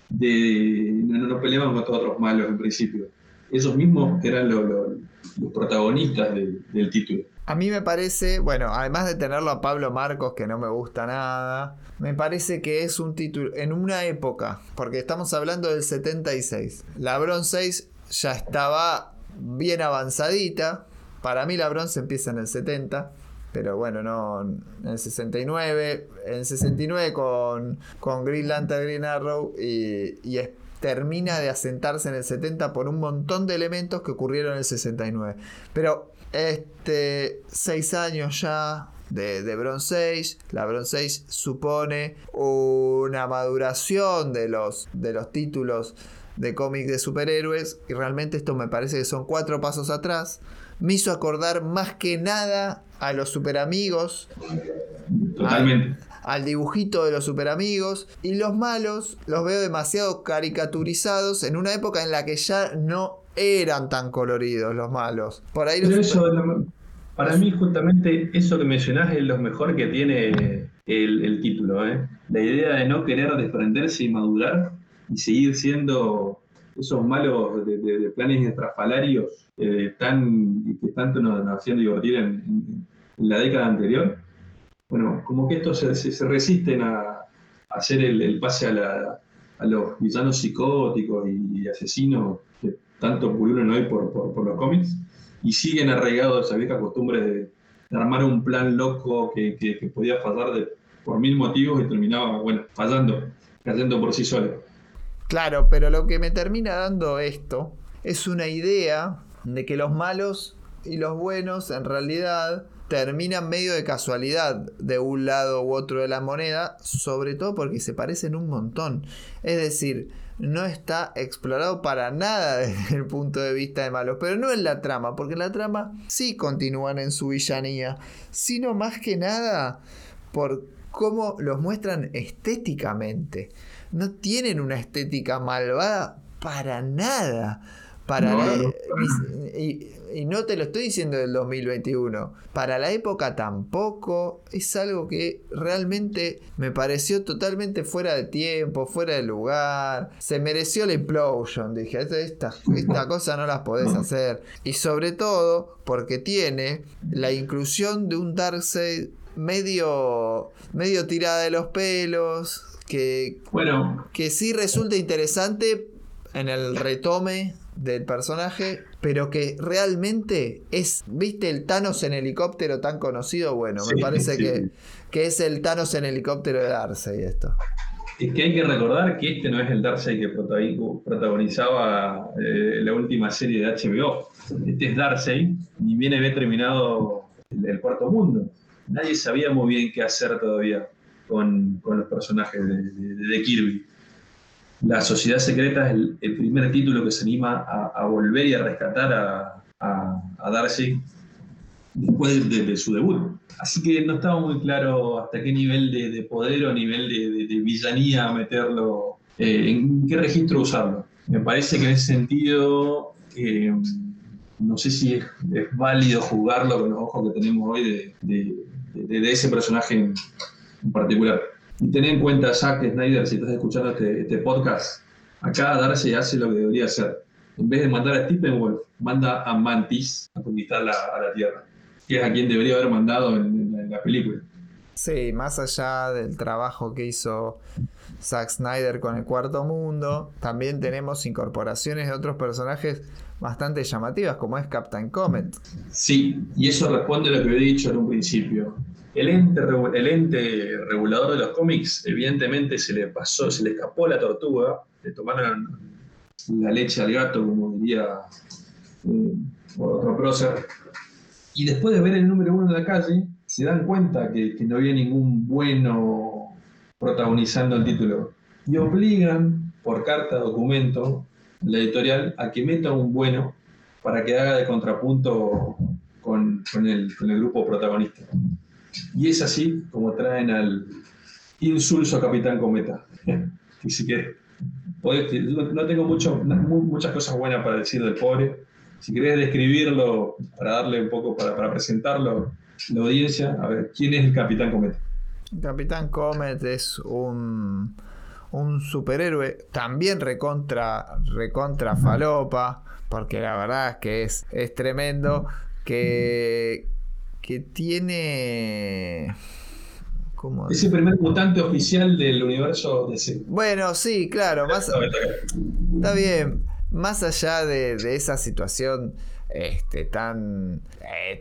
de no, no- peleaban contra otros malos en principio. Esos mismos eran lo- lo- los protagonistas del título. A mí me parece, bueno, además de tenerlo a Pablo Marcos, que no me gusta nada, me parece que es un título en una época, porque estamos hablando del 76. La Bronze 6 ya estaba bien avanzadita. Para mí la Bronze empieza en el 70, pero bueno, no en el 69. En el 69 con, con Green Lantern, Green Arrow y, y termina de asentarse en el 70 por un montón de elementos que ocurrieron en el 69. Pero este, seis años ya de, de Bronze Age. La Bronze Age supone una maduración de los, de los títulos de cómics de superhéroes. Y realmente esto me parece que son cuatro pasos atrás. Me hizo acordar más que nada a los superamigos Totalmente. al dibujito de los superamigos y los malos los veo demasiado caricaturizados en una época en la que ya no eran tan coloridos los malos. Por ahí los eso, para mí, justamente eso que mencionás es lo mejor que tiene el, el título. ¿eh? La idea de no querer desprenderse y madurar y seguir siendo esos malos de, de- de planes estrafalarios eh, tan, que tanto nos, nos hacían divertir en, en- en la década anterior. Bueno, como que estos se, se- se resisten a, a hacer el, el pase a, la- a los villanos psicóticos y, y asesinos tanto pululan hoy por, por- los cómics y siguen arraigados a esa vieja costumbre de, armar un plan loco que, que- que podía fallar de- por mil motivos y terminaba, bueno, fallando, cayendo por sí solo. Claro, pero lo que me termina dando esto es una idea de que los malos y los buenos en realidad terminan medio de casualidad de un lado u otro de la moneda, sobre todo porque se parecen un montón. Es decir, no está explorado para nada (laughs) desde el punto de vista de malos, pero no en la trama, porque en la trama sí continúan en su villanía, sino más que nada por cómo los muestran estéticamente no tienen una estética malvada para nada. Para No, la- no, ni- y, y no te lo estoy diciendo del 2021. Para la época tampoco. Es algo que realmente me pareció totalmente fuera de tiempo, fuera de lugar. Se mereció la implosion. Dije, esta, esta, esta (laughs) cosa no las podés hacer. Y sobre todo porque tiene la inclusión de un Darkseid medio, medio tirada de los pelos. Que, Bueno, que sí resulta interesante en el retome del personaje, pero que realmente es, ¿viste el Thanos en helicóptero tan conocido? Bueno, me parece sí. que, que es el Thanos en helicóptero de Darcy esto. es que hay que recordar que este no es el Darkseid que protagoni- protagonizaba eh, la última serie de HBO. Este es Darkseid, ni bien había terminado el, el cuarto mundo. Nadie sabía muy bien qué hacer todavía con, con los personajes de, de- de Kirby. La Sociedad Secreta es el, primer título que se anima a, volver y a rescatar a, a, Darcy después de, su debut. Así que no estaba muy claro hasta qué nivel de, poder o nivel de, villanía meterlo, eh, en qué registro usarlo. Me parece que en ese sentido, eh, no sé si es, válido jugarlo con los ojos que tenemos hoy de, ese personaje en, particular. Y ten en cuenta, Zack Snyder, si estás escuchando este, este, podcast, acá Darcy hace lo que debería hacer. En vez de mandar a Steppenwolf, manda a Mantis a conquistar a la Tierra, que es a quien debería haber mandado en la película. Sí, más allá del trabajo que hizo Zack Snyder con el Cuarto Mundo, también tenemos incorporaciones de otros personajes bastante llamativas, como es Captain Comet. Sí, y eso responde a lo que había dicho en un principio. El ente, regulador de los cómics, evidentemente se le pasó, se le escapó la tortuga, le tomaron la leche al gato, como diría eh, otro prócer. Y después de ver el número uno de la calle, se dan cuenta que, no había ningún bueno protagonizando el título y obligan por carta documento la editorial a que meta un bueno para que haga de contrapunto con, el, grupo protagonista. Y es así como traen al insulso Capitán Cometa. (laughs) y si no tengo mucho, muchas cosas buenas para decir del pobre. Si querés describirlo, para darle un poco, para, presentarlo, la audiencia, a ver, ¿quién es el Capitán Comet? Capitán Comet es un, un superhéroe también recontra, recontra falopa, porque la verdad es que es, es tremendo, que, que tiene... ¿cómo es el primer mutante oficial del universo DC. Bueno, sí, claro, más, está bien, más allá de, de esa situación este, tan, eh,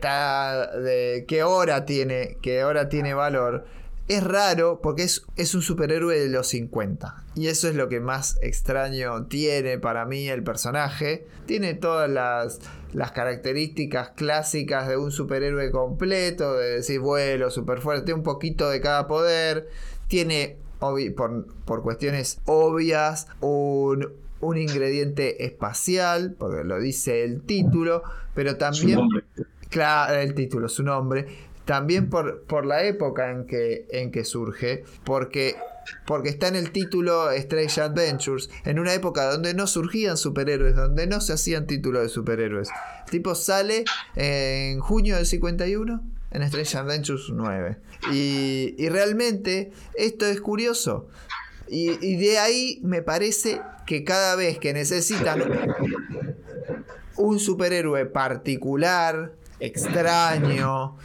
de, que ahora tiene, que ahora tiene valor. Es raro porque es, es, un superhéroe de los 50. Y eso es lo que más extraño tiene para mí el personaje. Tiene todas las, las características clásicas de un superhéroe completo. De decir vuelo, super fuerte, un poquito de cada poder. Tiene, por, por cuestiones obvias, un, un ingrediente espacial, porque lo dice el título, pero también... Claro, el título, su nombre. También por, por la época en que, en que surge, porque, porque está en el título Strange Adventures, en una época donde no surgían superhéroes, donde no se hacían títulos de superhéroes. El tipo sale en junio del 51 en Strange Adventures 9. Y, y realmente esto es curioso. Y, y, de ahí me parece que cada vez que necesitan un superhéroe particular, extraño,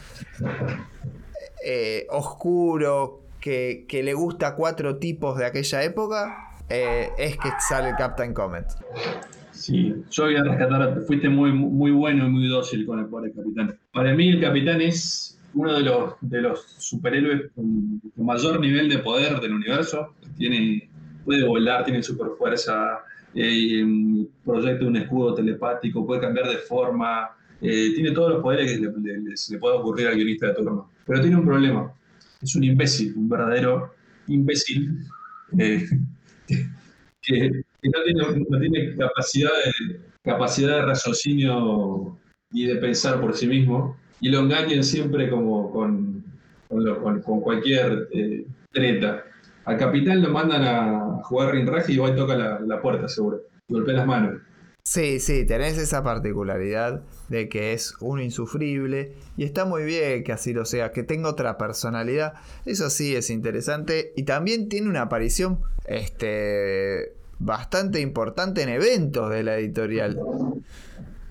eh, oscuro, que, le gusta a cuatro tipos de aquella época, eh, es que sale el Captain Comet. Sí, yo voy a rescatar, fuiste muy, muy bueno y muy dócil con el pobre capitán. Para mí el capitán es uno de los, de los superhéroes con, mayor nivel de poder del universo. Tiene puede volar, tiene super fuerza, eh, proyecta un escudo telepático, puede cambiar de forma, eh, tiene todos los poderes que le, se le puede ocurrir al guionista de turno. Pero tiene un problema, es un imbécil, un verdadero imbécil, eh, que, no, tiene, capacidad, de, capacidad raciocinio y de pensar por sí mismo, y lo engañan siempre como con, cualquier treta. Al capitán lo mandan a jugar rinraje y igual toca la, puerta, seguro. Y golpea las manos. Sí, sí, tenés esa particularidad de que es un insufrible y está muy bien que así lo sea, que tenga otra personalidad. Eso sí es interesante y también tiene una aparición este bastante importante en eventos de la editorial.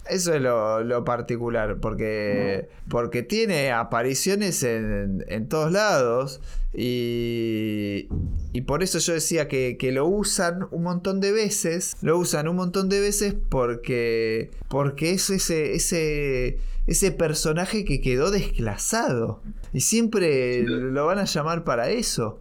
Eso es lo, particular, porque, porque tiene apariciones en, en todos lados y, y, por eso yo decía que, que, lo usan un montón de veces, lo usan un montón de veces porque, porque es ese, ese, ese personaje que quedó desclasado y siempre lo van a llamar para eso.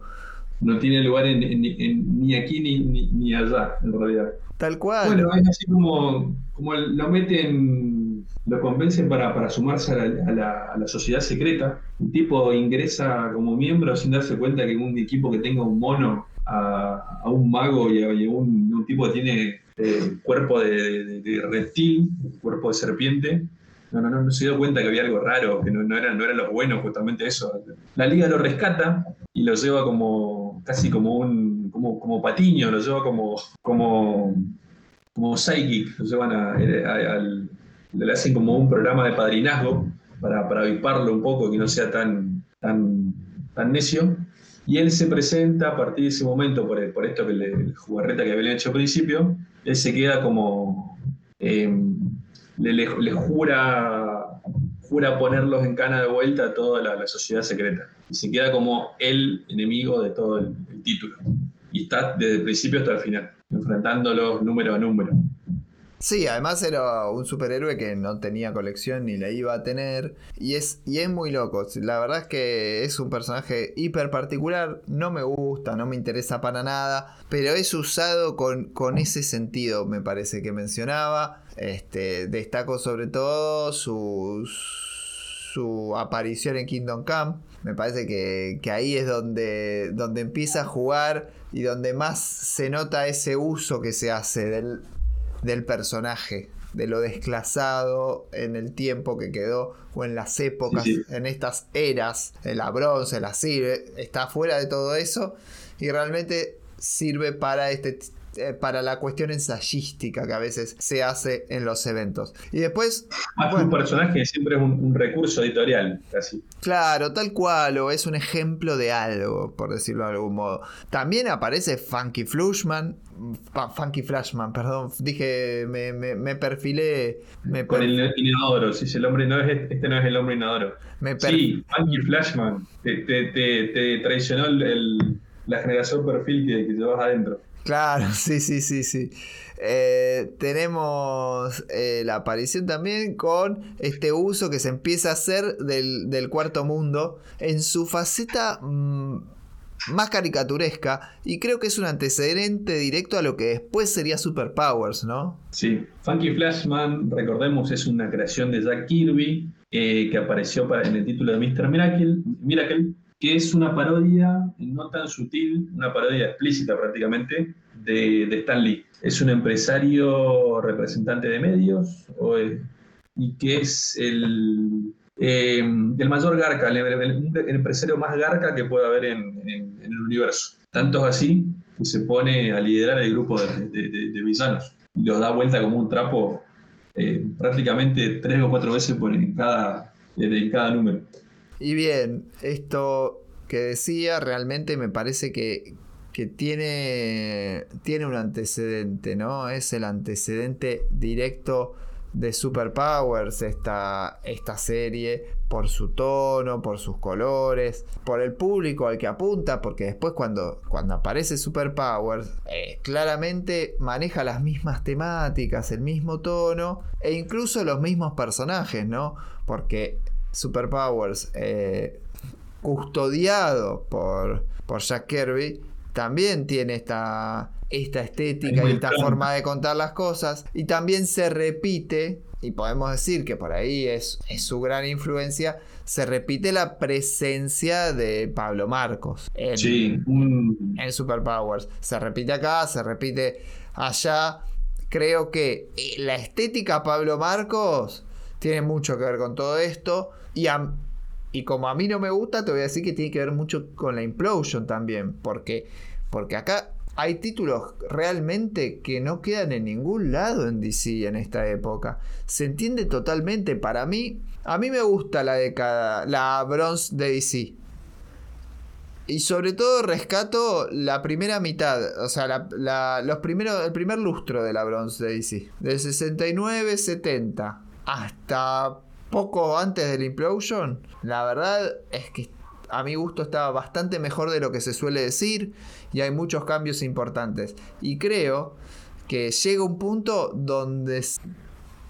No tiene lugar ni aquí ni, ni allá, en realidad. Tal cual. Bueno, es así como, como lo meten, lo convencen para, sumarse a la, a, la, sociedad secreta. Un tipo ingresa como miembro sin darse cuenta que un equipo que tenga un mono a, un mago y a, un, tipo que tiene eh, cuerpo de, reptil, cuerpo de serpiente. No, no, no, no se dio cuenta que había algo raro, que no, no, eran, no eran los buenos, justamente eso. La liga lo rescata y lo lleva como casi como un como, como patiño, lo lleva como, como, como psychic, lo llevan a, le hacen como un programa de padrinazgo para, para aviparlo un poco, que no sea tan, tan, tan necio. Y él se presenta a partir de ese momento, por, por esto que le, el jugarreta que había hecho al principio, él se queda como. Em, le, jura, jura ponerlos en cana de vuelta a toda la, sociedad secreta. Y se queda como el enemigo de todo el título. Y está desde el principio hasta el final, enfrentándolos número a número. Sí, además era un superhéroe que no tenía colección ni la iba a tener. Y es, y es muy loco. La verdad es que es un personaje hiper particular. No me gusta, no me interesa para nada. Pero es usado con, con ese sentido, me parece que mencionaba. Este, destaco sobre todo su, su aparición en Kingdom Come. Me parece que, que, ahí es donde, donde empieza a jugar y donde más se nota ese uso que se hace del, del personaje, de lo desclasado en el tiempo que quedó o en las épocas, en estas eras, en la bronce, la sirve, está fuera de todo eso y realmente sirve para este eh, para la cuestión ensayística que a veces se hace en los eventos. Y después... un personaje siempre es un, recurso editorial, casi. Claro, tal cual, o es un ejemplo de algo, por decirlo de algún modo. También aparece Funky Flashman, Funky Flashman, perdón, dije, me, me, perfilé... Con el inodoro, si el hombre no es, este no es el hombre inodoro. sí, Funky Flashman, te, te, traicionó la generación perfil que, que llevas adentro. Claro, (laughs) sí, sí, sí, sí. Eh, tenemos eh, la aparición también con este uso que se empieza a hacer del, cuarto mundo en su faceta mm, más caricaturesca y creo que es un antecedente directo a lo que después sería Superpowers, ¿no? Sí, Funky Flashman, recordemos, es una creación de Jack Kirby eh, que apareció en el título de Mr. Miracle, Miracle que es una parodia no tan sutil, una parodia explícita prácticamente de, Stan Lee. Es un empresario representante de medios y que es el, eh, el mayor garca, el, empresario más garca que puede haber en, el universo. Tanto es así que se pone a liderar el grupo de, de, villanos y los da vuelta como un trapo eh, prácticamente tres o cuatro veces por en cada, en cada número. Y bien, esto que decía realmente me parece que, tiene, tiene un antecedente, ¿no? Es el antecedente directo de Superpowers esta, esta serie por su tono, por sus colores, por el público al que apunta, porque después cuando, cuando aparece Superpowers, eh, claramente maneja las mismas temáticas, el mismo tono e incluso los mismos personajes, ¿no? Porque Superpowers, eh, custodiado por, por Jack Kirby, también tiene esta, esta estética y esta forma de contar las cosas. Y también se repite, y podemos decir que por ahí es, es su gran influencia, se repite la presencia de Pablo Marcos en, en Superpowers. Se repite acá, se repite allá. Creo que eh, la estética Pablo Marcos tiene mucho que ver con todo esto. Y, y como a mí no me gusta, te voy a decir que tiene que ver mucho con la Implosion también. Porque, porque acá hay títulos realmente que no quedan en ningún lado en DC en esta época. Se entiende totalmente. Para mí, a mí me gusta la década, la bronze de DC. Y sobre todo rescato la primera mitad, o sea, los primeros, el primer lustro de la bronze de DC. Del 69-70 hasta poco antes del Implosion, la verdad es que a mi gusto estaba bastante mejor de lo que se suele decir y hay muchos cambios importantes. Y creo que llega un punto donde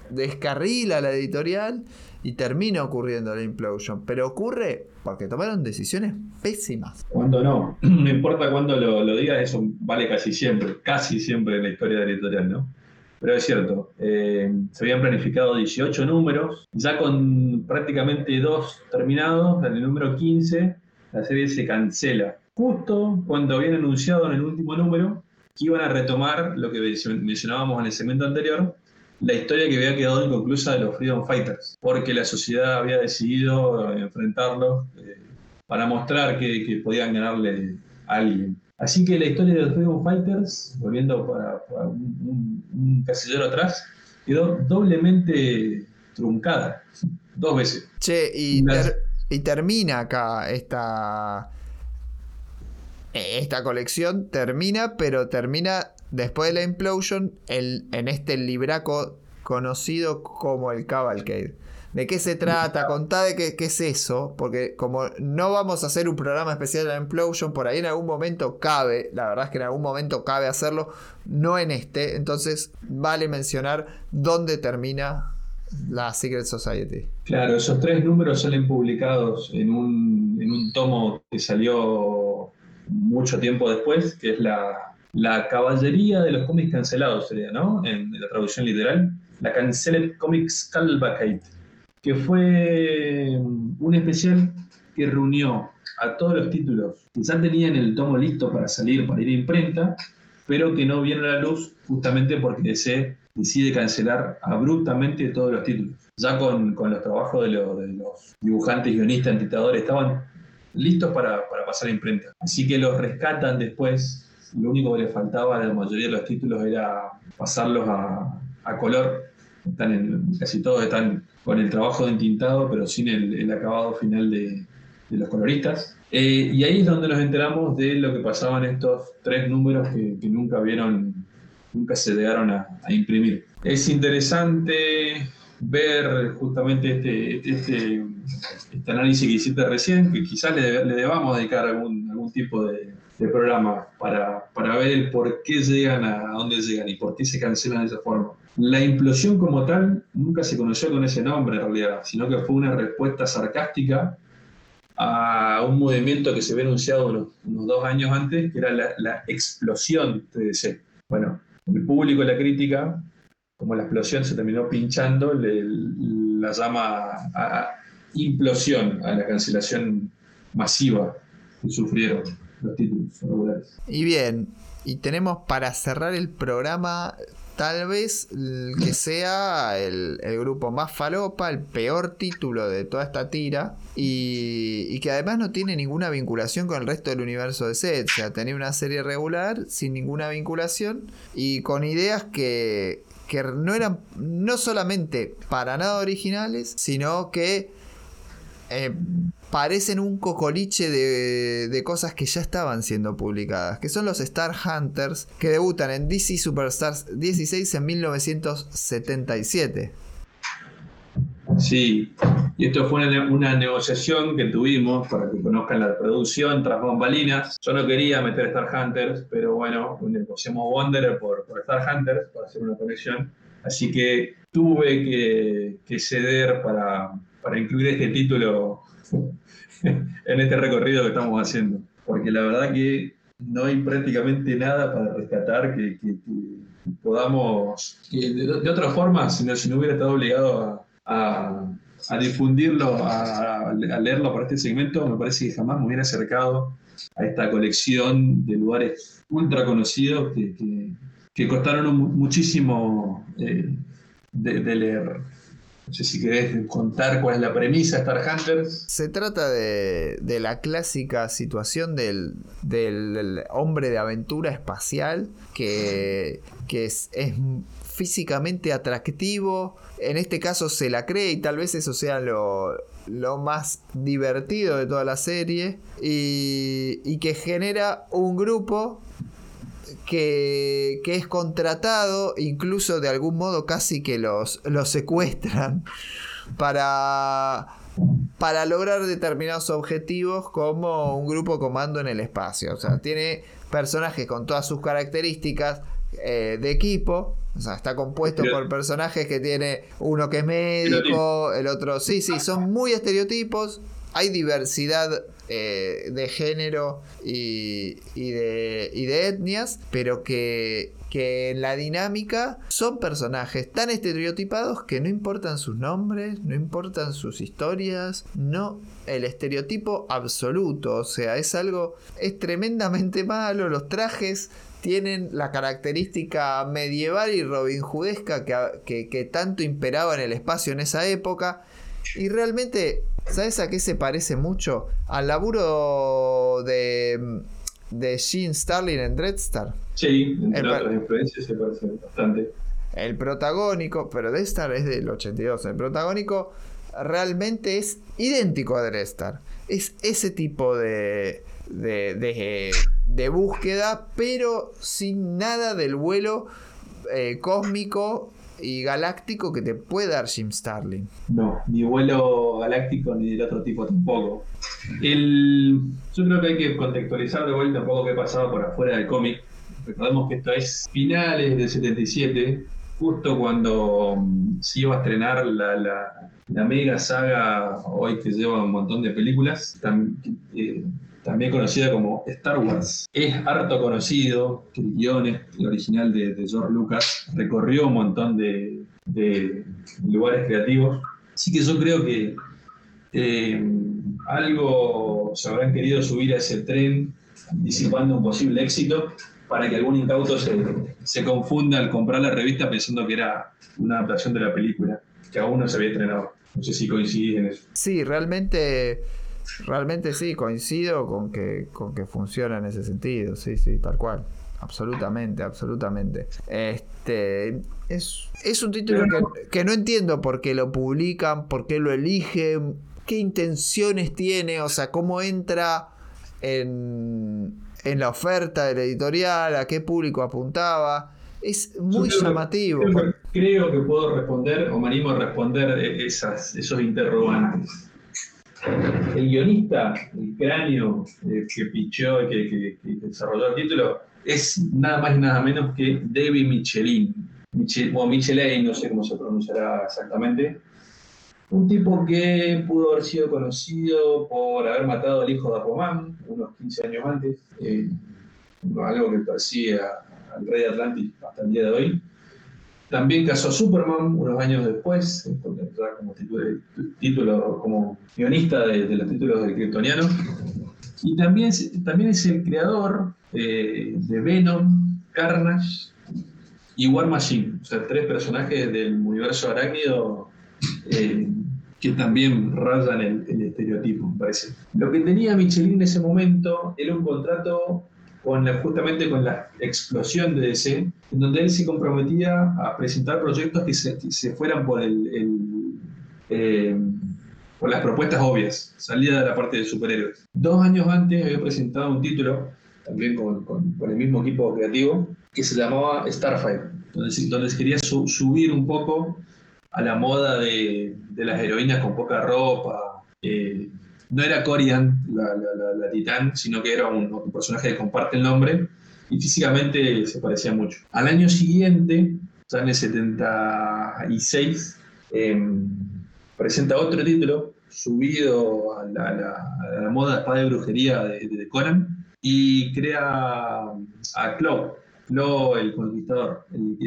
descarrila la editorial y termina ocurriendo la implosion. Pero ocurre porque tomaron decisiones pésimas. Cuando no, (clears throat) no importa cuándo lo, lo digas, eso vale casi siempre, casi siempre en la historia de la editorial, ¿no? Pero es cierto, eh, se habían planificado 18 números, ya con prácticamente dos terminados, en el número 15 la serie se cancela. justo cuando habían anunciado en el último número que iban a retomar lo que mencionábamos en el segmento anterior, la historia que había quedado inconclusa de los Freedom Fighters, porque la sociedad había decidido enfrentarlos eh, para mostrar que, podían ganarle a alguien. Así que la historia de los Freedom Fighters, volviendo para, un, un, casillero atrás, quedó doblemente truncada, dos veces. Che, y, y termina acá esta, esta colección, termina, pero termina después de la Implosion el, en este libraco conocido como el Cavalcade. ¿De qué se trata? Contá de qué, qué, es eso, porque como no vamos a hacer un programa especial de Implosion, por ahí en algún momento cabe, la verdad es que en algún momento cabe hacerlo, no en este, entonces vale mencionar dónde termina la Secret Society. Claro, esos tres números salen publicados en un, en un tomo que salió mucho tiempo después, que es la, la caballería de los cómics cancelados, sería, ¿no? En, la traducción literal. La Canceled Comics Calvacate, que fue un especial que reunió a todos los títulos que ya tenían el tomo listo para salir, para ir a imprenta, pero que no vienen a la luz justamente porque DC decide cancelar abruptamente todos los títulos. Ya con, los trabajos de, los dibujantes, guionistas, entitadores, estaban listos para, pasar a imprenta. Así que los rescatan después. Lo único que le faltaba a la mayoría de los títulos era pasarlos a, color. Están en, casi todos están con el trabajo de entintado, pero sin el, acabado final de, los coloristas. Eh, y ahí es donde nos enteramos de lo que pasaban estos tres números que, nunca vieron nunca se llegaron a, imprimir. Es interesante ver justamente este, este, este, análisis que hiciste recién, que quizás le, debamos dedicar algún, algún tipo de, programa para, para, ver el por qué llegan a, dónde llegan y por qué se cancelan de esa forma. La implosión como tal nunca se conoció con ese nombre en realidad, sino que fue una respuesta sarcástica a un movimiento que se había anunciado unos, dos años antes, que era la, la explosión de DC. Bueno, el público y la crítica, como la explosión se terminó pinchando, le, la llama a, implosión, a la cancelación masiva que sufrieron los títulos regulares. Y bien, y tenemos para cerrar el programa tal vez que sea el, grupo más falopa, el peor título de toda esta tira y, que además no tiene ninguna vinculación con el resto del universo de set. O sea, tenía una serie regular sin ninguna vinculación y con ideas que, que no eran no solamente para nada originales, sino que eh, parecen un cocoliche de, cosas que ya estaban siendo publicadas, que son los Star Hunters, que debutan en DC Superstars 16 en 1977. Sí, y esto fue una, negociación que tuvimos para que conozcan la producción tras bambalinas. Yo no quería meter Star Hunters, pero bueno, negociamos Wanderer por, por Star Hunters para hacer una conexión. Así que tuve que ceder para, para incluir este título (laughs) en este recorrido que estamos haciendo. Porque la verdad que no hay prácticamente nada para rescatar que, podamos, de, otra forma, si no, hubiera estado obligado a, difundirlo, a, leerlo para este segmento, me parece que jamás me hubiera acercado a esta colección de lugares ultra conocidos que, costaron muchísimo eh, de leer. No sé si querés contar cuál es la premisa de Star Hunters. Se trata de, la clásica situación del, hombre de aventura espacial que, es, físicamente atractivo. En este caso se la cree y tal vez eso sea lo, más divertido de toda la serie. Y, y que genera un grupo que, es contratado, incluso de algún modo casi que los, los secuestran para, para lograr determinados objetivos como un grupo comando en el espacio. O sea, tiene personajes con todas sus características eh, de equipo. O sea, está compuesto por personajes que tiene uno que es médico, el otro... Sí, sí, son muy estereotipos. Hay diversidad eh, de género y, y, de, etnias, pero que que en la dinámica son personajes tan estereotipados que no importan sus nombres, no importan sus historias, no el estereotipo absoluto, o sea, es algo, es tremendamente malo, los trajes tienen la característica medieval y robinjudesca que, que, tanto imperaba en el espacio en esa época. Y realmente, ¿sabes a qué se parece mucho? Al laburo de, de Gene Starling en Dreadstar. Sí, entre otras influencias se parece bastante. El protagónico, pero Dreadstar es del 82. El protagónico realmente es idéntico a Dreadstar. Es ese tipo de, de, de, búsqueda, pero sin nada del vuelo eh, cósmico y galáctico que te puede dar Jim Starling. No, ni vuelo galáctico ni del otro tipo tampoco. El, yo creo que hay que contextualizar de vuelta un poco qué pasaba por afuera del cómic. Recordemos que esto es finales del 77, justo cuando mm, se iba a estrenar la, la, mega saga hoy que lleva un montón de películas. Eh, también conocida como Star Wars. Es harto conocido el guion, original de, George Lucas, recorrió un montón de, lugares creativos. Así que yo creo que eh, algo se habrán querido subir a ese tren disipando un posible éxito para que algún incauto se, se confunda al comprar la revista pensando que era una adaptación de la película, que aún no se había estrenado. No sé si coincidís en eso. Sí, realmente Realmente sí, coincido con que, con que funciona en ese sentido, sí, sí, tal cual. Absolutamente, absolutamente. Este es, es un título que, no entiendo por qué lo publican, por qué lo eligen, qué intenciones tiene, o sea, cómo entra en, en la oferta del editorial, a qué público apuntaba. Es muy llamativo. Creo que, puedo responder, o me animo a responder esas, esos interrogantes el guionista, el cráneo eh, que pichó, que, que, desarrolló el título, es nada más y nada menos que David Michelin. o Michelin, no sé cómo se pronunciará exactamente. Un tipo que pudo haber sido conocido por haber matado al hijo de Aquaman unos 15 años antes, eh, algo que persigue al rey de Atlantis hasta el día de hoy. También casó a Superman unos años después, como título, como guionista de, los títulos del Kryptoniano. Y también, también es el creador eh, de Venom, Carnage y War Machine, o sea, tres personajes del universo arácnido eh, que también rayan el, estereotipo, me parece. Lo que tenía Michelin en ese momento era un contrato con justamente con la explosión de DC, en donde él se comprometía a presentar proyectos que se, fueran por, el, eh, por las propuestas obvias, salida de la parte de superhéroes. Dos años antes había presentado un título, también con, el mismo equipo creativo, que se llamaba Starfire, donde, se quería subir un poco a la moda de, las heroínas con poca ropa. Eh, no era Corian, la, la, titán, sino que era un, personaje que comparte el nombre y físicamente se parecía mucho. Al año siguiente, ya en el 76, em, presenta otro título subido a la, moda espada de brujería de, de, Conan y crea a Claw, Claw el conquistador, el,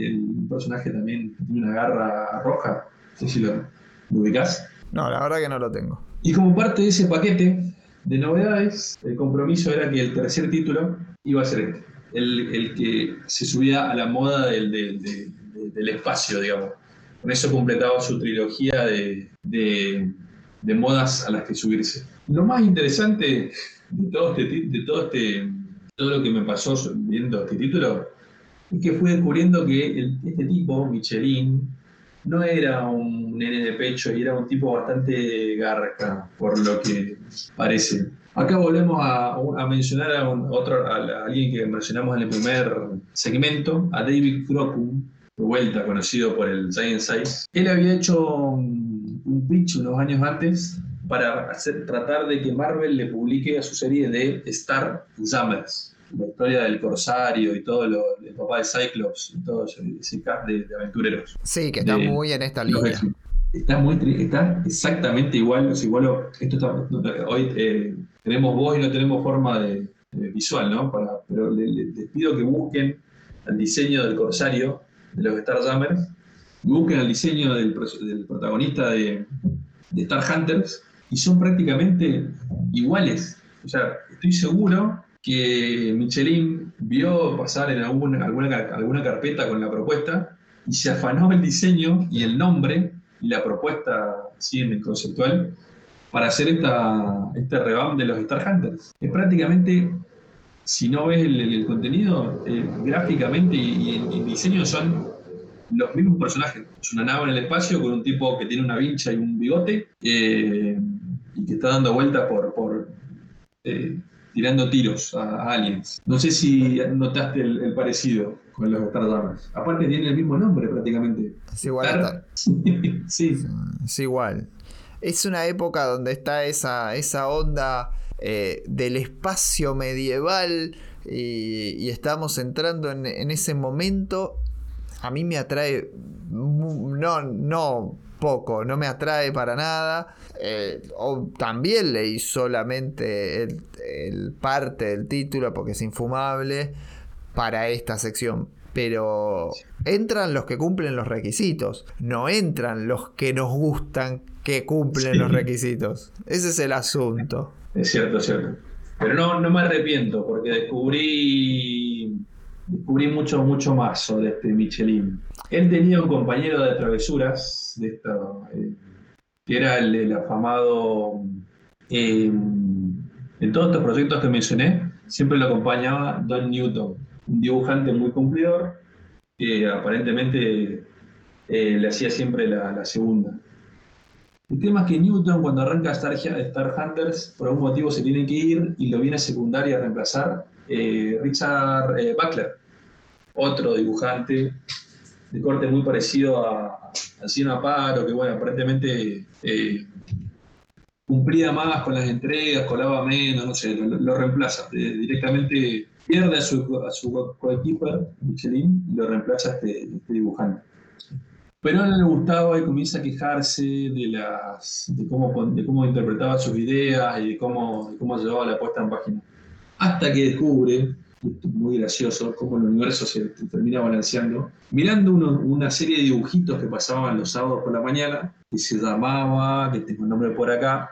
personaje también tiene una garra roja, no sé si lo, lo ubicás. No, la verdad que no lo tengo. Y como parte de ese paquete de novedades, el compromiso era que el tercer título iba a ser este, el, que se subía a la moda del, del, espacio, digamos. Con eso completaba su trilogía de, de, modas a las que subirse. Lo más interesante de todo este, de todo este todo lo que me pasó viendo este título es que fui descubriendo que este tipo, Michelin, no era un nene de pecho y era un tipo bastante garca, por lo que parece. Acá volvemos a, mencionar a, otro, a, alguien que mencionamos en el primer segmento, a David Crocum, de vuelta conocido por el Giant Size. Él había hecho un, pitch unos años antes para hacer, tratar de que Marvel le publique a su serie de Star Jammers la historia del Corsario y todo lo del papá de Cyclops y todo ese, cast de, aventureros. Sí, que está muy en esta línea. Está muy está exactamente igual, igual esto está, hoy eh, tenemos voz y no tenemos forma de, visual, ¿no? Pero les pido que busquen el diseño del corsario de los Starjammers, busquen el diseño del, protagonista de, de Star Hunters y son prácticamente iguales. O sea, estoy seguro que Michelin vio pasar en alguna, alguna, alguna carpeta con la propuesta y se afanó el diseño y el nombre y la propuesta así en el conceptual para hacer esta, este revamp de los Star Hunters. Es prácticamente, si no ves el, contenido, eh, gráficamente y, en diseño son los mismos personajes. Es una nave en el espacio con un tipo que tiene una vincha y un bigote eh, y que está dando vueltas por, por eh, tirando tiros a, aliens. No sé si notaste el, parecido con los Starjammers. Aparte tiene el mismo nombre prácticamente. Es igual. (laughs) sí. Es igual. Es una época donde está esa, esa onda eh, del espacio medieval y, estamos entrando en, ese momento. A mí me atrae, no, no poco, no me atrae para nada. Eh, o también leí solamente el, parte del título porque es infumable para esta sección. Pero entran los que cumplen los requisitos, no entran los que nos gustan que cumplen los requisitos. Ese es el asunto. Es cierto, es cierto. Pero no, no me arrepiento porque descubrí descubrí mucho, mucho más sobre este Michelin. Él tenía un compañero de travesuras, de eh, que era el, afamado. Eh, en todos estos proyectos que mencioné, siempre lo acompañaba Don Newton, un dibujante muy cumplidor, que aparentemente eh, le hacía siempre la, segunda. El tema es que Newton, cuando arranca Star, Hunters, por algún motivo se tiene que ir y lo viene a secundaria a reemplazar Richard Buckler, otro dibujante de corte muy parecido a, a Cien Paro, que bueno, aparentemente eh, cumplía más con las entregas, colaba menos, no sé, lo, reemplaza. directamente pierde a su, a su coequiper, Michelin, y lo reemplaza este, este dibujante. Él le gustaba y comienza a quejarse de, las, de, cómo, de cómo interpretaba sus ideas y de cómo, de cómo llevaba la puesta en página. Hasta que descubre muy gracioso, cómo el universo se termina balanceando, mirando una serie de dibujitos que pasaban los sábados por la mañana, que se llamaba, que tengo el nombre por acá,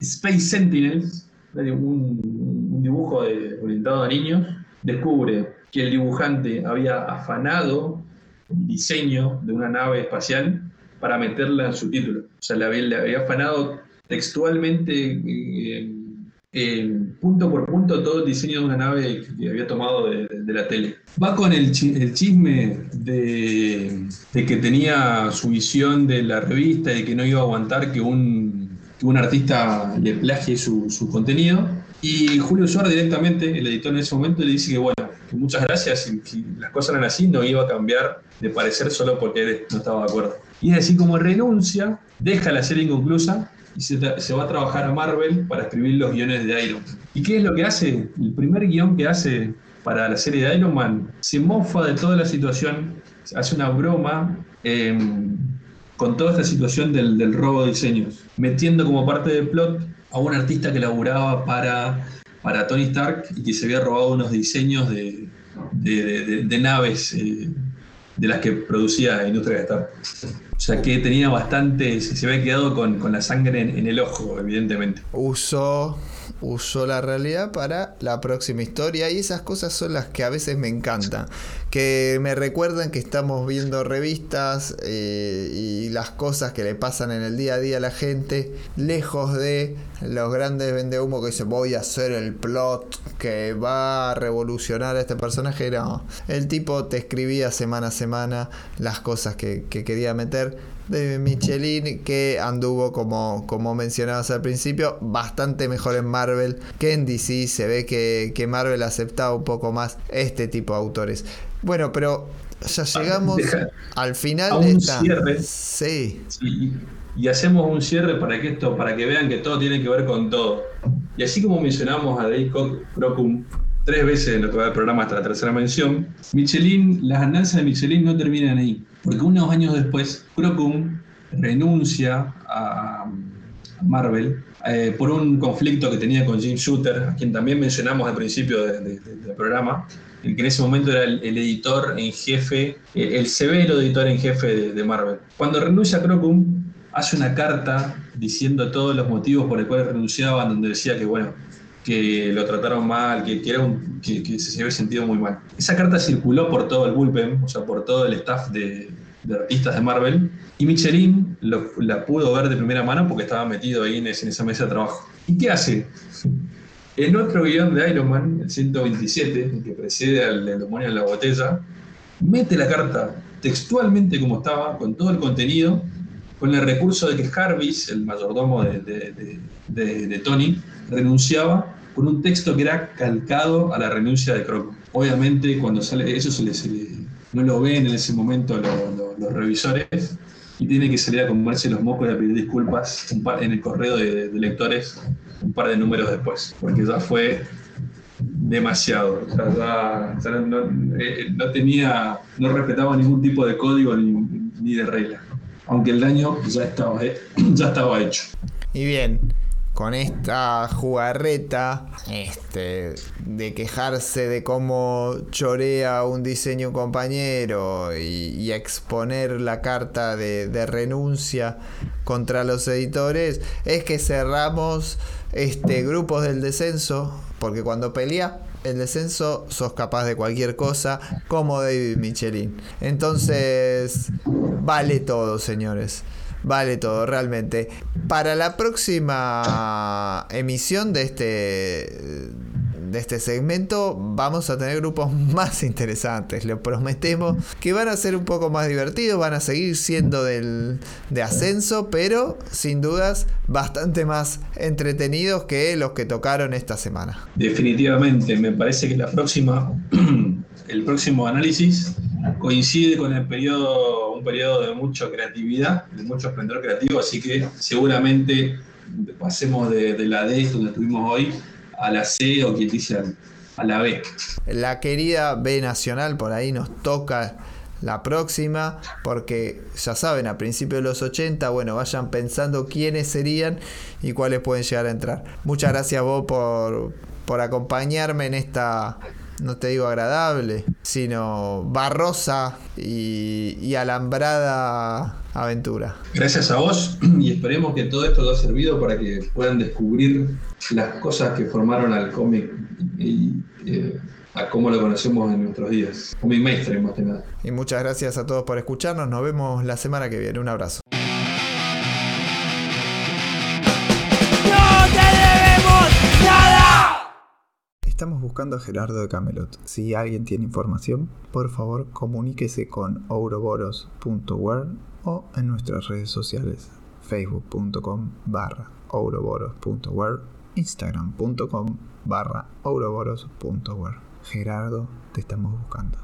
Space Sentinels, un, dibujo orientado a niños, descubre que el dibujante había afanado diseño de una nave espacial para meterla en su título. O sea, le había, afanado textualmente eh, punto por punto todo el diseño de una nave que había tomado de, la tele. Va con el, chisme de, que tenía su visión de la revista y que no iba a aguantar que un, un artista le plagie su, contenido. Y Julio Suárez directamente, el editor en ese momento, le dice que bueno, que muchas gracias, y si las cosas eran así, no iba a cambiar de parecer solo porque no estaba de acuerdo. Y es así como renuncia, deja la serie inconclusa y se, va a trabajar a Marvel para escribir los guiones de Iron Man. ¿Y qué es lo que hace? El primer guion que hace para la serie de Iron Man se mofa de toda la situación, hace una broma em, con toda esta situación del, robo de diseños, metiendo como parte del plot a un artista que laburaba para, para Tony Stark y que se había robado unos diseños de, naves eh, de las que producía Industria Stark. O sea que tenía bastante, se, había quedado con, la sangre en, el ojo, evidentemente. Usó, usó la realidad para la próxima historia y esas cosas son las que a veces me encantan. Que me recuerdan que estamos viendo revistas eh, y las cosas que le pasan en el día a día a la gente, lejos de los grandes vendehumos que dicen voy a hacer el plot que va a revolucionar a este personaje. No, el tipo te escribía semana a semana las cosas que quería meter de Michelin que anduvo como, como mencionabas al principio bastante mejor en Marvel que en DC se ve que, Marvel aceptaba un poco más este tipo de autores. Bueno pero ya llegamos al final de esta sí. y hacemos un cierre para que esto para que vean que todo tiene que ver con todo. Y así como mencionamos a Dave Crocum tres veces en lo que va del programa hasta la tercera mención Michelin las andanzas de Michelin no terminan ahí porque unos años después, Crocum renuncia a, Marvel eh, por un conflicto que tenía con Jim Shooter, a quien también mencionamos al principio del programa, el que en ese momento era el, editor en jefe, el, severo editor en jefe de, Marvel. Cuando renuncia a Crocum, hace una carta diciendo todos los motivos por los cuales renunciaba, donde decía que, bueno, que lo trataron mal, que, era un, que, se había sentido muy mal. Esa carta circuló por todo el bullpen, o sea, por todo el staff de, artistas de Marvel, y Michelin la pudo ver de primera mano porque estaba metido ahí en, esa mesa de trabajo. ¿Y qué hace? (laughs) En otro guion de Iron Man, el 127, el que precede al demonio en la botella, mete la carta textualmente como estaba, con todo el contenido, con el recurso de que Jarvis, el mayordomo de, Tony, renunciaba con un texto que era calcado a la renuncia de Croco. Obviamente, cuando sale eso se le, no lo ven en ese momento los revisores y tiene que salir a comerse los mocos y a pedir disculpas en el correo de, lectores un par de números después, porque ya fue demasiado. Eh, no, tenía, no respetaba ningún tipo de código ni de regla aunque el daño ya estaba, (clears throat) ya estaba hecho. Y bien, con esta jugarreta este, de quejarse de cómo chorea un diseño compañero y, exponer la carta de, renuncia contra los editores, es que cerramos este, grupos del descenso, porque cuando pelea el descenso sos capaz de cualquier cosa como David Michelin. Entonces, vale todo, señores. Vale todo, realmente. Para la próxima emisión de este de este segmento vamos a tener grupos (laughs) más interesantes. Les prometemos que van a ser un poco más divertidos, van a seguir siendo del, de ascenso, pero sin dudas bastante más entretenidos que los que tocaron esta semana. Definitivamente, me parece que la próxima, (clears throat) el próximo análisis coincide con el periodo, un periodo de mucha creatividad, de mucho esplendor creativo, así que seguramente pasemos de, la D donde estuvimos hoy a la C o quien dice a la B. La querida B Nacional por ahí nos toca la próxima, porque ya saben, a principios de los 80, bueno, vayan pensando quiénes serían y cuáles pueden llegar a entrar. Muchas gracias vos por, por acompañarme en esta no te digo agradable, sino barrosa y, alambrada aventura. Gracias a vos (clears throat) y esperemos que todo esto haya servido para que puedan descubrir las cosas que formaron al cómic y eh, a cómo lo conocemos en nuestros días. Cómic mainstream más que nada. Y muchas gracias a todos por escucharnos. Nos vemos la semana que viene. Un abrazo. Estamos buscando a Gerardo de Camelot. Si alguien tiene información, por favor comuníquese con ouroboros.world o en nuestras redes sociales facebook.com barra instagram.com barra Gerardo, te estamos buscando.